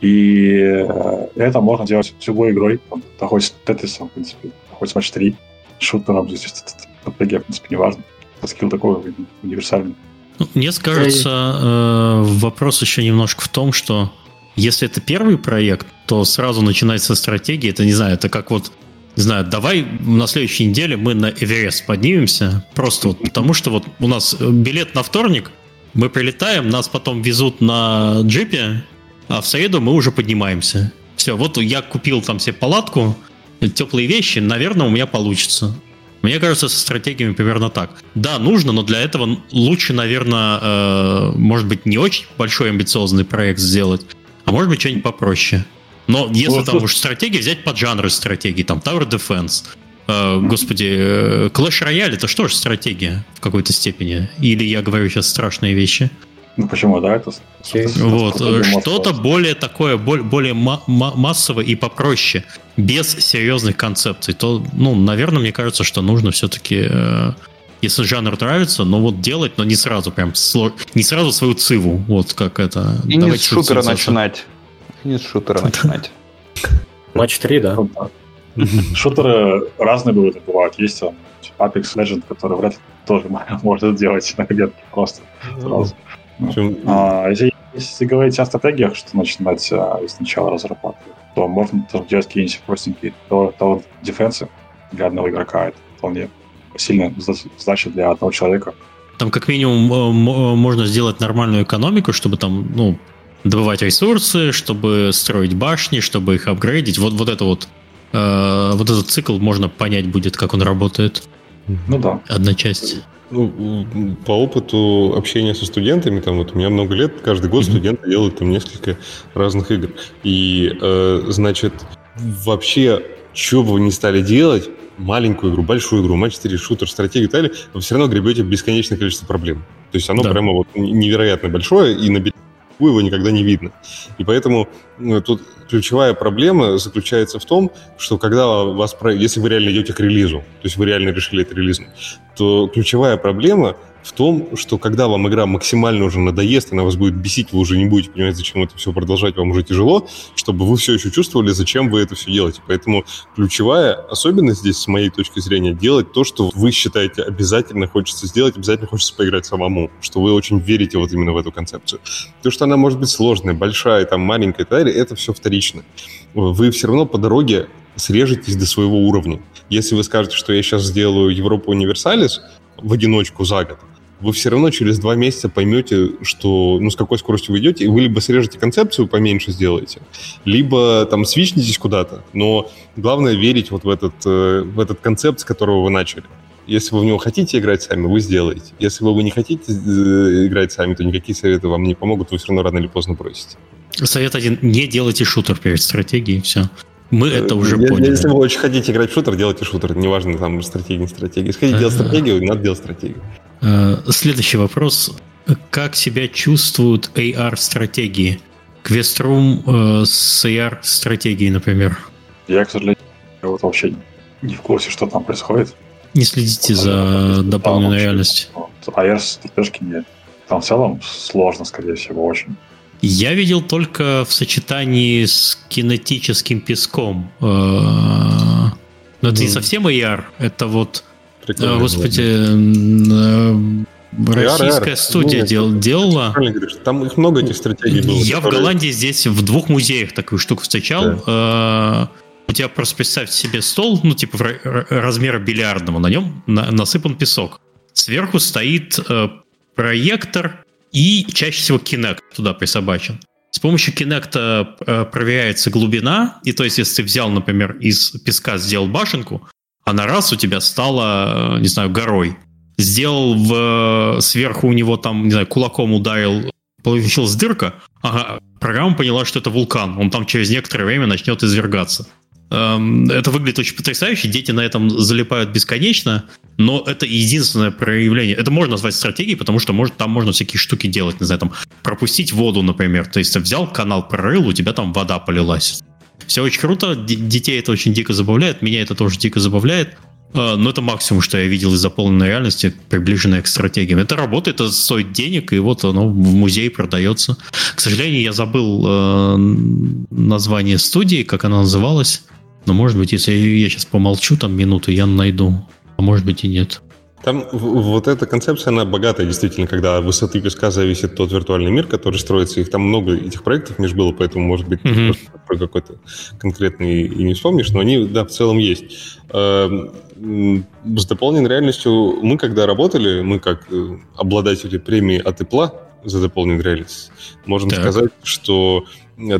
И э, это можно делать любой игрой, там, хоть с Тетрисом, в принципе, хоть с Матч 3, шутером, здесь стратегия, в принципе, не важно. Это скилл такой универсальный. Ну, мне кажется, э, вопрос еще немножко в том, что если это первый проект, то сразу начинать со стратегии, это, не знаю, это как вот не знаю, давай на следующей неделе мы на Эверест поднимемся, просто вот потому что вот у нас билет на вторник, мы прилетаем, нас потом везут на джипе, а в среду мы уже поднимаемся. Все, вот я купил там себе палатку, теплые вещи, наверное, у меня получится. Мне кажется, со стратегиями примерно так. Да, нужно, но для этого лучше, наверное, э, может быть, не очень большой амбициозный проект сделать, а может быть, что-нибудь попроще. Но если ну, там уж стратегии взять под жанры стратегии, там Tower Defense, э, господи, э, Clash Royale это что же стратегия в какой-то степени? Или я говорю сейчас страшные вещи? Ну почему, да, это... Вот, что-то более такое, более массовое и попроще, без серьезных концепций, то, ну, наверное, мне кажется, что нужно все-таки, э, если жанр нравится, но вот делать, но не сразу прям, не сразу свою циву, вот как это... И не с шутера начинать не с шутера начинать. Матч 3, да? <laughs> Шутеры разные бывают, бывают. Есть там Apex Legend, который вряд ли тоже <laughs> может сделать на коленке просто сразу. А, если, если говорить о стратегиях, что начинать а, сначала разрабатывать, то можно тоже делать какие-нибудь простенькие Tower дефенсы для одного игрока. Это вполне сильная задача для одного человека. Там как минимум можно сделать нормальную экономику, чтобы там, ну, добывать ресурсы, чтобы строить башни, чтобы их апгрейдить. Вот, вот это вот, э, вот этот цикл можно понять будет, как он работает. Ну да. Одна часть. Ну, по опыту общения со студентами, там вот у меня много лет, каждый год mm-hmm. студенты делают там несколько разных игр. И, э, значит, вообще, что бы вы ни стали делать, маленькую игру, большую игру, матч 4, шутер, стратегию и так далее, вы все равно гребете бесконечное количество проблем. То есть оно да. прямо вот невероятно большое, и на его никогда не видно. И поэтому ну, тут ключевая проблема заключается в том, что когда вас, если вы реально идете к релизу, то есть вы реально решили это релизнуть, то ключевая проблема в том, что когда вам игра максимально уже надоест, она вас будет бесить, вы уже не будете понимать, зачем это все продолжать, вам уже тяжело, чтобы вы все еще чувствовали, зачем вы это все делаете. Поэтому ключевая особенность здесь, с моей точки зрения, делать то, что вы считаете обязательно хочется сделать, обязательно хочется поиграть самому, что вы очень верите вот именно в эту концепцию. То, что она может быть сложная, большая, там, маленькая и так далее, это все вторично. Вы все равно по дороге срежетесь до своего уровня. Если вы скажете, что я сейчас сделаю Европу Универсалис в одиночку за год, вы все равно через два месяца поймете, что, ну, с какой скоростью вы идете, и вы либо срежете концепцию, поменьше сделаете, либо там свичнетесь куда-то, но главное верить вот в этот, э, в этот концепт, с которого вы начали. Если вы в него хотите играть сами, вы сделаете. Если вы не хотите э, играть сами, то никакие советы вам не помогут, вы все равно рано или поздно бросите. Совет один. Не делайте шутер перед стратегией, все. Мы это уже если, поняли. Если вы очень хотите играть в шутер, делайте шутер. Неважно, там, стратегия, не стратегия. Если хотите делать стратегию, надо делать стратегию. Э, следующий вопрос. Как себя чувствуют AR-стратегии? Квеструм с AR-стратегией, например. Я, к сожалению, вот вообще не в курсе, что там происходит. Не следите за дополненной реальностью. AR-стратежки нет. Там в целом сложно, скорее всего, очень. Я видел только в сочетании с кинетическим песком. Э, но это не совсем AR, это вот, Прикольно, господи, э, российская студия ну, дел, делала. Говоришь, там их много этих стратегий было. Я в Голландии здесь в двух музеях такую штуку встречал. Э, У тебя просто представьте себе стол, ну, типа размера бильярдного, на нем на- насыпан песок. Сверху стоит э, проектор и чаще всего Kinect туда присобачен. С помощью Kinect э, проверяется глубина, и то есть если ты взял, например, из песка сделал башенку, она раз у тебя стала, э, не знаю, горой. Сделал в, сверху у него там, не знаю, кулаком ударил, получилась дырка, ага, программа поняла, что это вулкан, он там через некоторое время начнет извергаться. Эм, Это выглядит очень потрясающе, дети на этом залипают бесконечно, но это единственное проявление. Это можно назвать стратегией, потому что может, там можно всякие штуки делать, не знаю, там пропустить воду, например. То есть ты взял канал, прорыл, у тебя там вода полилась. Все очень круто, детей это очень дико забавляет, меня это тоже дико забавляет. Э, Но это максимум, что я видел из заполненной реальности, приближенной к стратегиям. Это работает, это стоит денег, и вот оно в музее продается. К сожалению, я забыл э, название студии, как она называлась. Но, может быть, если я сейчас помолчу там минуту, я найду. А может быть и нет. Там вот эта концепция, она богатая, действительно, когда от высоты песка зависит тот виртуальный мир, который строится. Их там много этих проектов между было, поэтому, может быть, Мгм. просто про какой-то конкретный и не вспомнишь, но они, да, в целом есть. Эм, С дополненной реальностью мы, когда работали, мы как э, обладатели премии от Apple за дополненную реальность, можем Так. сказать, что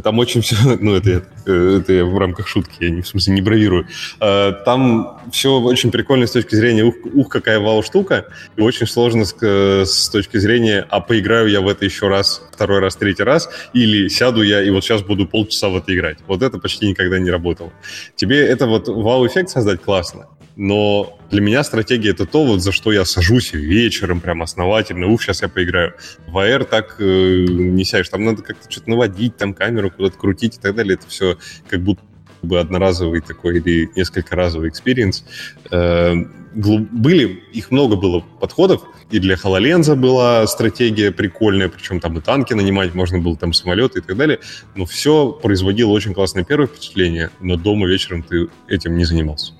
там очень все, <laughs> ну это, э, это я в рамках шутки, я не, в смысле не бравирую. Э, Там все очень прикольно с точки зрения ух, ух какая вау штука, и очень сложно с, э, с точки зрения, а поиграю я в это еще раз, второй раз, третий раз, или сяду я и вот сейчас буду полчаса в это играть. Вот это почти никогда не работало. Тебе это вот вау-эффект создать классно, но для меня стратегия это то, вот за что я сажусь вечером прям основательно, ух, сейчас я поиграю. В AR так э, не сядешь, там надо как-то что-то наводить, там камеру куда-то крутить и так далее. Это все как будто бы одноразовый такой или несколько разовый experience. Э, были, их много было подходов, и для HoloLens была стратегия прикольная, причем там и танки нанимать можно было, там самолеты и так далее, но все производило очень классное первое впечатление, но дома вечером ты этим не занимался.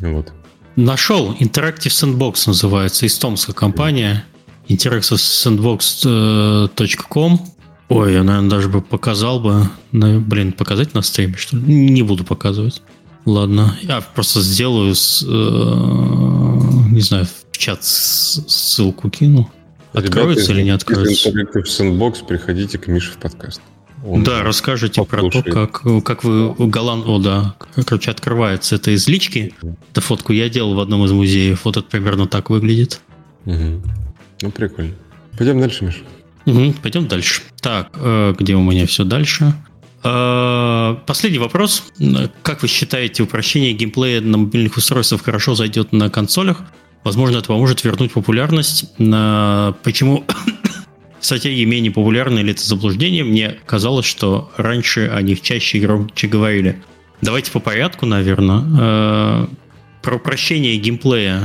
Вот. Нашел. Interactive Sandbox называется. Эстонская компания. interactivesandbox.com Ой, я, наверное, даже бы показал бы. Ну, блин, показать на стриме, что ли? Не буду показывать. Ладно. Я просто сделаю, с, э, не знаю, в чат ссылку кину. Откроется Ребята, или не из откроется? Interactive Sandbox, приходите к Мише в подкаст. Он- Да, расскажите про то, послушает. как, как вы голланд... О, да. Короче, открывается это из лички. Эту фотку я делал в одном из музеев. Вот это примерно так выглядит. Мгм. Ну, прикольно. Пойдем дальше, Миша. Мгм, пойдем дальше. Так, э, где у меня все дальше? Э, Последний вопрос. Как вы считаете, упрощение геймплея на мобильных устройствах хорошо зайдет на консолях? Возможно, это поможет вернуть популярность. На- Почему стратегии менее популярны или это заблуждение? Мне казалось, что раньше о них чаще и громче говорили. Давайте по порядку, наверное. Про упрощение геймплея.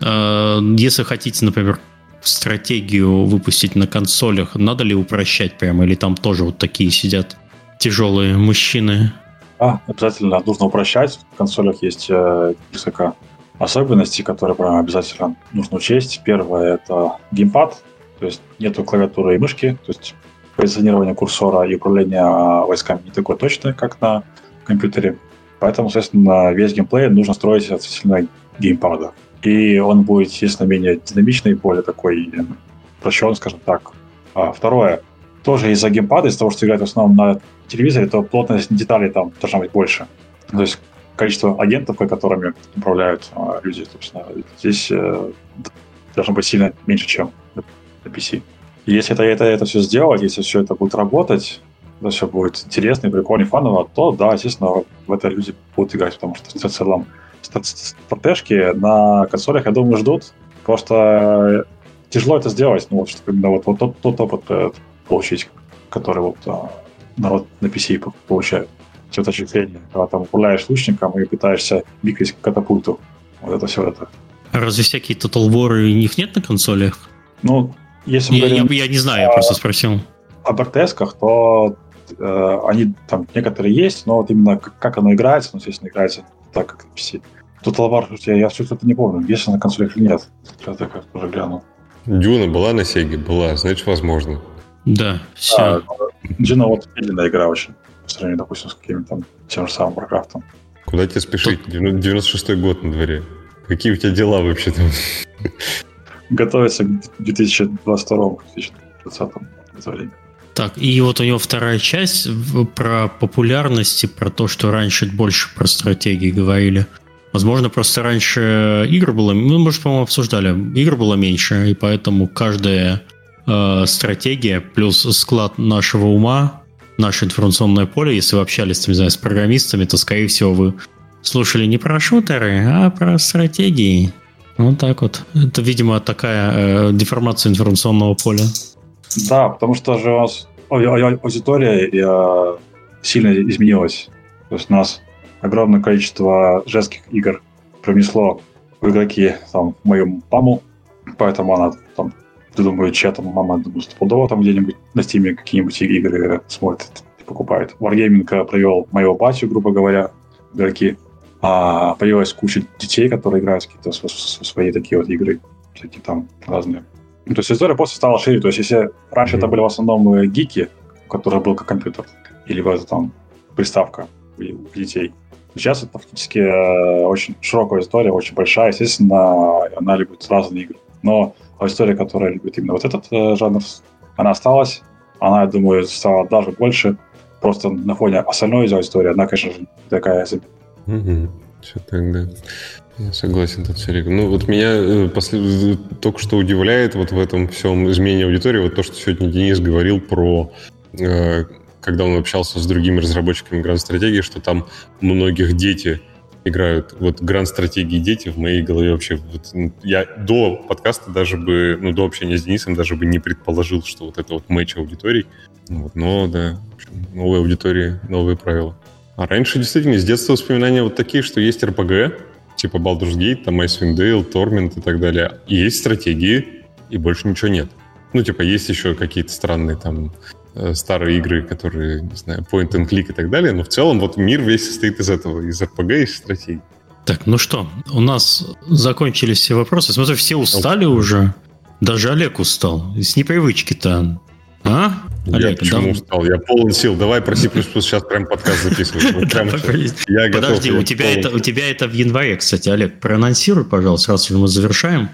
Э, Если хотите, например, стратегию выпустить на консолях, надо ли упрощать прямо, или там тоже вот такие сидят тяжелые мужчины? А, обязательно нужно упрощать. В консолях есть э, несколько особенностей, которые прям обязательно нужно учесть. Первое — это геймпад, то есть нету клавиатуры и мышки, то есть позиционирование курсора и управление войсками не такое точное, как на компьютере. Поэтому, соответственно, весь геймплей нужно строить относительно геймпада. И он будет, естественно, менее динамичный, более такой прощен, скажем так. А второе. Тоже из-за геймпада, из-за того, что играет в основном на телевизоре, то плотность деталей там должна быть больше. То есть количество агентов, которыми управляют а, люди, собственно, здесь э, должно быть сильно меньше, чем на PC. Если это, это, это все сделать, если все это будет работать, это все будет интересно и прикольно и фаново, то да, естественно, в это люди будут играть, потому что в целом стратежки на консолях, я думаю, ждут. Просто тяжело это сделать, ну, вот, чтобы именно вот, вот тот, тот опыт э, получить, который вот а, народ на PC получает. Все точки зрения, когда там управляешь лучником и пытаешься бикать катапульту. Вот это все это. А разве всякие Total War у них нет на консолях? Ну, если мы я, говорим, я, я не знаю, я просто спросил. об ртс то э, они там некоторые есть, но вот именно как, как оно играется, ну, естественно, играется так, как на PC. Total War, я, я все это не помню, есть на консолях или нет. Сейчас я как уже гляну. Дюна была на Сеге? Была, значит, возможно. Да, все. А, Дюна вот медленная игра очень, по сравнению, допустим, с каким-то там тем же самым Warcraft. Куда тебе спешить? 96-й год на дворе. Какие у тебя дела вообще там? Готовится к 2022-2020 это время. Так, и вот у него вторая часть про популярность и про то, что раньше больше про стратегии говорили. Возможно, просто раньше игр было... Мы, может, по-моему, обсуждали. Игр было меньше, и поэтому каждая э, стратегия плюс склад нашего ума, наше информационное поле, если вы общались, там, не знаю, с программистами, то, скорее всего, вы слушали не про шутеры, а про стратегии. Вот так вот. Это, видимо, такая э, деформация информационного поля. Да, потому что же у нас ау- ау- аудитория сильно изменилась. То есть у нас огромное количество женских игр принесло в игроки там, мою маму, поэтому она там, думаю, чья там мама, думаю, стопудово там где-нибудь на стиме какие-нибудь игры смотрит и покупает. Wargaming э, провел моего батю, грубо говоря, игроки. А появилась куча детей, которые играют в какие-то св- св- свои такие вот игры, всякие там разные. Ну, то есть история просто стала шире. То есть если раньше это Мгм. были в основном э, гики, у которых был как компьютер, или вот там приставка у детей. Сейчас это фактически э, очень широкая история, очень большая. Естественно, она любит разные игры. Но аудитория, которая любит именно вот этот э, жанр, она осталась. Она, я думаю, стала даже больше. Просто на фоне остальной аудитории, она, конечно же, такая себе. Все так, да. Я согласен Олегом. Ну, вот меня э, после- только что удивляет вот в этом всем изменении аудитории, вот то, что сегодня Денис говорил про, э, когда он общался с другими разработчиками гранд-стратегии, что там многих дети играют. Вот гранд-стратегии дети в моей голове вообще... Вот, ну, я до подкаста даже бы, ну, до общения с Денисом даже бы не предположил, что вот это вот матч аудиторий. Вот, но, да, общем, новые аудитории, новые правила. А раньше действительно с детства воспоминания вот такие, что есть RPG, типа Baldur's Gate, там Icewind Dale, Torment и так далее. И есть стратегии, и больше ничего нет. Ну, типа, есть еще какие-то странные там э, старые игры, которые, не знаю, point and click и так далее, но в целом вот мир весь состоит из этого, из RPG из стратегий. Так, ну что, у нас закончились все вопросы. Смотрю, все устали уже. Даже Олег устал. С непривычки-то. А? я Олег, почему да- устал? Я полон сил. Давай про C++ сейчас прям подкаст записывать. Вот прям. Я готов, Подожди, я у тебя, это, у тебя это в январе, кстати, Олег. Проанонсируй, пожалуйста, раз мы завершаем.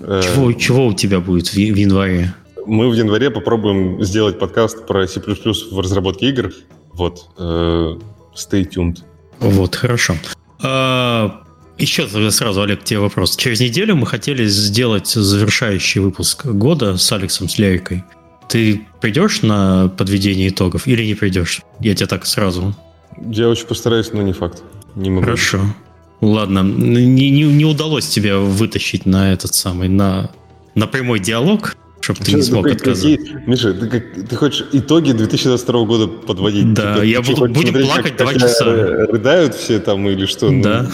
Э, Чего, чего у тебя будет в, в январе? Мы в январе попробуем сделать подкаст про C++ в разработке игр. Вот. э, Stay tuned. Вот, хорошо. А, еще тогда сразу, Олег, тебе вопрос. Через неделю мы хотели сделать завершающий выпуск года с Алексом с Лерикой. Ты придешь на подведение итогов или не придешь? Я тебе так сразу. Я очень постараюсь, но не факт. Не могу. Хорошо. Ладно, не, не, не удалось тебя вытащить на этот самый, на, на прямой диалог, чтобы ты не смог ну, отказать. какие- Миша, ты, как- ты хочешь итоги 2022 года подводить? Да, Типа, я буду- будем смотреть, плакать два часа. Рыдают все там или что? Ну, Да.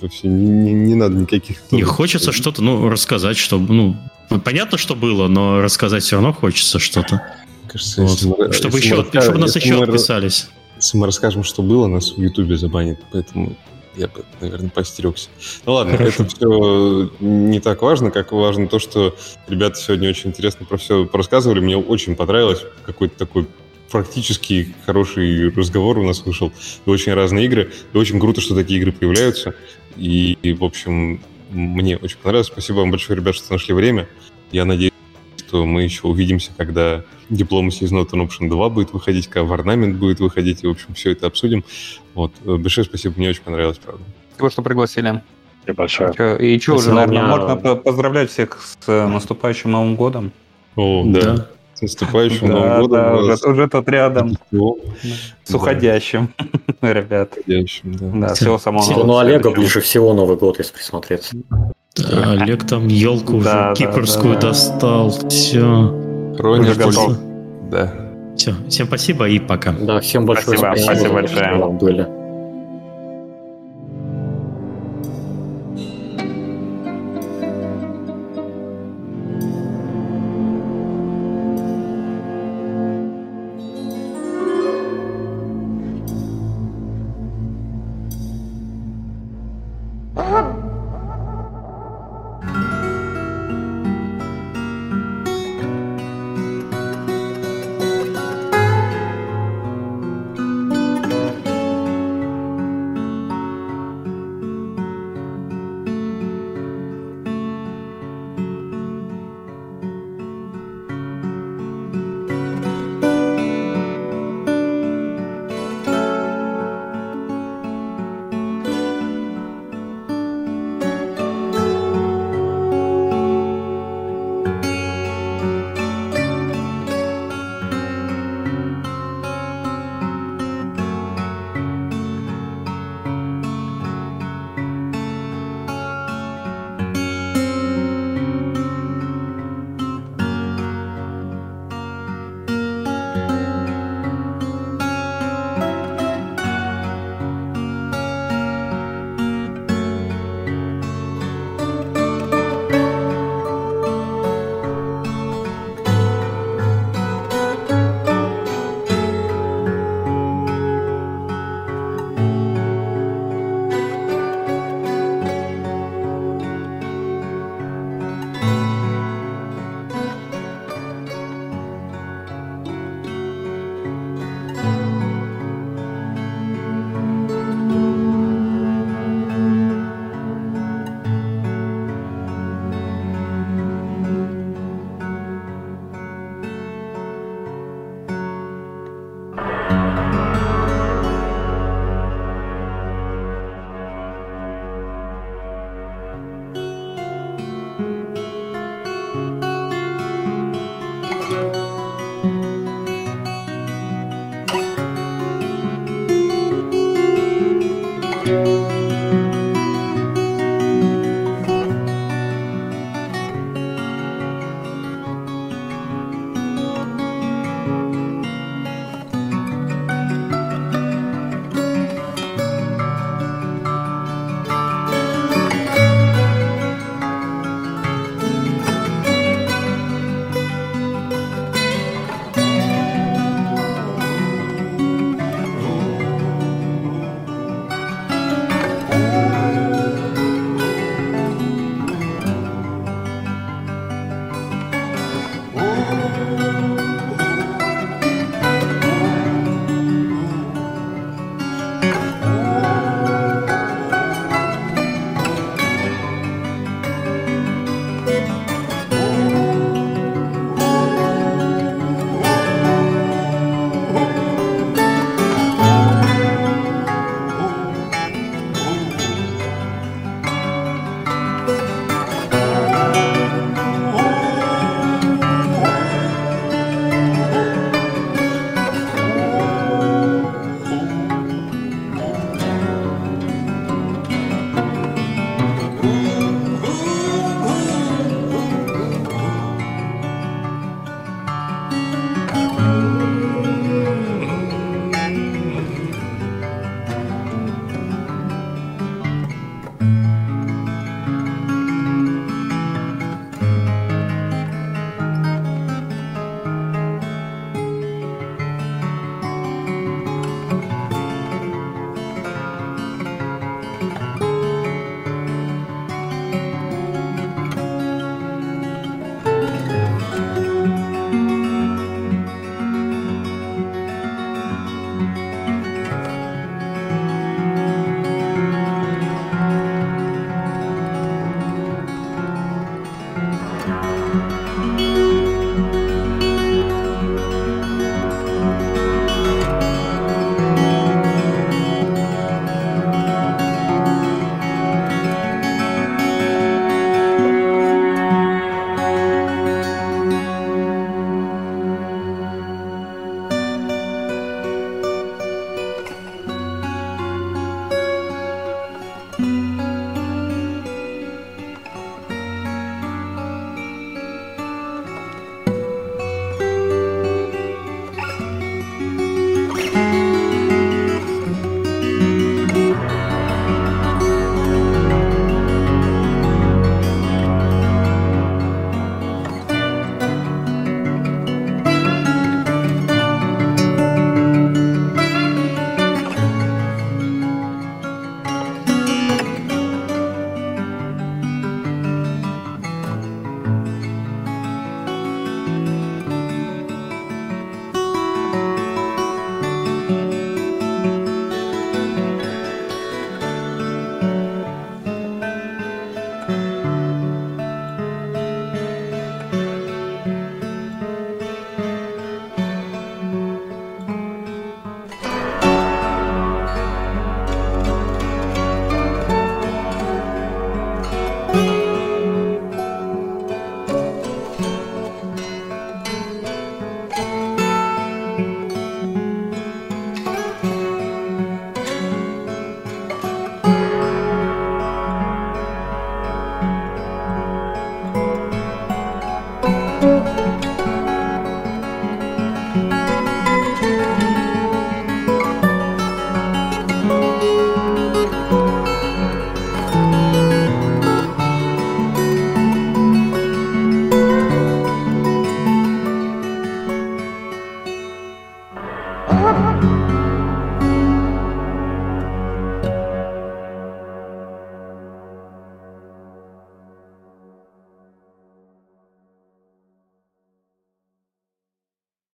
Вообще не, не- не надо никаких... Не хочется что-то, ну, рассказать, чтобы, ну, Ну, понятно, что было, но рассказать все равно хочется что-то. Кажется, Вот. мы- Чтобы, еще, мы чтобы нас еще мы- отписались. Если мы расскажем, что было, нас в Ютубе забанят, поэтому я бы, наверное, постерегся. Ну ладно, Хорошо. это все не так важно, как важно то, что ребята сегодня очень интересно про все порассказывали. Мне очень понравилось. Какой-то такой практически хороший разговор у нас вышел. И очень разные игры. И очень круто, что такие игры появляются. И, и, в общем, мне очень понравилось. Спасибо вам большое, ребят, что нашли время. Я надеюсь, что мы еще увидимся, когда Diplomacy is not an option 2 будет выходить, когда Варнамент будет выходить, и, в общем, все это обсудим. Вот. Э, Большое спасибо, мне очень понравилось, правда. Спасибо, что пригласили. И большое. И что, уже, Спасибо, наверное, можно по- поздравлять всех с э, наступающим Новым годом. О, да. С наступающим Да, Новым годом. да, уже, уже тут рядом. Всего С уходящим, <laughs> ребят. подходящим, да. Да, всего самого Ну, нового. Олега ближе всего Новый год, если присмотреться. Да, Олег там елку уже Да, кипрскую да, да. достал. Все. Хроник готов. Да. Все. Всем спасибо и пока. Да, всем большое Спасибо, спасибо большое. что вы были.